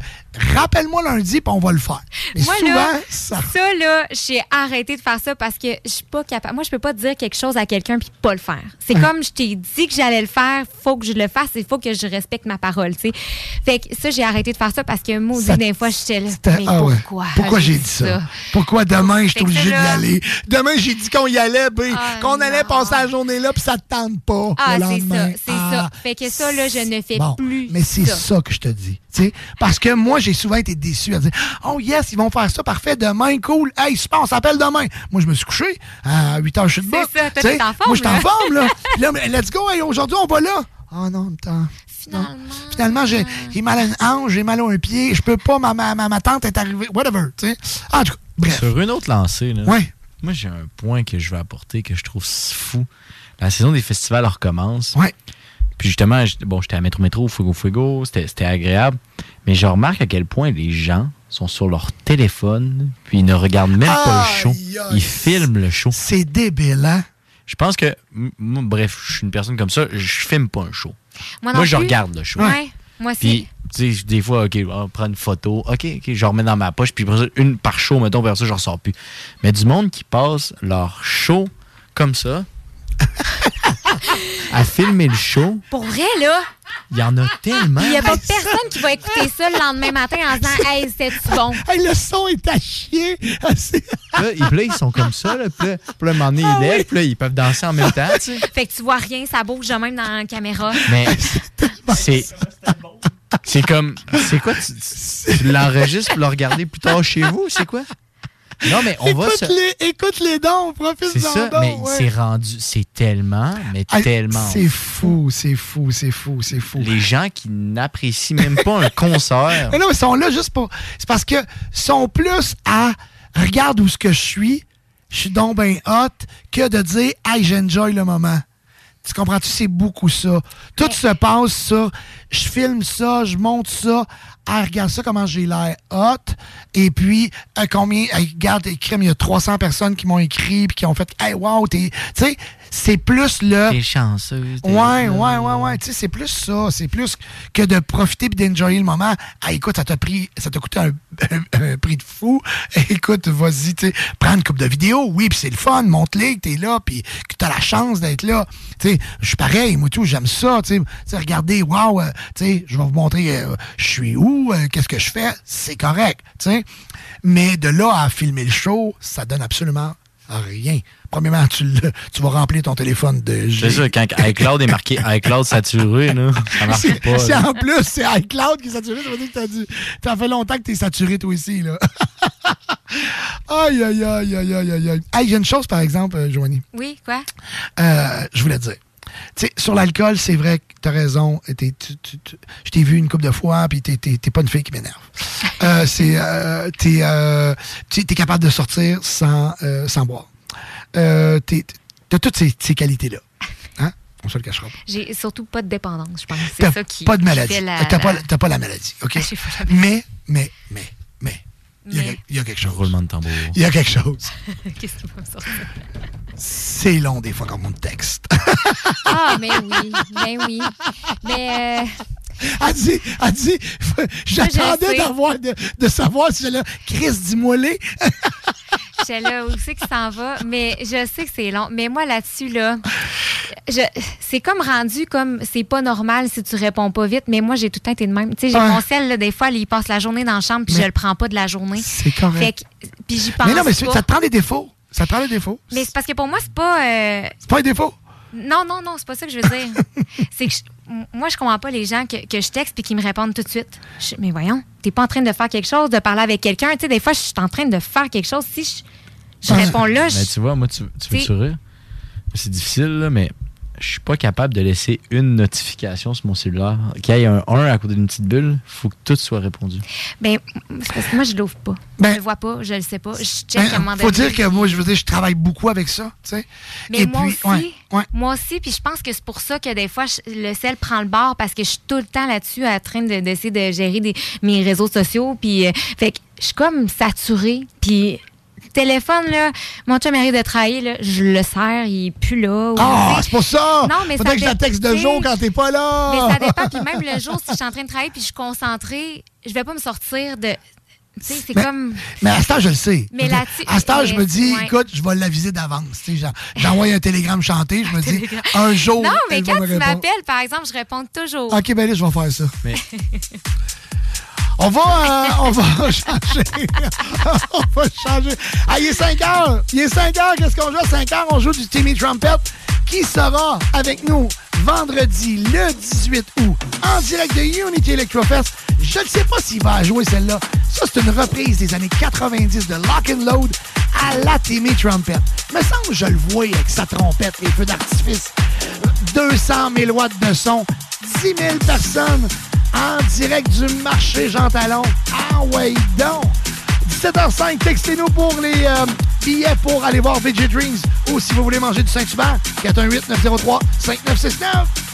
Rappelle-moi lundi, puis on va le faire. Mais Moi, souvent, là, ça. ça, là, j'ai arrêté de faire ça parce que je suis pas capable. Moi, je peux pas dire quelque chose à quelqu'un puis pas le faire. C'est Hein? comme je t'ai dit que j'allais le faire, faut que je le fasse, il faut que je respecte ma parole, tu sais. Fait que ça, j'ai arrêté de faire ça parce que, moi, Ça- des fois, j'étais là. Mais ah ouais. pourquoi? Pourquoi j'ai dit ça? Pourquoi demain, je suis Fait que obligé d'y aller? Demain, j'ai dit qu'on y allait, ben, Ah, qu'on allait passer la journée là, puis ça te tente pas. Ah, c'est ça. Ça. Fait que ça, là, je ne fais Bon, plus mais c'est ça. ça. que je te dis. tu sais. Parce que moi, j'ai souvent été déçu à dire Oh yes, ils vont faire ça, parfait, demain, cool. Hey, super, on s'appelle demain. Moi, je me suis couché à 8 heures, je suis de C'est bas. ça, en forme, Moi, je suis en là. forme, là. Puis là, mais let's go, hey, aujourd'hui, on va là. Oh non, attends. Finalement. Finalement, j'ai j'ai mal à une hanche, j'ai mal à un pied, je peux pas, ma, ma, ma, ma tante est arrivée, whatever, tu sais. En tout cas, bref. Sur une autre lancée, là, Ouais. moi j'ai un point que je veux apporter que je trouve fou. La saison des festivals recommence. Ouais. Puis justement, j'étais- bon, j'étais à Métro Métro, Fuego Fuego, c'était c'était agréable. Mais je remarque à quel point les gens sont sur leur téléphone, puis ils ne regardent même pas le show. Ils filment le show. C'est débile, hein? Je pense que, moi, bref, je suis une personne comme ça, je filme pas un show. Moi, non je plus. regarde le show. Ouais, moi aussi. Puis, tu sais, des fois, OK, on prend une photo, OK, OK, je remets dans ma poche, puis une par show, mettons, vers ça, je ressors plus. Mais du monde qui passe leur show comme ça, à filmer le show, Pour vrai, là, il y en a tellement. il n'y a pas personne qui va écouter ça le lendemain matin en disant Hey, c'était-tu bon? Hey, le son est à chier. Ah, c'est- Là, ils, puis là, ils sont comme ça, là, puis là, puis là, à un moment donné, ils lèvent, puis là, ils peuvent danser en même temps, tu sais. Fait que tu vois rien, ça bouge de même dans la caméra. Mais c'est. C'est comme. C'est quoi? Tu, tu l'enregistres pour le regarder plus tard chez vous? C'est quoi? Non, mais on va se. Écoute-les, écoute-les donc, profite C'est ça, mais c'est rendu. C'est tellement, mais Ah, tellement. C'est fou, c'est fou, c'est fou, c'est fou. Les gens qui n'apprécient même pas un concert. Mais non, ils sont là juste pour. C'est parce que sont plus à regarde où ce que je suis, je suis donc ben hot, que de dire Hey, j'enjoy le moment. Tu comprends-tu? C'est beaucoup ça. Tout se passe ça. Je filme ça, je monte ça. Ah, regarde ça, comment j'ai l'air hot. Et puis, euh, combien. hey, regarde, crème, il y a 300 personnes qui m'ont écrit puis qui ont fait Hey, wow, t'es. Tu sais, c'est plus le. T'es chanceuse. Ouais, ouais, ouais, ouais. Tu sais, c'est plus ça. C'est plus que de profiter et d'enjoyer le moment. Ah, écoute, ça t'a pris, ça t'a coûté un, un- prix de fou. Écoute, vas-y, tu sais, prends une coupe de vidéos. Oui, puis c'est le fun. Montre-les que t'es là, puis que t'as la chance d'être là. Tu sais, je suis pareil, moi, tout, j'aime ça. Tu sais, regardez, waouh, euh, tu sais, je vais vous montrer, euh, je suis où, euh, qu'est-ce que je fais? C'est correct. Mais de là à filmer le show, ça donne absolument Rien. Premièrement, tu, le- tu vas remplir ton téléphone de C'est ça, quand iCloud est marqué iCloud saturé, là, ça marche C'est- pas. c'est en plus, c'est iCloud qui est saturé. Ça veut dire que t'as ça fait longtemps que t'es saturé toi aussi. Là. aïe, aïe, aïe, aïe, aïe, aïe, aïe. J'ai une chose, par exemple, euh, Joanie. Oui, quoi? Euh, je voulais te dire. Tu sais, sur l'alcool, c'est vrai que t'as raison. T'es- tu- tu- tu- je t'ai vu une couple de fois, puis t'es, t'es- t'es pas une fille qui m'énerve. Euh, c'est, euh, t'es, euh, tu es capable de sortir sans, euh, sans boire. Euh, t'es- t'as toutes ces, ces qualités-là. Hein? On se le cachera pas. J'ai surtout pas de dépendance, je pense. T'as C'est ça qui. pas de maladie. la- T'as, pas, la- t'as pas la maladie, OK? Ah, pas la maladie. Mais, mais, mais, il y a- Mais. il y, a quelque chose. Roulement de tambour. Il y a quelque chose. Qu'est-ce qui va me sortir? C'est long des fois comme mon texte. Ah, mais oui, mais oui. Mais. euh, Elle dit, elle dit, j'attendais d'avoir, de, de savoir si j'allais, Chris, dis-moi les. J'étais là, où c'est que ça en va? Mais je sais que c'est long. Mais moi, là-dessus, là, c'est comme rendu comme c'est pas normal si tu réponds pas vite. Mais moi, j'ai tout le temps été de même. Tu sais, j'ai mon sel, là, des fois, il passe la journée dans la chambre, puis je le prends pas de la journée. C'est correct. Fait que, puis j'y pense mais non, mais pas. ça te prend des défauts. Ça te prend des défauts. Mais c'est parce que pour moi, c'est pas. euh, C'est pas un défaut. Non, non, non, c'est pas ça que je veux dire. c'est que je- moi, je comprends pas les gens que, que je texte puis qui me répondent tout de suite. Je- mais voyons, t'es pas en train de faire quelque chose, de parler avec quelqu'un. Tu sais, des fois, je suis en train de faire quelque chose. Si je, je réponds là, je- Mais tu vois, moi, tu, tu veux T'sais- tu rire? C'est difficile, là, mais je suis pas capable de laisser une notification sur mon cellulaire. Qu'il y ait un 1 à côté d'une petite bulle, faut que tout soit répondu. Ben, c'est parce que moi, je l'ouvre pas. Ben- je le vois pas, je le sais pas. Je check Ben, à un moment faut donné. dire que moi, je veux dire, je travaille beaucoup avec ça, tu sais. Mais Et moi puis, aussi, ouais, moi aussi, puis je pense que c'est pour ça que des fois, je- le sel prend le bord parce que je suis tout le temps là-dessus en train de- d'essayer de, gérer des- mes réseaux sociaux. Puis, euh, fait que je suis comme saturée. Puis, téléphone, là, mon chum arrive de travailler, là, je le serre, il est plus là. Ah, c'est pour ça! Non, mais Faudrait ça que je la texte de jour quand t'es pas là! Mais ça dépend. Puis même le jour, si je suis en train de travailler puis je suis concentrée, je vais pas me sortir de. Tu sais, c'est Mais- comme. Mais à ce temps, je le sais. Mais là-dessus- À ce temps, je me dis, ouais. écoute, je vais l'aviser d'avance. Tu sais, j'en- J'envoie un télégramme chanté, je me dis, un jour, Non, mais elle va quand me tu m'appelles, par exemple, je réponds toujours. OK, ben là, je vais faire ça. Mais On va, euh, on va changer. on va changer. Ah, il est 5 heures. Il est 5 heures. Qu'est-ce qu'on joue? À 5 heures? On joue du Timmy Trumpet qui sera avec nous? Vendredi le 18 août en direct de Unity Electrofest. Je ne sais pas s'il va jouer celle-là. Ça, c'est une reprise des années 90 de Lock and Load à la Timmy Trumpet. Me semble je le vois avec sa trompette, les feux d'artifice. 200 000 watts de son, 10 000 personnes en direct du marché Jean Talon. Ah ouais! 17h05, textez-nous pour les euh, billets pour aller voir VJ Dreams ou si vous voulez manger du Saint-Hubert, 418-903-5969.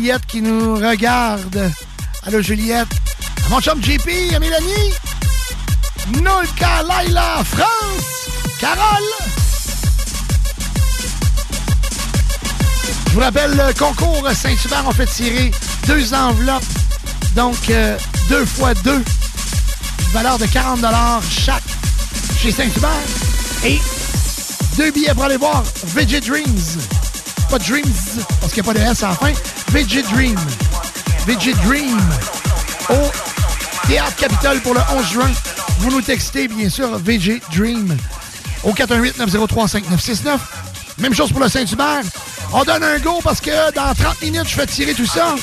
Juliette qui nous regarde. Allô, Juliette. À mon chum JP, à Mélanie. Nolka, Laila, France, Carole. Je vous rappelle, le concours Saint-Hubert, on fait tirer deux enveloppes. Donc, euh, deux fois deux. Valeur de 40 chaque chez Saint-Hubert. Et deux billets pour aller voir VG Dreams. Pas Dreams, parce qu'il n'y a pas de S à la Dream. VG Dream. Au Théâtre Capitole pour le 11 juin. Vous nous textez, bien sûr, VG Dream. Au 418-903-5969. Même chose pour le Saint-Hubert. On donne un go parce que dans 30 minutes, je fais tirer tout ça.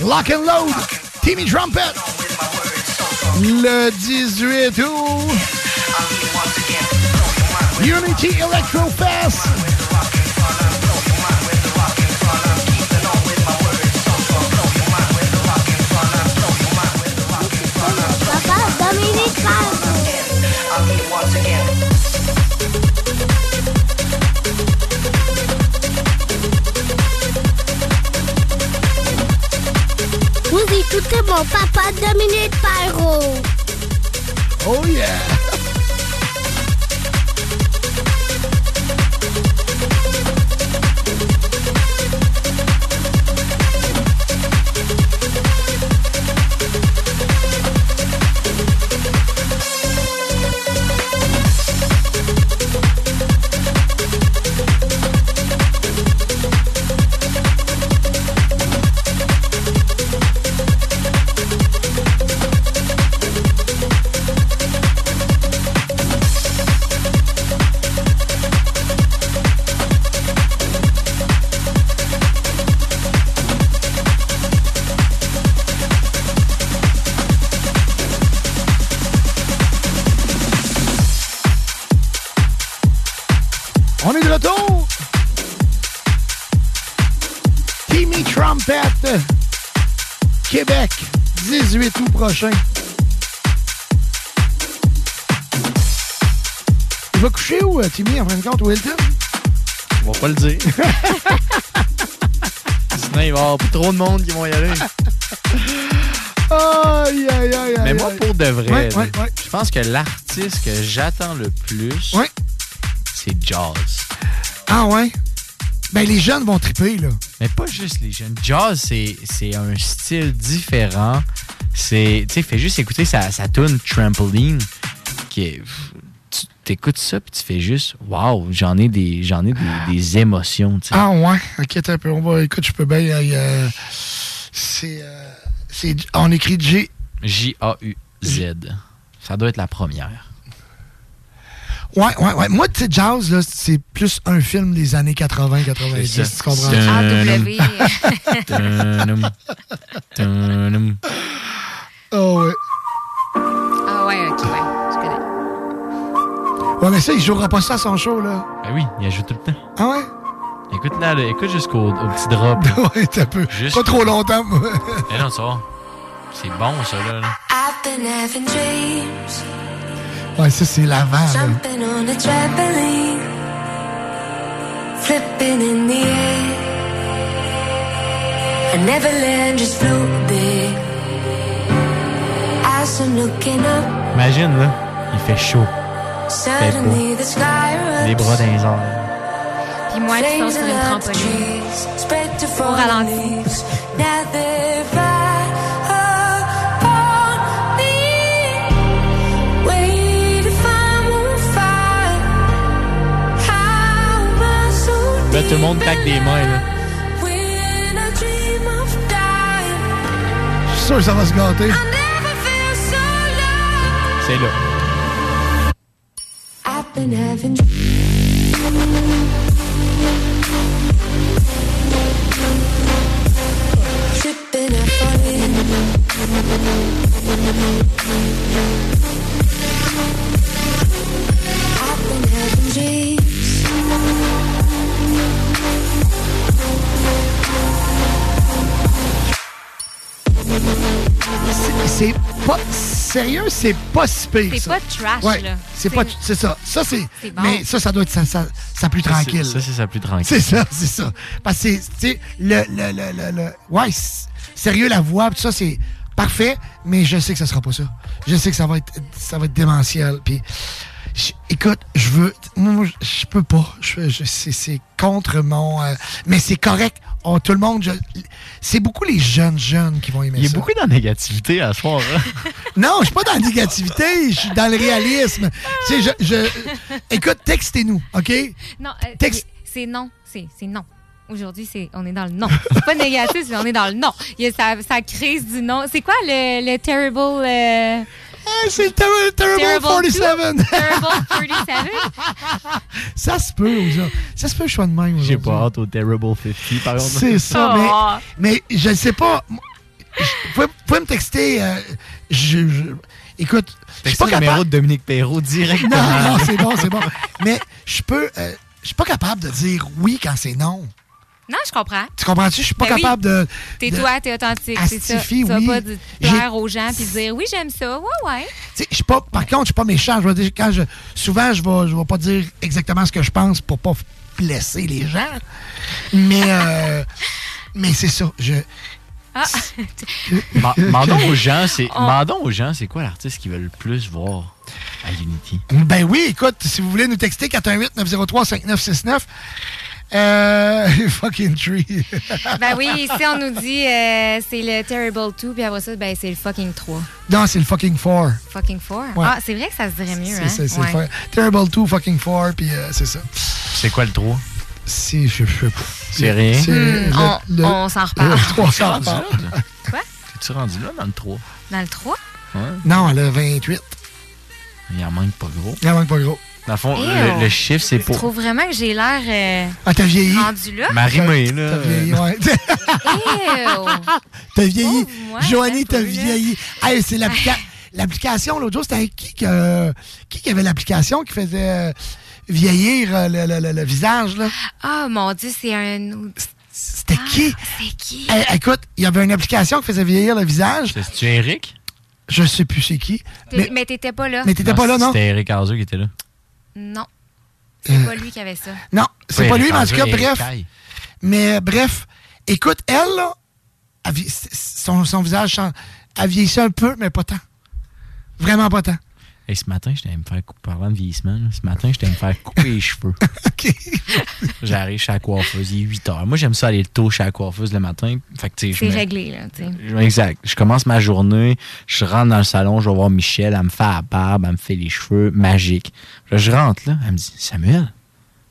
Lock and Load. Timmy Trumpet. Le 18 août. Unity Electro Fest. Vous écoutez mon papa Dominique Pyro. Oh yeah. Prochain. Il va coucher où, euh, Timmy, en fin de compte, au Hilton? On va pas le dire. Sinon, il va y avoir trop de monde qui vont y aller. Aïe, aïe, aïe, Mais moi, pour de vrai, Ouais, là, ouais, ouais. je pense que l'artiste que j'attends le plus, c'est Jazz. Ah ouais? Ben, les jeunes vont triper, là. Mais pas juste les jeunes. Jazz, c'est, un style différent. C'est, tu sais, fais juste écouter sa, sa tune Trampoline, qui est... Tu t'écoutes ça, puis tu fais juste, waouh, j'en ai des, j'en ai des, des émotions, tu sais. Ah ouais? Ok, un peu. On va, écoute, je peux bien... euh, c'est... euh, c'est... On écrit G... J-A-U-Z. Ça doit être la première. Ouais, ouais, ouais. Moi, tu sais, Jazz, là, c'est plus un film des années 80-90. C'est ça. Tu comprends? C'est un- AW. Tunum. Oh, ouais. Ah ouais, ok, ouais. Je connais. Ouais, mais ça, il jouera pas ça à son show, là. Ben oui, il ajoute tout le temps. Ah ouais? Écoute là, là, écoute jusqu'au au petit drop. ouais, t'as peu. Juste- Pas trop longtemps, moi. Eh non, ça va. C'est bon, ça, là. là. I've been having dreams, Ouais, ça, c'est l'avant, là. jumping on a trampoline, flipping in the air. I never land, just float there. As I'm looking up, Imagine, là, il fait chaud. Fait suddenly beau. the sky Les bras dans les airs. Puis moi, Flames sont sur une trampoline. trees, spread to Au ralenti. Tout le monde claque des mains, là. when I dream of dying? Je suis sûr que ça va se gâter. Never feel so low. C'est là. I've been having tripping and falling. I've been having dreams. C'est- pas sérieux, c'est pas si pire. C'est pas trash, Ouais, là. C'est pas. C'est ça. Ça, c'est. Bon. Mais ça, ça doit être ça, ça, ça plus tranquille. Ça, c'est ça plus tranquille. C'est ça, c'est ça. Parce que, c'est- tu sais, le, le, le, le, le- Ouais, sérieux, la voix, tout ça, c'est parfait, mais je sais que ça sera pas ça. Je sais que ça va être, ça va être démentiel. Puis, écoute, je veux. Moi, je- peux pas. Je, c'est contre mon. euh, mais c'est correct. On- tout le monde. je- c'est beaucoup les jeunes jeunes qui vont aimer Il y a ça. beaucoup de négativité à soir. hein. Non, je suis pas dans la négativité, je suis dans le réalisme. tu sais, je, je- Écoute, textez-nous, OK? Non, euh, Texte- c'est non. C'est c'est non. Aujourd'hui, c'est on est dans le non. C'est pas négatif, c'est on est dans le non. Il y a sa, sa crise du non. C'est quoi le, le terrible. euh, c'est le ter- Terrible 47. Terrible 47. Ça se peut, ça. Ça se peut que je sois de même. J'ai pas hâte au Terrible 50, par contre. C'est ça, Oh. mais, mais je ne sais pas. Vous pouvez, me texter. euh, je, je- écoute, je suis pas le numéro capable. de Dominique Perrault directement. Non, non, c'est bon, c'est bon. Mais je peux. euh, je suis pas capable de dire oui quand c'est non. Non, je comprends. Tu comprends-tu? Je suis pas Ben oui. capable de. T'es de- toi, t'es authentique, c'est ça. Astifi, Tu vas oui. pas de plaire aux gens puis dire oui, j'aime ça. Ouais, ouais. Je suis pas, par contre, je suis pas méchant. Je vais dire, quand je, souvent, je vais, je vais pas dire exactement ce que je pense pour pas blesser les gens. Mais, euh, mais c'est ça. Je, Ah. Ma- Mandons aux gens, c'est On- mandons aux gens, c'est quoi l'artiste qu'ils veulent le plus voir à Unity? Ben oui, écoute, si vous voulez nous texter 418-903-5969, euh, fucking tree. ben oui, ici, on nous dit euh, c'est le Terrible 2, puis après ça, ben, c'est le fucking 3. non, c'est le fucking four. Fucking 4. Ouais. Ah, c'est vrai que ça se dirait mieux, C'est hein? c'est- c'est Ouais. le four. Terrible 2, fucking four, puis euh, c'est ça. C'est quoi le 3? C'est, je, je sais pas. C'est rien? C'est Hmm, le- on- le- on s'en reparle. le trois, on T'es s'en rendu reparle. Quoi? T'es-tu rendu là dans le 3? Dans le 3? Ouais. Non, le 28. Il en manque pas gros. Il en manque pas gros. Dans le fond, le, le chiffre, c'est Je pour. trouve vraiment que j'ai l'air euh, Ah, t'as vieilli? rendu là. Marie-Mé, là. T'as vieilli, ouais. Ew. T'as vieilli? Moi, Joanie, hein, t'as vieilli. Hey, c'est l'applica- l'application. L'autre jour, c'était qui, que- qui qui avait l'application qui faisait euh, vieillir euh, le, le- le- le visage, là? Ah, mon Dieu, c'est un. C'était qui? C'est qui? Hey, écoute, il y avait une application qui faisait vieillir le visage. C'est-tu Eric? Je sais plus c'est qui. Mais, Mais t'étais pas là. mais t'étais pas là, non? C'était Eric Arzu qui était là. Non. C'est Euh, pas lui qui avait ça. Non, c'est pas lui, mais en tout cas, bref. Caille. Mais euh, bref, écoute, elle, là, elle son, son visage, chan- a vieilli un peu, mais pas tant. Vraiment pas tant. Hey, ce matin, j'étais allé me faire couper, parlant de vieillissement, là, ce matin, j'étais allé me faire couper les cheveux. J'arrive chez la coiffeuse, il est 8 heures. Moi, j'aime ça aller le tôt chez la coiffeuse le matin. Fait que, C'est réglé, là, Exact. Je commence ma journée, je rentre dans le salon, je vais voir Michel, elle me fait la barbe, elle me fait les cheveux, magique. Là, je rentre là, elle me dit Samuel,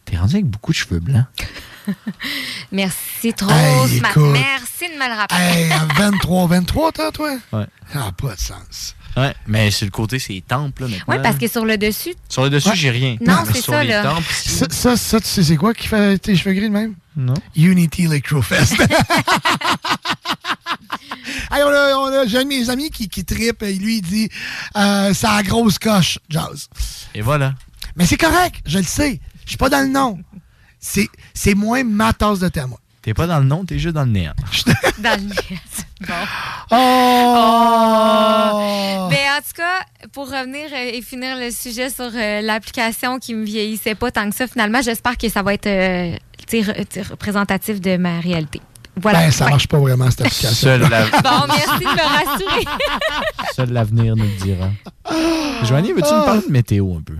t'es rendu avec beaucoup de cheveux blancs. Merci trop, Hey, écoute. Merci de me le rappeler. Hey, à 23, 23, toi, toi? Ouais. Ça n'a pas de sens. Ouais, mais sur le côté, c'est les tempes, là, maintenant. Oui, parce que sur le dessus. Sur le dessus, Ouais. j'ai rien. Non, c'est ça, les là. tempes, Ça, ça, ça, tu sais, c'est quoi qui fait tes cheveux gris de même? Non. Unity Electrofest. hey, on a, on a- j'ai un de mes amis qui, qui trippe, et lui, il dit euh, ça a grosse coche, Jazz. Et voilà. Mais c'est correct, je le sais. Je suis pas dans le nom. C'est, c'est moins ma tasse de thé à moi. T'es pas dans le nom, t'es juste dans le néant. Dans le net. Bon. Oh! Ben, en tout cas, pour revenir euh, et finir le sujet sur euh, l'application qui me vieillissait pas tant que ça, finalement, j'espère que ça va être euh, représentatif de ma réalité. Voilà. Ben, ça Ouais. marche pas vraiment, cette application. Bon, merci de me rassurer. Seul l'avenir nous le dira. Joanie, veux-tu nous parler de météo un peu?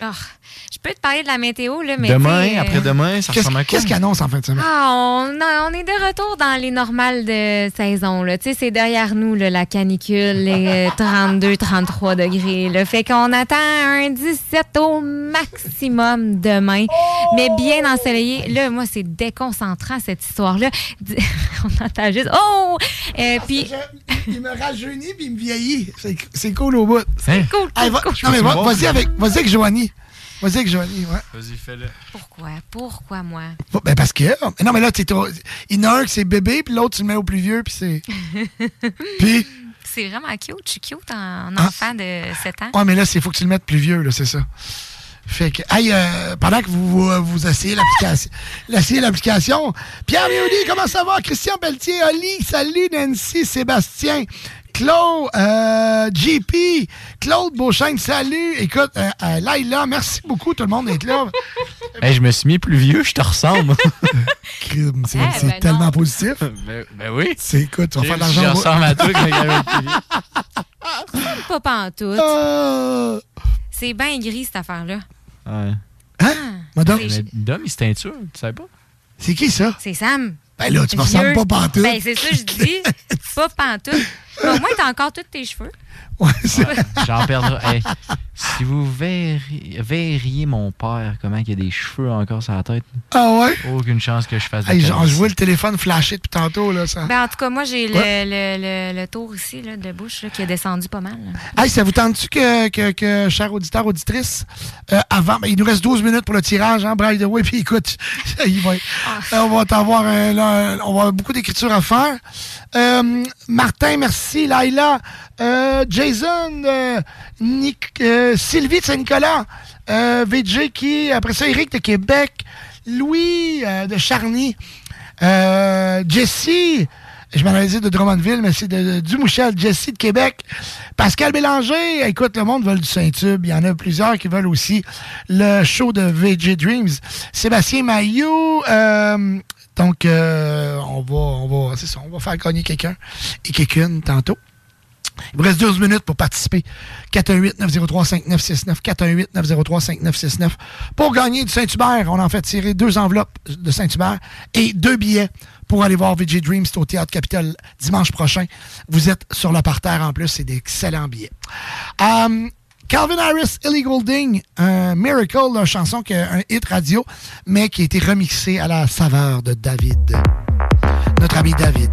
Ah, je peux te parler de la météo, là, mais. Demain, sais, euh, après-demain, ça Qu'est-ce, ressemble à quoi? qu'est-ce qu'il annonce en fin de semaine? Ah, on, on est de retour dans les normales de saison. Là. Tu sais, c'est derrière nous, là, la canicule, les 32-33 degrés. Là. Fait qu'on attend un 17 au maximum demain, mais bien ensoleillé. Là, moi, c'est déconcentrant, cette histoire-là. on entend juste « Oh! Euh, Puis... Il me rajeunit puis il me vieillit. C'est, c'est cool au bout. Hein? Cool, Hey, va- cool, non, mais va- vas-y avec, vas-y avec Joanie. Vas-y avec Joanie, ouais. Vas-y, fais-le. Pourquoi? Pourquoi moi? Bon, Ben parce que. Non, mais là, t'es trop- il y en a un qui c'est bébé, puis l'autre, tu le mets au plus vieux, puis c'est. puis. C'est vraiment cute. Je suis cute en Ah. enfant de 7 ans. Ouais, mais là, il faut que tu le mettes plus vieux, là, c'est ça. Fait que, hey, euh, pendant que vous, vous, vous essayez l'application, l'essayez l'application, Pierre Léonie, comment ça va? Christian Pelletier, Oli, salut Nancy, Sébastien, Claude, euh, JP, Claude Beauchesne, salut. Écoute, euh, euh, Laila, merci beaucoup tout le monde d'être là. Hey, je me suis mis plus vieux, je te ressemble. C'est Eh, ben tellement non. positif. ben, ben oui. C'est écoute, on va faire de l'argent. Je ressemble à toi quand il y avait plus vieux. Pas pantoute. Ah! C'est bien gris, cette affaire-là. Ouais. Hein? Madame? C'est- Mais Dom, il se teinture, tu sais pas? C'est qui ça? C'est Sam. Ben là, tu me ressembles pas pantoute. Ben, c'est ça, que je dis. pas pantoute. Mais au moins, t'as encore tous tes cheveux. J'en perdrai. Hey, si vous verriez, verriez mon père, comment il a des cheveux encore sur la tête, Ah ouais? aucune chance que je fasse Hey, des genre, je vois le téléphone flasher depuis tantôt. Là, ça. Ben, en tout cas, moi, j'ai le, Ouais. le, le, le tour ici là, de bouche là, qui a descendu pas mal. Hey, ça vous tente-tu que, que, que, chers auditeurs, auditrices, euh, avant, ben, il nous reste 12 minutes pour le tirage, hein, the way, puis écoute, il va, euh, on va t'avoir un- là, on va avoir beaucoup d'écriture à faire. Euh, Martin, merci. Laila, euh, Jason, euh, Sylvie de Saint-Nicolas, VJ qui, après ça, Eric de Québec, Louis de Charny, Jessie, je m'en avais dit de Drummondville, mais c'est de, Dumouchel, Jessie de Québec. Pascal Bélanger, écoute, le monde veut du Saint-Tube. Il y en a plusieurs qui veulent aussi le show de VJ Dreams. Sébastien Mailloux, euh, donc euh, on va, on va, c'est ça, on va faire gagner quelqu'un et quelqu'une tantôt. Il vous reste 12 minutes pour participer. 418-903-5969. 418-903-5969. Pour gagner du Saint-Hubert, on a en fait tiré deux enveloppes de Saint-Hubert et deux billets pour aller voir VJ Dreams au Théâtre Capitole dimanche prochain. Vous êtes sur le parterre en plus, c'est d'excellents billets. Um, Calvin Harris, Illegal Ding, un Miracle, une chanson qui a un hit radio, mais qui a été remixée à la saveur de David. Notre ami David.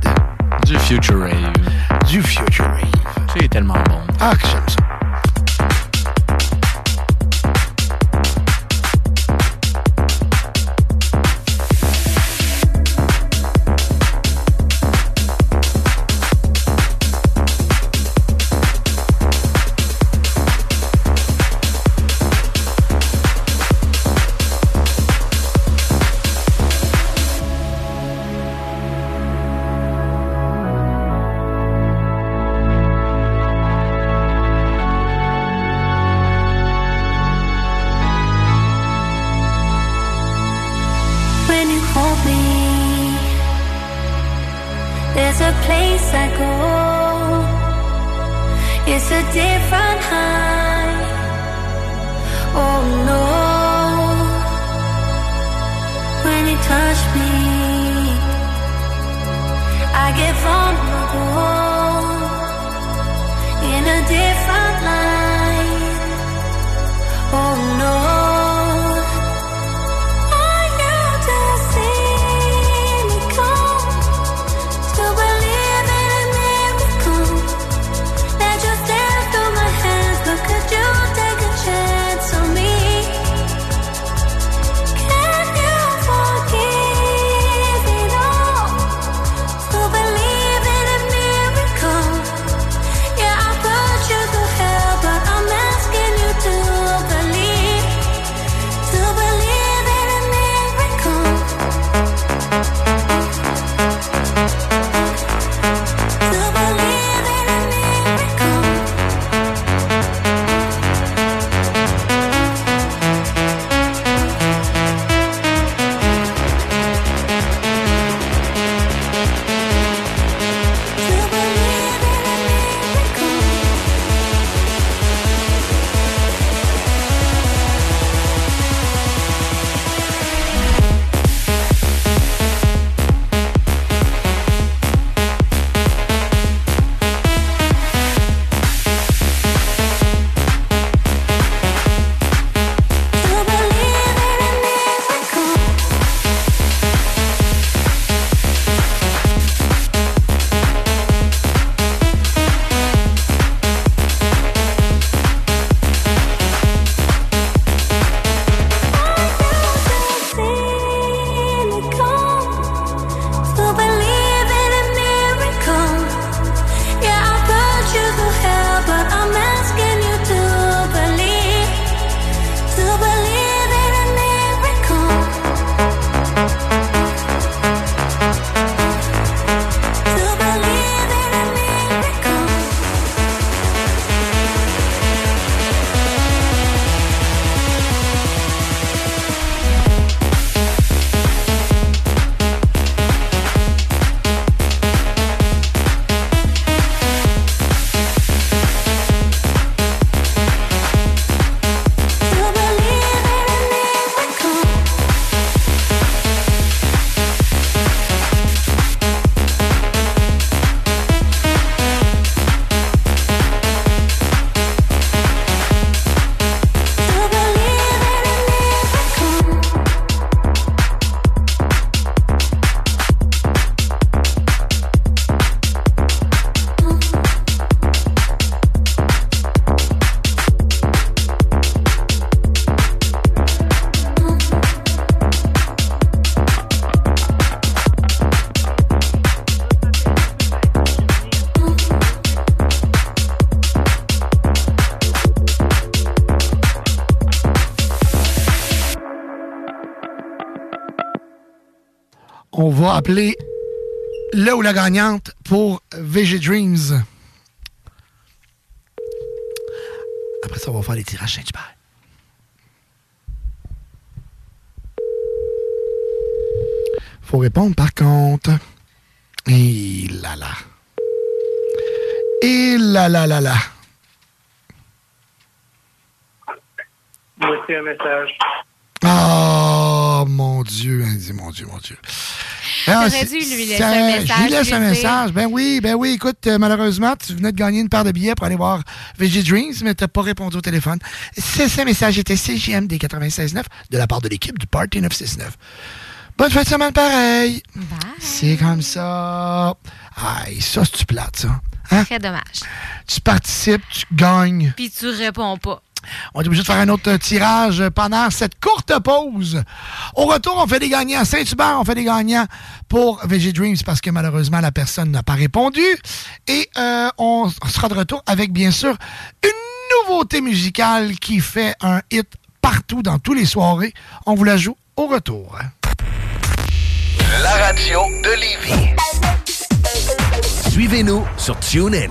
Du Future Rave. Du Future Rave. C'est tellement bon. Ah, que j'aime ça. Va appeler le ou la gagnante pour VG Dreams. Après ça, on va faire les tirages Saint-Hubert. Faut répondre par contre. Et là là. Et là là là là. Voici un message. Oh mon Dieu, hein, dis, mon Dieu, mon Dieu. T'aurais c'est- dû lui laisser un message, Je lui laisse un message. Ben oui, ben oui. Écoute, euh, malheureusement, tu venais de gagner une paire de billets pour aller voir VG Dreams, mais t'as pas répondu au téléphone. C'est ce message était CGM des 96.9 de la part de l'équipe du Party 969. Bonne fin de semaine pareil. C'est comme ça. Aïe, ça, c'est-tu plate, ça? Hein? Très dommage. Tu participes, tu gagnes. Puis tu réponds pas. On est obligé de faire un autre euh, tirage pendant cette courte pause. Au retour, on fait des gagnants. Saint-Hubert, on fait des gagnants pour VG Dreams parce que malheureusement, la personne n'a pas répondu. Et euh, on sera de retour avec, bien sûr, une nouveauté musicale qui fait un hit partout dans toutes les soirées. On vous la joue au retour. La radio de Lévis. Suivez-nous sur TuneIn.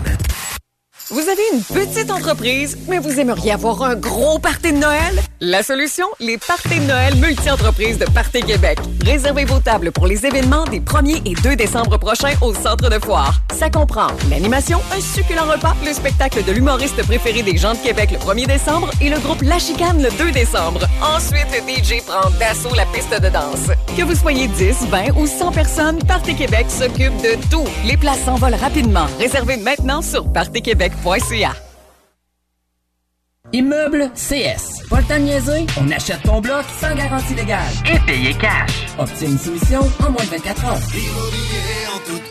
Vous avez une petite entreprise, mais vous aimeriez avoir un gros party de Noël? La solution? Les parties de Noël multi-entreprises de Party Québec. Réservez vos tables pour les événements des 1er et 2 décembre prochains au Centre de Foire. Ça comprend l'animation, un succulent repas, le spectacle de l'humoriste préféré des gens de Québec le 1er décembre et le groupe La Chicane le 2 décembre. Ensuite, DJ prend d'assaut la piste de danse. Que vous soyez 10, 20 ou 100 personnes, Party Québec s'occupe de tout. Les places s'envolent rapidement. Réservez maintenant sur Immeuble CS. Pas le temps de niaiser? On achète ton bloc sans garantie légale. Et payer cash. Obtiens une soumission en moins de 24 heures. Immobilier en toute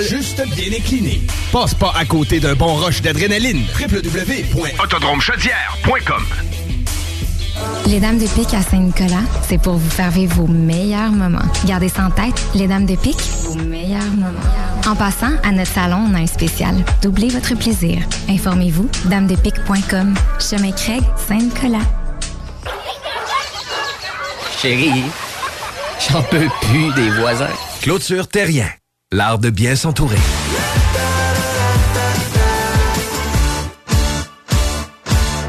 juste bien incliné. Passe pas à côté d'un bon rush d'adrénaline. www.autodromechaudière.com Les Dames de Pique à Saint-Nicolas, c'est pour vous faire vivre vos meilleurs moments. Gardez ça en tête, les Dames de Pique, vos meilleurs moments. En passant, à notre salon, on a un spécial. Doublez votre plaisir. Informez-vous, damesdepique.com. Chemin Craig, Saint-Nicolas. Chérie, j'en peux plus des voisins. Clôture Terrien, l'art de bien s'entourer.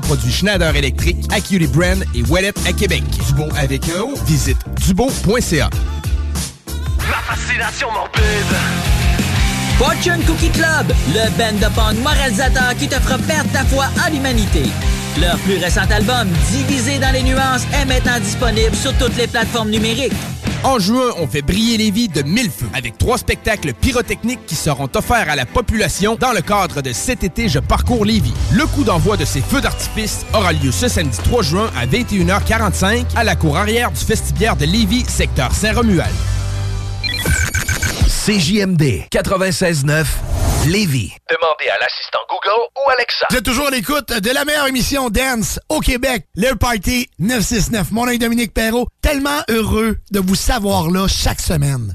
produits Schneider électrique, Acuity Brand et Wallet à Québec. Dubo avec un O, visite dubo.ca. Ma fascination morbide. Fortune Cookie Club, le band de punk moralisateur qui te fera perdre ta foi en l'humanité. Leur plus récent album, Divisé dans les nuances, est maintenant disponible sur toutes les plateformes numériques. En juin, on fait briller les vies de mille feux avec trois spectacles pyrotechniques qui seront offerts à la population dans le cadre de cet été Je parcours Lévis. Le coup d'envoi de ces feux d'artifice aura lieu ce samedi 3 juin à 21h45 à la cour arrière du vestibiaire de Lévis, secteur Saint-Romuald. CJMD 96.9 Lévis. Demandez à l'assistant Google ou Alexa. Vous êtes toujours à l'écoute de la meilleure émission Dance au Québec, le Party 969. Mon nom est Dominique Perrault. Tellement heureux de vous savoir là chaque semaine.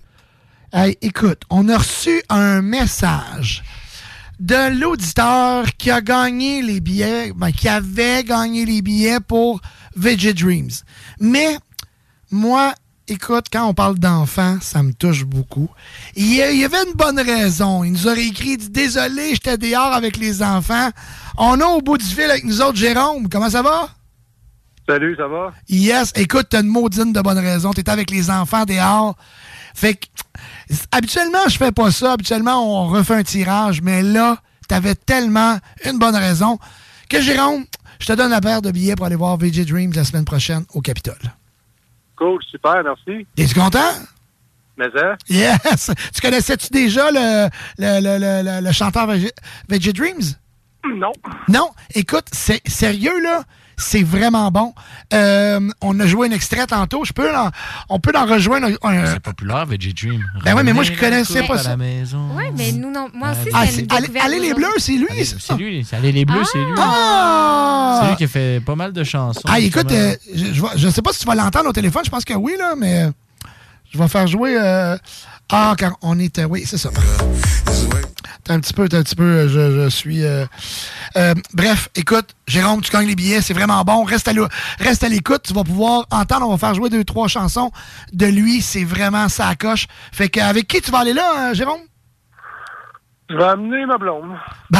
Hey, écoute, on a reçu un message de l'auditeur qui a gagné les billets, ben, qui avait gagné les billets pour Veggie Dreams. Mais moi, écoute, quand on parle d'enfants, ça me touche beaucoup. Il y, avait une bonne raison. Il nous aurait écrit, dit, désolé, j'étais dehors avec les enfants. On a au bout du fil avec nous autres Jérôme. Comment ça va? Salut, ça va? Yes, écoute, t'as une maudine de bonne raison. T'étais avec les enfants dehors. Fait que, habituellement, je fais pas ça. Habituellement, on refait un tirage. Mais là, t'avais tellement une bonne raison que, Jérôme, je te donne la paire de billets pour aller voir VJ Dreams la semaine prochaine au Capitole. Cool, super, merci. Es-tu content? Mais ça? Yes! Tu connaissais-tu déjà le, le, le, le- le- le chanteur VG Dreams? Non. Non, écoute, c'est sérieux là, c'est vraiment bon. Euh, on a joué un extrait tantôt. Je peux, en- on peut en rejoindre un. C'est populaire, Veggie Dream. Ben ouais, mais moi, je la connaissais pas ça. la maison. Ouais, mais nous, non. Moi aussi, Ah, c'est une Allez, Allez les. Bleus, c'est lui. C'est lui, c'est Allez les Bleus, c'est lui. Ah! C'est lui qui a fait pas mal de chansons. Ah, écoute, euh, je, je sais pas si tu vas l'entendre au téléphone. Je pense que oui, là, mais je vais faire jouer. euh, ah, car on était. Oui, c'est ça. T'as un petit peu, t'as un petit peu, euh, je, suis. euh, euh, bref, écoute, Jérôme, tu gagnes les billets, c'est vraiment bon. Reste à l'écoute, tu vas pouvoir entendre. On va faire jouer deux, trois chansons de lui. C'est vraiment ça coche. Fait qu'avec qui tu vas aller là, euh, Jérôme? Je vais amener ma blonde.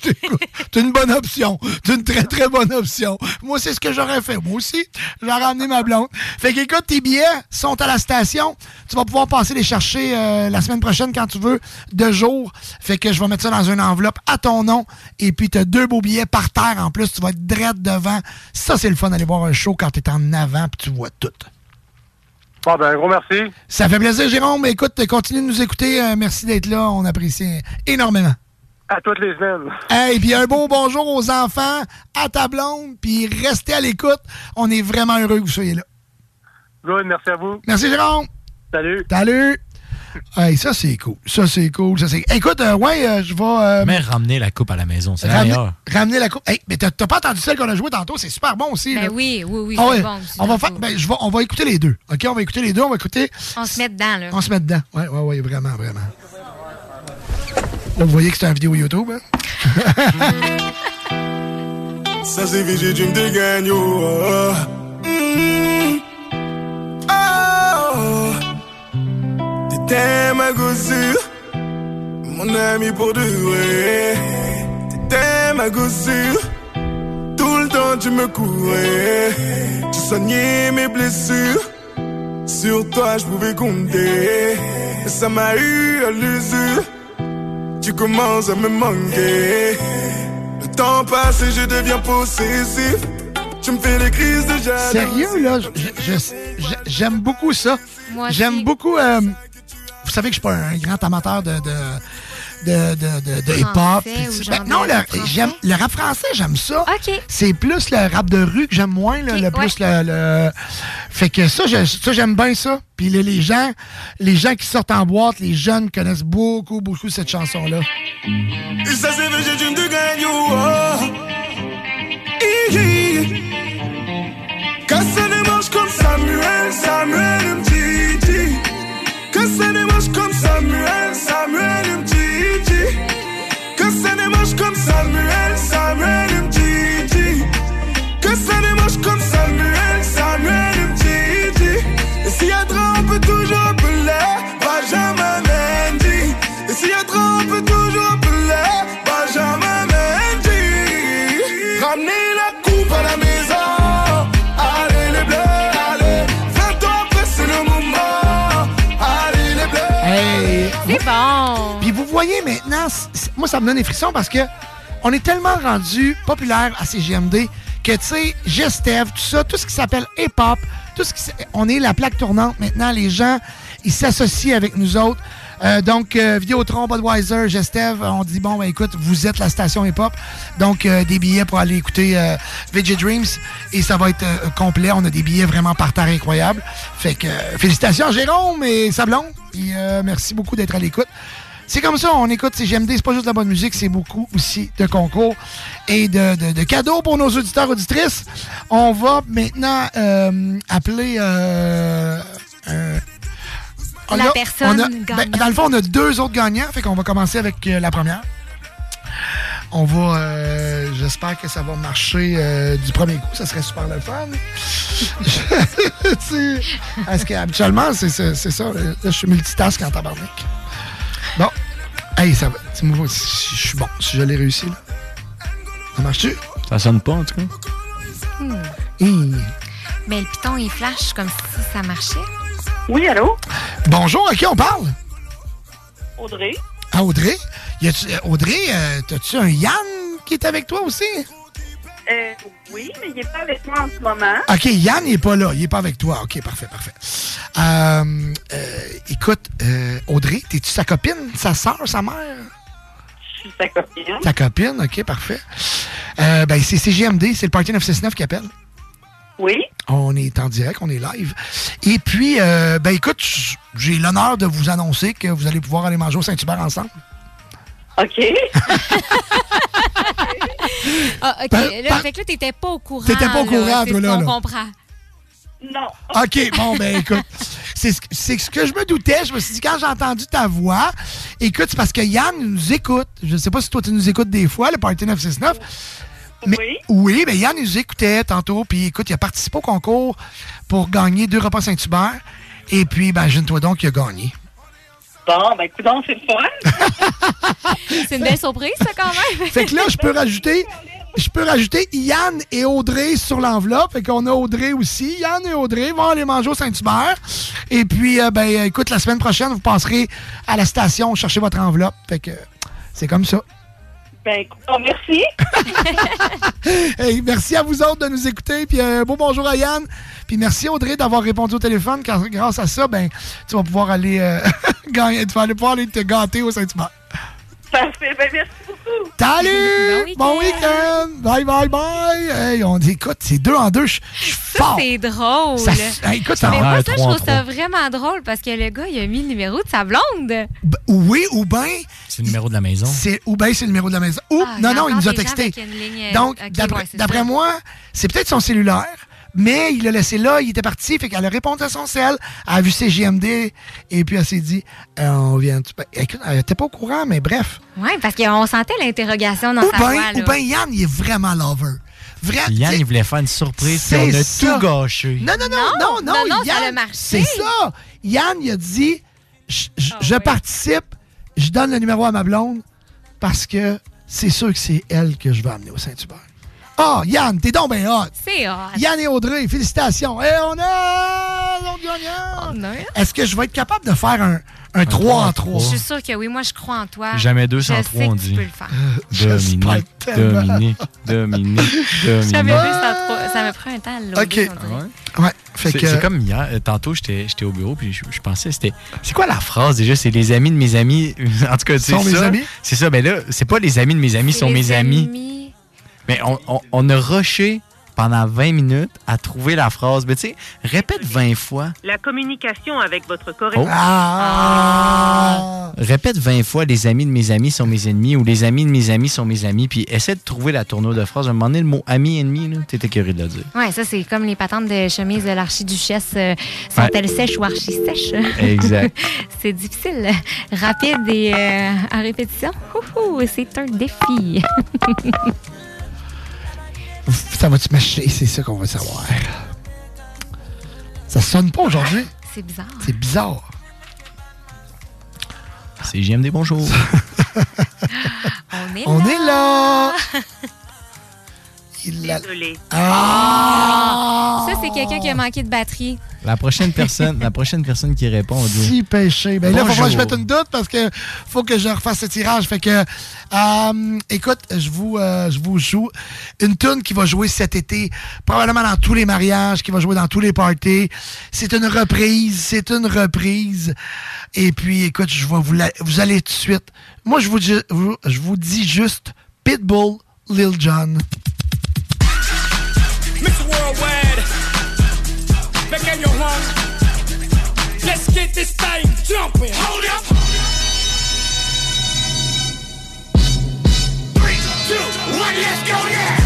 C'est une bonne option. C'est une très, très bonne option. Moi, c'est ce que j'aurais fait. Moi aussi, j'aurais ramené ma blonde. Fait qu'écoute, tes billets sont à la station. Tu vas pouvoir passer les chercher euh, la semaine prochaine quand tu veux, de jour. Fait que je vais mettre ça dans une enveloppe à ton nom. Et puis, tu as deux beaux billets par terre. En plus, tu vas être drette devant. Ça, c'est le fun d'aller voir un show quand tu en avant puis tu vois tout. Bon, ben, gros merci. Ça fait plaisir, Jérôme. Écoute, continue de nous écouter. Euh, merci d'être là. On apprécie énormément. À toutes les semaines. Hey, puis un beau bonjour aux enfants, à ta blonde, puis restez à l'écoute. On est vraiment heureux que vous soyez là. Good, merci à vous. Merci, Jérôme. Salut. Salut. Hey, ça, c'est cool. Ça, c'est cool. Ça, c'est... Écoute, euh, ouais, euh, je vais... euh, Mais ramener la coupe à la maison, c'est la ramener, meilleure. ramener la coupe. Hey, mais t'as, pas entendu celle qu'on a jouée tantôt? C'est super bon aussi. Ben là. oui, oui, oui, Ah ouais. bon. On va faire... ben, je vais- on va écouter les deux. OK? On va écouter les deux. On va écouter... On se met dedans, là. On se met dedans. Ouais, ouais, ouais, vraiment, vraiment. Là, vous voyez que c'est une vidéo YouTube, hein? Ça c'est VG Dream de T'étais ma gossure, mon ami pour de vrai. T'étais ma gossure, tout le temps tu me courais. Tu soignais mes blessures, sur toi je pouvais compter. Et ça m'a eu à l'usure, tu commences à me manquer. Le temps passe et je deviens possessif. Tu me fais les crises de jalousie. Sérieux, là, j'aime beaucoup ça. J'aime beaucoup. euh, savez que je suis pas un grand amateur de. de de, de, de, de hip-hop. Ben, non, le, rap français? j'aime, le rap français, j'aime ça. C'est plus le rap de rue que j'aime moins, là, le plus le, le- Fait que ça, je- ça, j'aime bien ça. Puis là, les gens, les gens qui sortent en boîte, les jeunes connaissent beaucoup, beaucoup cette chanson-là. Les manches comme Samuel, Samuel les Samuel, Samuel Mtiti. Casser les manches comme Samuel, Samuel moi ça me donne des frissons parce que on est tellement rendu populaire à CGMD que, tu sais, Gestev, tout ça, tout ce qui s'appelle hip-hop, tout ce qui on est la plaque tournante maintenant. Les gens, ils s'associent avec nous autres. Euh, donc, euh, Vidéotron, Budweiser, Gestev, on dit, bon, ben, écoute, vous êtes la station hip-hop. Donc, euh, des billets pour aller écouter euh, VJ Dreams. Et ça va être euh, complet. On a des billets vraiment par terre incroyables. Fait que, euh, félicitations Jérôme et Sablon. Euh, merci beaucoup d'être à l'écoute. C'est comme ça, on écoute CGMD, c'est pas juste de la bonne musique, c'est beaucoup aussi de concours et de, de- de cadeaux pour nos auditeurs auditrices. On va maintenant euh, appeler euh, un- La personne on a- ben, dans le fond, on a deux autres gagnants, fait qu'on va commencer avec euh, la première. On va, euh, j'espère que ça va marcher euh, du premier coup, ça serait super le fun. Parce qu'habituellement, c'est ça, là, je suis multitask en tabarnak. Hey, ça va, dis-moi si je suis bon, si je l'ai réussi, là. Ça marche-tu? Ça sonne pas, en tout cas. Hmm. Mais le piton, il flash comme si ça marchait. Oui, allô? Bonjour, à qui on parle? Audrey? À Audrey? Y euh, Audrey, euh, t'as-tu un Yann qui est avec toi aussi? Euh, oui, mais il n'est pas avec moi en ce moment. OK, Yann n'est pas là. Il n'est pas avec toi. OK, parfait, parfait. Euh, euh, écoute, euh, Audrey, t'es-tu sa copine, sa soeur, sa mère? Je suis sa copine. Ta copine, OK, parfait. Ben, c'est CGMD, c'est le Party 969 qui appelle. Oui? On est en direct, on est live. Et puis, euh, ben écoute, j'ai l'honneur de vous annoncer que vous allez pouvoir aller manger au Saint-Hubert ensemble. OK. Ah, OK. Ben, là, ben- fait que là, t'étais pas au courant. T'étais pas au courant, toi, là, là. comprend. Non. OK, bon, ben écoute, c'est ce, que- c'est ce que je me doutais. Je me suis dit, quand j'ai entendu ta voix, écoute, c'est parce que Yann nous écoute. Je ne sais pas si toi, tu nous écoutes des fois, le Party 969. Mais, oui. Oui, mais Yann nous écoutait tantôt. Puis écoute, il a participé au concours pour gagner deux repas Saint-Hubert. Et puis, imagine-toi donc qu'il a gagné. Bon, ben, écoute, c'est le fun. C'est une belle surprise, ça, quand même. Fait que là, je peux rajouter. Je peux rajouter Yann et Audrey sur l'enveloppe. Fait qu'on a Audrey aussi. Yann et Audrey vont aller manger au Saint-Hubert. Et puis, euh, ben, euh, écoute, la semaine prochaine, vous passerez à la station chercher votre enveloppe. Fait que c'est comme ça. Ben, écoute, oh, merci. Hey, merci à vous autres de nous écouter. Puis un beau bonjour à Yann. Puis merci Audrey d'avoir répondu au téléphone. Car grâce à ça, ben, tu vas pouvoir aller euh, gagner, tu vas aller pouvoir aller te gâter au Saint-Hubert. Parfait. Ben, merci beaucoup. Salut! Bon week-end! Bye, bye, bye! Hey, on dit, écoute, c'est deux en deux, je je suis Ça, fort! c'est drôle. Ça- hey, écoute, ça Mais moi, ça, je trouve ça vraiment drôle parce que le gars, il a mis le numéro de sa blonde. Oui, ou bien, C'est le numéro de la maison. ou bien c'est le numéro de la maison. Ou, Ah, non, non, il nous a texté. ligne, euh, Donc, d'après ouais, moi, c'est peut-être son cellulaire, mais il l'a laissé là, il était parti, fait qu'elle a répondu à son cell, elle a vu ses GMD, et puis elle s'est dit, euh, on vient. tu- ben, Écoute, elle était pas au courant, mais bref. Oui, parce qu'on sentait l'interrogation dans Ou sa voix. bien, là. ou bien Yann, il est vraiment lover. Vraiment. Yann, il voulait faire une surprise, puis on a ça. tout gâché. Non, non, non, non, non, non, non, ça Yann, a marché. C'est ça. Yann, il a dit je, Ah je- participe, je donne le numéro à ma blonde parce que c'est sûr que c'est elle que je vais amener au Saint-Hubert. Ah, Yann, t'es donc bien hot. C'est hot. Yann et Audrey, félicitations. Et on a l'autre gagnant. Est-ce que je vais être capable de faire un, un 3 en 3? Je suis sûre que oui, moi, je crois en toi. Jamais deux Je sans sais trois, que on tu dit. peux le faire. Dominique. Dominique, Dominique, Dominique. Jamais vu sans trois. Ça me prend un temps à OK. on dirait. Ouais? Fait C'est que- c'est comme hier, euh, tantôt j'étais j'étais au bureau puis je, je pensais c'était c'est quoi la phrase déjà? C'est les amis de mes amis en tout cas c'est Sont mes ça. amis? c'est ça mais là c'est pas les amis de mes amis C'est sont les mes amis mais on, on, on a rushé pendant 20 minutes à trouver la phrase mais tu sais répète 20 fois La communication avec votre Oh. correspondant. Ah! répète 20 fois les amis de mes amis sont mes ennemis ou les amis de mes amis sont mes amis puis essaie de trouver la tournure de phrase à un moment donné le mot ami ennemi là t'étais curieux de le dire Ouais, ça, c'est comme les patentes de chemise de l'archiduchesse. euh, Sont-elles sèches ou archi-sèches? Exact. c'est difficile. Rapide et euh, en répétition. C'est un défi. Ça va-tu mâcher? C'est ça qu'on va savoir. Ça sonne pas aujourd'hui. c'est bizarre. C'est bizarre. c'est JMD bonjour On est On là. est là! Il l'a- Désolé. Ah! Ça, c'est quelqu'un qui a manqué de batterie. La prochaine personne, la prochaine personne qui répond, on dit. Si péché. Ben là, il falloir que je Bonjour. mette une doute parce que faut que je refasse le tirage. Fait que, euh, écoute, je vous, euh, je vous joue une tune qui va jouer cet été, probablement dans tous les mariages, qui va jouer dans tous les parties. C'est une reprise, c'est une reprise. Et puis, écoute, je vais vous, la- vous allez tout de suite. Moi, je vous, dis- vous- je vous dis juste Pitbull, Lil Jon. Your home. Let's get this thing jumping. Hold up. Three, two, one, let's go now.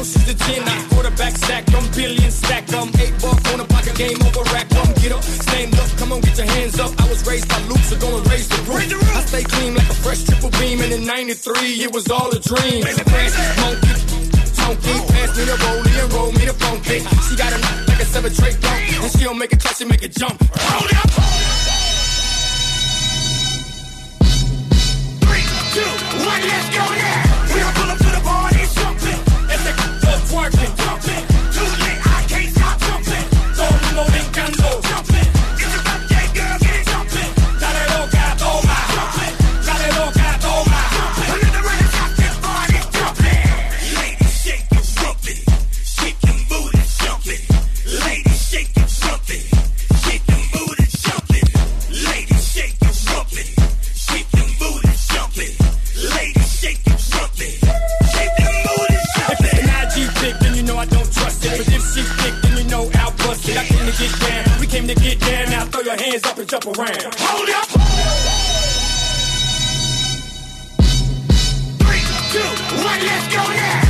Know she's a 10. I quarterback stack, I'm billion stack. I'm eight buck on the pocket game over rack. Come get up, stand up, come on, get your hands up. I was raised by Luke, so go and raise the roof. I stay clean like a fresh triple beam. And in 93, it was all a dream. Fresh monkey. Pass me the rollie and roll me the funky. She got a knock like a seven tray dunk, and she don't make it touch and make it jump. Hold up. Three, two, one, let's go now. We'll pull up to working. But if she thick, then you know I'll bust it. I came to get down. We came to get down. Now throw your hands up and jump around. Hold up. Three, two, one, let's go now.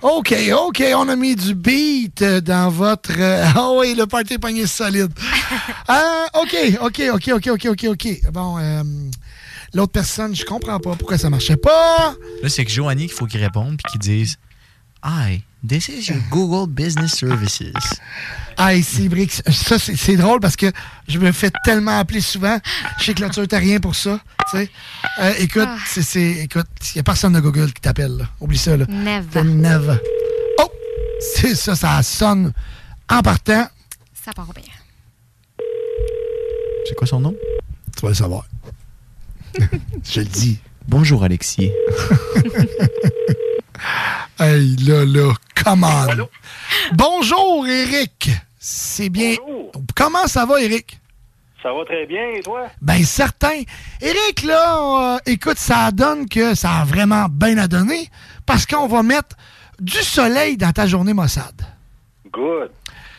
OK, OK, on a mis du beat euh, dans votre... Ah oui, le party est pogné solide. Euh, OK, OK, OK, OK, OK, OK, OK. Bon, euh, l'autre personne, je comprends pas pourquoi ça marchait pas. Là, c'est que Joanie qu'il faut qu'il réponde puis qu'il dise Hi, this is your Google Business Services. Ici, Brix, ça, c'est c'est drôle parce que je me fais tellement appeler souvent. Chez Clôture, t'as rien pour ça. Tu sais. Euh, écoute, Ah. c'est- c'est. Écoute, il n'y a personne de Google qui t'appelle. Oublie ça. Là. Never. C'est never. Oh! C'est ça, ça sonne en partant. Ça part bien. C'est quoi son nom? Tu vas le savoir. je le dis. Bonjour, Alexis. Hey, là, là, come on. Bonjour, Eric. C'est bien. Comment ça va, Eric? Ça va très bien, et toi? Ben, certain. Eric, là, euh, écoute, ça donne que ça a vraiment bien à donner parce qu'on va mettre du soleil dans ta journée Mossad. Good.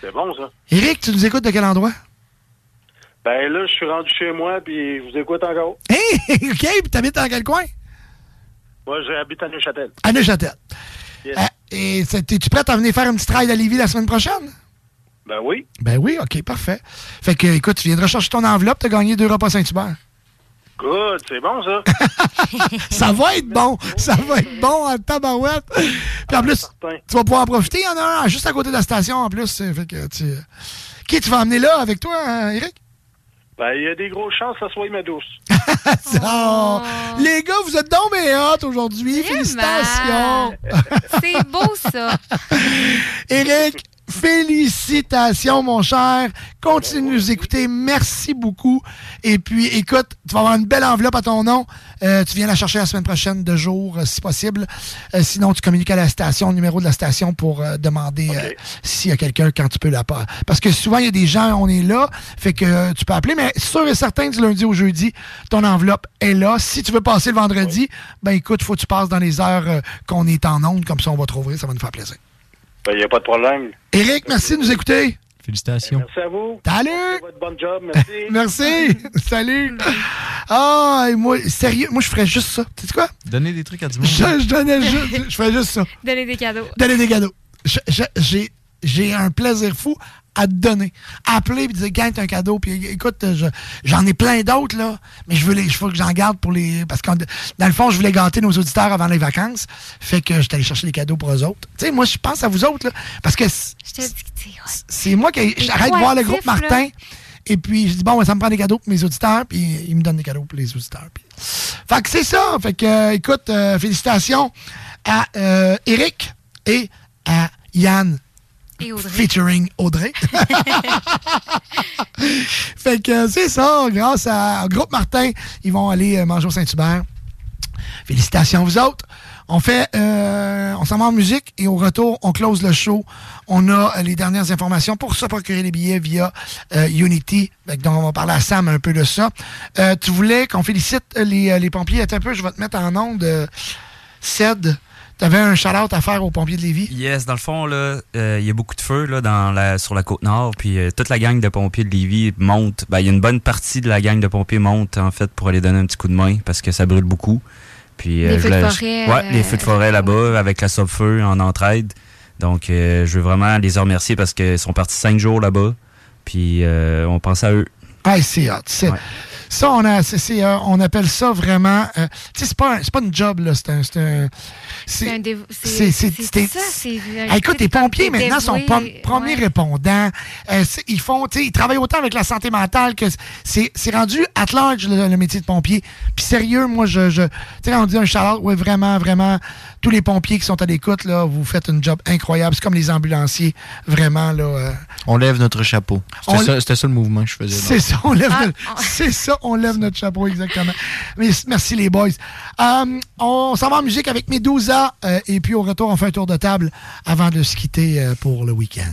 C'est bon, ça. Eric, tu nous écoutes de quel endroit? Ben là, je suis rendu chez moi, puis je vous écoute encore. Hey, OK, puis t'habites dans quel coin? Moi, j'habite à Neuchâtel. À Neuchâtel. Yes. Euh, et es-tu prête à venir faire une petite ride à Lévis la semaine prochaine? Ben oui. Ben oui, OK, parfait. Fait que, écoute, tu viendras chercher ton enveloppe, t'as gagné deux repas Saint-Hubert. Good, c'est bon, ça. ça va être bon. Ça va être bon en tabarouette. Puis en plus, tu vas pouvoir en profiter. Il y en a un juste à côté de la station en plus. Fait que tu... Qui tu vas emmener là avec toi, hein, Eric? Ben, il y a des grosses chances que ça soit ma douce. Oh, Les gars, vous êtes donc bien hot aujourd'hui. Félicitations. C'est beau, ça. Eric, Félicitations, mon cher. Continue de nous écouter. Merci beaucoup. Et puis, écoute, tu vas avoir une belle enveloppe à ton nom. Euh, tu viens la chercher la semaine prochaine, de jour, euh, si possible. Euh, sinon, tu communiques à la station, le numéro de la station pour euh, demander euh, s'il y a quelqu'un quand tu peux la pas. Parce que souvent, il y a des gens, on est là, fait que euh, tu peux appeler, mais sûr et certain, du lundi au jeudi, ton enveloppe est là. Si tu veux passer le vendredi, ben écoute, faut que tu passes dans les heures euh, qu'on est en onde, comme ça on va te rouvrir, ça va nous faire plaisir. Il n'y Ben, a pas de problème. Éric, merci de nous écouter. Félicitations. Merci à vous. Salut. Votre bon job. Merci. Merci. Salut. Ah, et moi, sérieux, moi, je ferais juste ça. Tu sais quoi? Donner des trucs à du monde. Je, je donnais juste, je ferais juste ça. Donner des cadeaux. Donner des cadeaux. Je- je- J'ai j'ai un plaisir fou à te donner. Appeler et dire, gagne un cadeau. Puis écoute, je- j'en ai plein d'autres, là. Mais je veux, les, je veux que j'en garde pour les. Parce que dans le fond, je voulais gâter nos auditeurs avant les vacances. Fait que j'étais allé chercher des cadeaux pour eux autres. Tu sais, moi, je pense à vous autres, là. Parce que ouais. c'est moi qui j'arrête de voir le groupe Martin. là. Et puis, je dis, bon, ça me prend des cadeaux pour mes auditeurs. Puis, il me donne des cadeaux pour les auditeurs. Puis- Fait que c'est ça. Fait que, euh, écoute, euh, félicitations à euh, Eric et à Yann. Et Audrey. Featuring Audrey. fait que euh, c'est ça. Grâce à- au groupe Martin, ils vont aller euh, manger au Saint-Hubert. Félicitations à vous autres. On fait, euh, on s'en va en musique et au retour, on close le show. On a euh, les dernières informations pour se procurer les billets via euh, Unity. Donc, on va parler à Sam un peu de ça. Tu voulais qu'on félicite les, les pompiers. Attends un peu, je vais te mettre en onde. Ced, tu avais un shout-out à faire aux pompiers de Lévis? Yes, dans le fond, là, euh, il y a beaucoup de feu là, dans la, sur la côte nord, puis euh, toute la gang de pompiers de Lévis monte. Ben, il y a une bonne partie de la gang de pompiers monte, en fait, pour aller donner un petit coup de main, parce que ça brûle beaucoup. Puis, Les je feux de voulais- forêt, Ouais, les euh, feux de forêt là-bas, avec la Sub-Feu en entraide. Donc, euh, je veux vraiment les remercier parce qu'ils sont partis cinq jours là-bas, puis euh, on pense à eux. Ah, c'est hot. c'est- Ça, on, a, c'est- c'est, euh, on appelle ça vraiment. euh, tu sais, c'est pas, pas une job, là. C'est un. C'est un- C'est ça, c'est- Ah, écoute, les pompiers maintenant sont premiers ouais. répondants. Euh, ils font, tu sais, ils travaillent autant avec la santé mentale que c'est, rendu at large le, le métier de pompier. Puis sérieux, moi, je, je tu sais, on dit un shout ouais, vraiment, vraiment, tous les pompiers qui sont à l'écoute, là, vous faites un job incroyable. C'est comme les ambulanciers, vraiment, là. euh, On lève notre chapeau. C'était ça, c'était ça le mouvement que je faisais. c'est ça, on lève notre- c'est ça, on lève notre chapeau, exactement. Mais merci les boys. Euh, on s'en va en musique avec Medusa euh, et puis au retour, on fait un tour de table avant de se quitter euh, pour le week-end.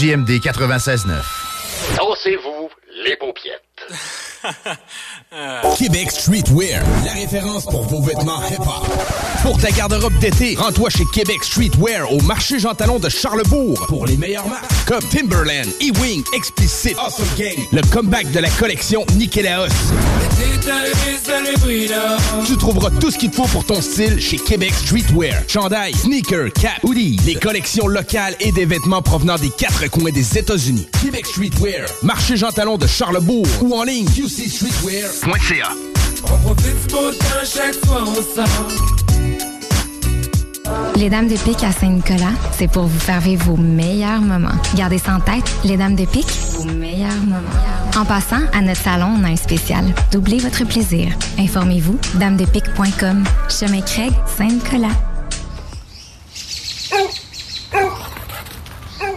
CJMD 96.9. Dansez-vous les paupiettes. Québec Streetwear, la référence pour vos vêtements hip-hop. Pour ta garde-robe d'été, rends-toi chez Québec Streetwear au marché Jean Talon de Charlebourg pour les meilleures marques comme Timberland, E-Wing, Explicit, Awesome Gang, le comeback de la collection Nikélaos. Tu trouveras tout ce qu'il te faut pour ton style chez Québec Streetwear. Chandail, sneakers, cap, hoodies, les collections locales et des vêtements provenant des quatre coins des États-Unis. Québec Streetwear, marché Jean Talon de Charlebourg ou en ligne qcstreetwear.ca. On profite du beau temps chaque fois on sort. Les Dames de Pique à Saint-Nicolas, c'est pour vous faire vivre vos meilleurs moments. Gardez ça en tête, les Dames de Pique, vos meilleurs moments. En passant, à notre salon, on a un spécial. Doublez votre plaisir. Informez-vous, damesdepique.com. Chemin Craig, Saint-Nicolas. Maman!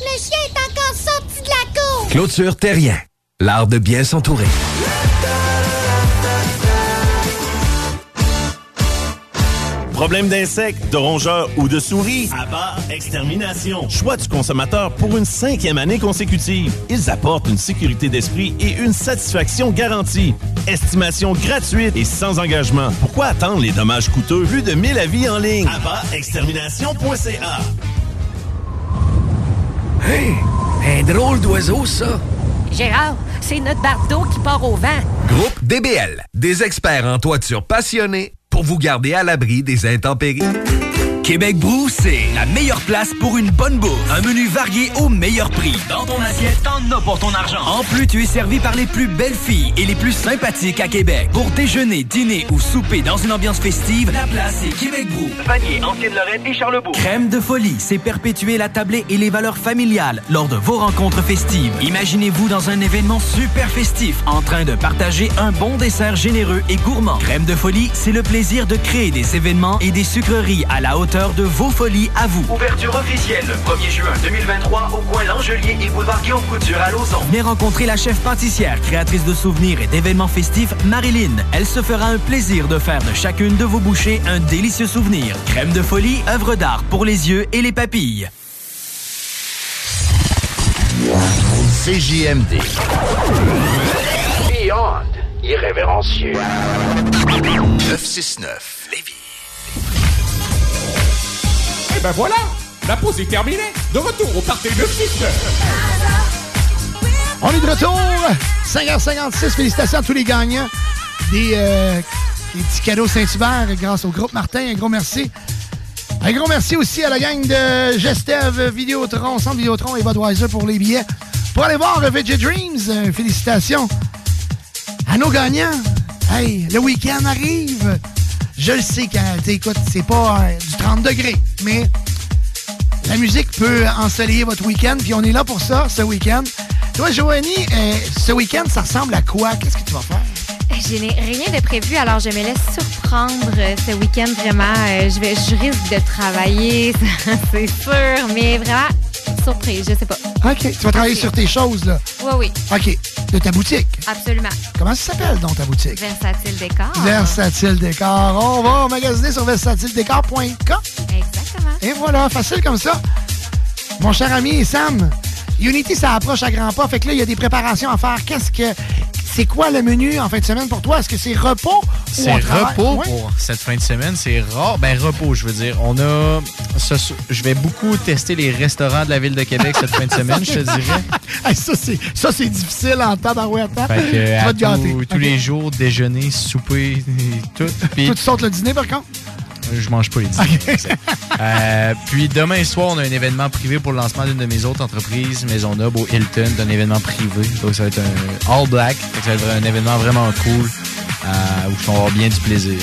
Le chien est encore sorti de la cour! Clôture Terrien, l'art de bien s'entourer. Problème d'insectes, de rongeurs ou de souris? Abba Extermination. Choix du consommateur pour une cinquième année consécutive. Ils apportent une sécurité d'esprit et une satisfaction garantie. Estimation gratuite et sans engagement. Pourquoi attendre les dommages coûteux? Plus de 1000 avis en ligne? Extermination.ca Hey! Un drôle d'oiseau, ça! Gérard, c'est notre bardeau qui part au vent. Groupe DBL, des experts en toiture passionnés pour vous garder à l'abri des intempéries. Québec Brou, c'est la meilleure place pour une bonne bouffe. Un menu varié au meilleur prix. Dans ton assiette, t'en as pour ton argent. En plus, tu es servi par les plus belles filles et les plus sympathiques à Québec. Pour déjeuner, dîner ou souper dans une ambiance festive, la place est Québec Brou. Vanier, Ancienne-Lorraine et Charlebourg. Crème de folie, c'est perpétuer la tablée et les valeurs familiales lors de vos rencontres festives. Imaginez-vous dans un événement super festif, en train de partager un bon dessert généreux et gourmand. Crème de folie, c'est le plaisir de créer des événements et des sucreries à la hauteur de vos folies à vous. Ouverture officielle le 1er juin 2023 au coin L'Angelier et boulevard Guillaume Couture à Lauson. Venez rencontrer la chef pâtissière, créatrice de souvenirs et d'événements festifs, Marilyn. Elle se fera un plaisir de faire de chacune de vos bouchées un délicieux souvenir. Crème de folie, œuvre d'art pour les yeux et les papilles. CJMD. Beyond irrévérencieux. 969 Lévis. Ben voilà, la pause est terminée. De retour au party de 6 On est de retour. 5h56. Félicitations à tous les gagnants des, euh, des petits cadeaux Saint-Hubert grâce au groupe Martin. Un gros merci. Un gros merci aussi à la gang de Gestev, Vidéotron, Centre Vidéotron et Budweiser pour les billets. Pour aller voir Veggie Dreams, euh, félicitations à nos gagnants. Hey, le week-end arrive. Je le sais quand t'écoutes, c'est pas euh, du 30 degrés, mais la musique peut ensoleiller votre week-end, puis on est là pour ça, ce week-end. Toi, Joanie, euh, ce week-end, ça ressemble à quoi? Qu'est-ce que tu vas faire? Je n'ai rien de prévu, alors je me laisse surprendre ce week-end vraiment. Euh, je, vais, je risque de travailler, c'est sûr, mais vraiment surprise, je sais pas. OK, tu vas travailler sur tes choses, là. Oui, oui, OK, de ta boutique. absolument. Comment ça s'appelle, donc, ta boutique? Versatile décor. Versatile Décor. On va magasiner sur versatiledécor.com. Exactement. Et voilà, facile comme ça. Mon cher ami Sam, Unity, ça approche à grands pas. Fait que là, il y a des préparations à faire. Qu'est-ce que. C'est quoi le menu en fin de semaine pour toi? Est-ce que c'est repos ou C'est repos pour cette fin de semaine. C'est rare. Ben, repos, je veux dire. On a. ce je vais beaucoup tester les restaurants de la ville de Québec cette fin de semaine, je te dirais. Hey, ça, c'est, ça, c'est difficile en temps d'envoyer temps. Fait que, tu vas te gâter. tous, les jours, déjeuner, souper, tout. Toi, tu sautes le dîner, par contre? Je mange pas les dîners. Euh, puis demain soir, on a un événement privé pour le lancement d'une de mes autres entreprises, Maison Noble au Hilton, C'est un événement privé. Donc ça va être un all black. Ça va être un événement vraiment cool euh, où je vais avoir bien du plaisir.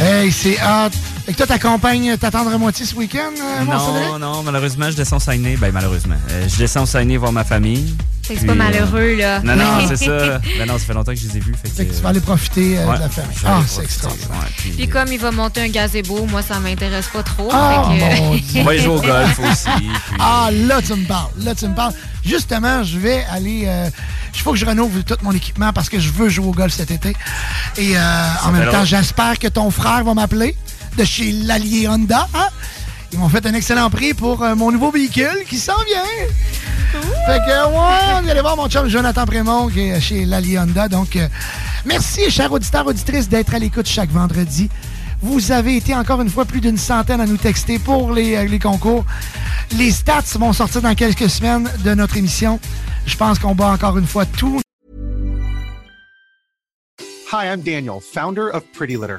Hey, c'est hot. Fait que toi, t'accompagnes ta tendre moitié ce week-end, euh? Non, non, malheureusement, je descends au Saguenay. Ben, malheureusement. Euh, je descends au Saguenay voir ma famille. C'est pas euh, malheureux, là. Non, non, c'est ça. Ben non, ça fait longtemps que je les ai vus. Fait que, Fait que tu vas aller profiter euh, Ouais, de la famille. Ah, c'est extraordinaire. ouais, puis- Puis comme il va monter un gazebo, moi, ça m'intéresse pas trop. Ah, fait que- mon Dieu. On va y jouer au golf aussi. puis- Ah, là, tu me parles. Là, tu me parles. Justement, je vais aller. euh, Il faut que je renouvelle tout mon équipement parce que je veux jouer au golf cet été. Et euh, en même temps, j'espère que ton frère va m'appeler de chez l'Allier Honda. hein? Ils m'ont fait un excellent prix pour euh, mon nouveau véhicule qui s'en vient. Fait que, ouais, on est allé voir mon chum Jonathan Prémont qui est chez Lali Honda. Donc, euh, merci, chers auditeurs, auditrices, d'être à l'écoute chaque vendredi. Vous avez été encore une fois plus d'une centaine à nous texter pour les, euh, les concours. Les stats vont sortir dans quelques semaines de notre émission. Je pense qu'on bat encore une fois tout. Hi, I'm Daniel, founder of Pretty Litter.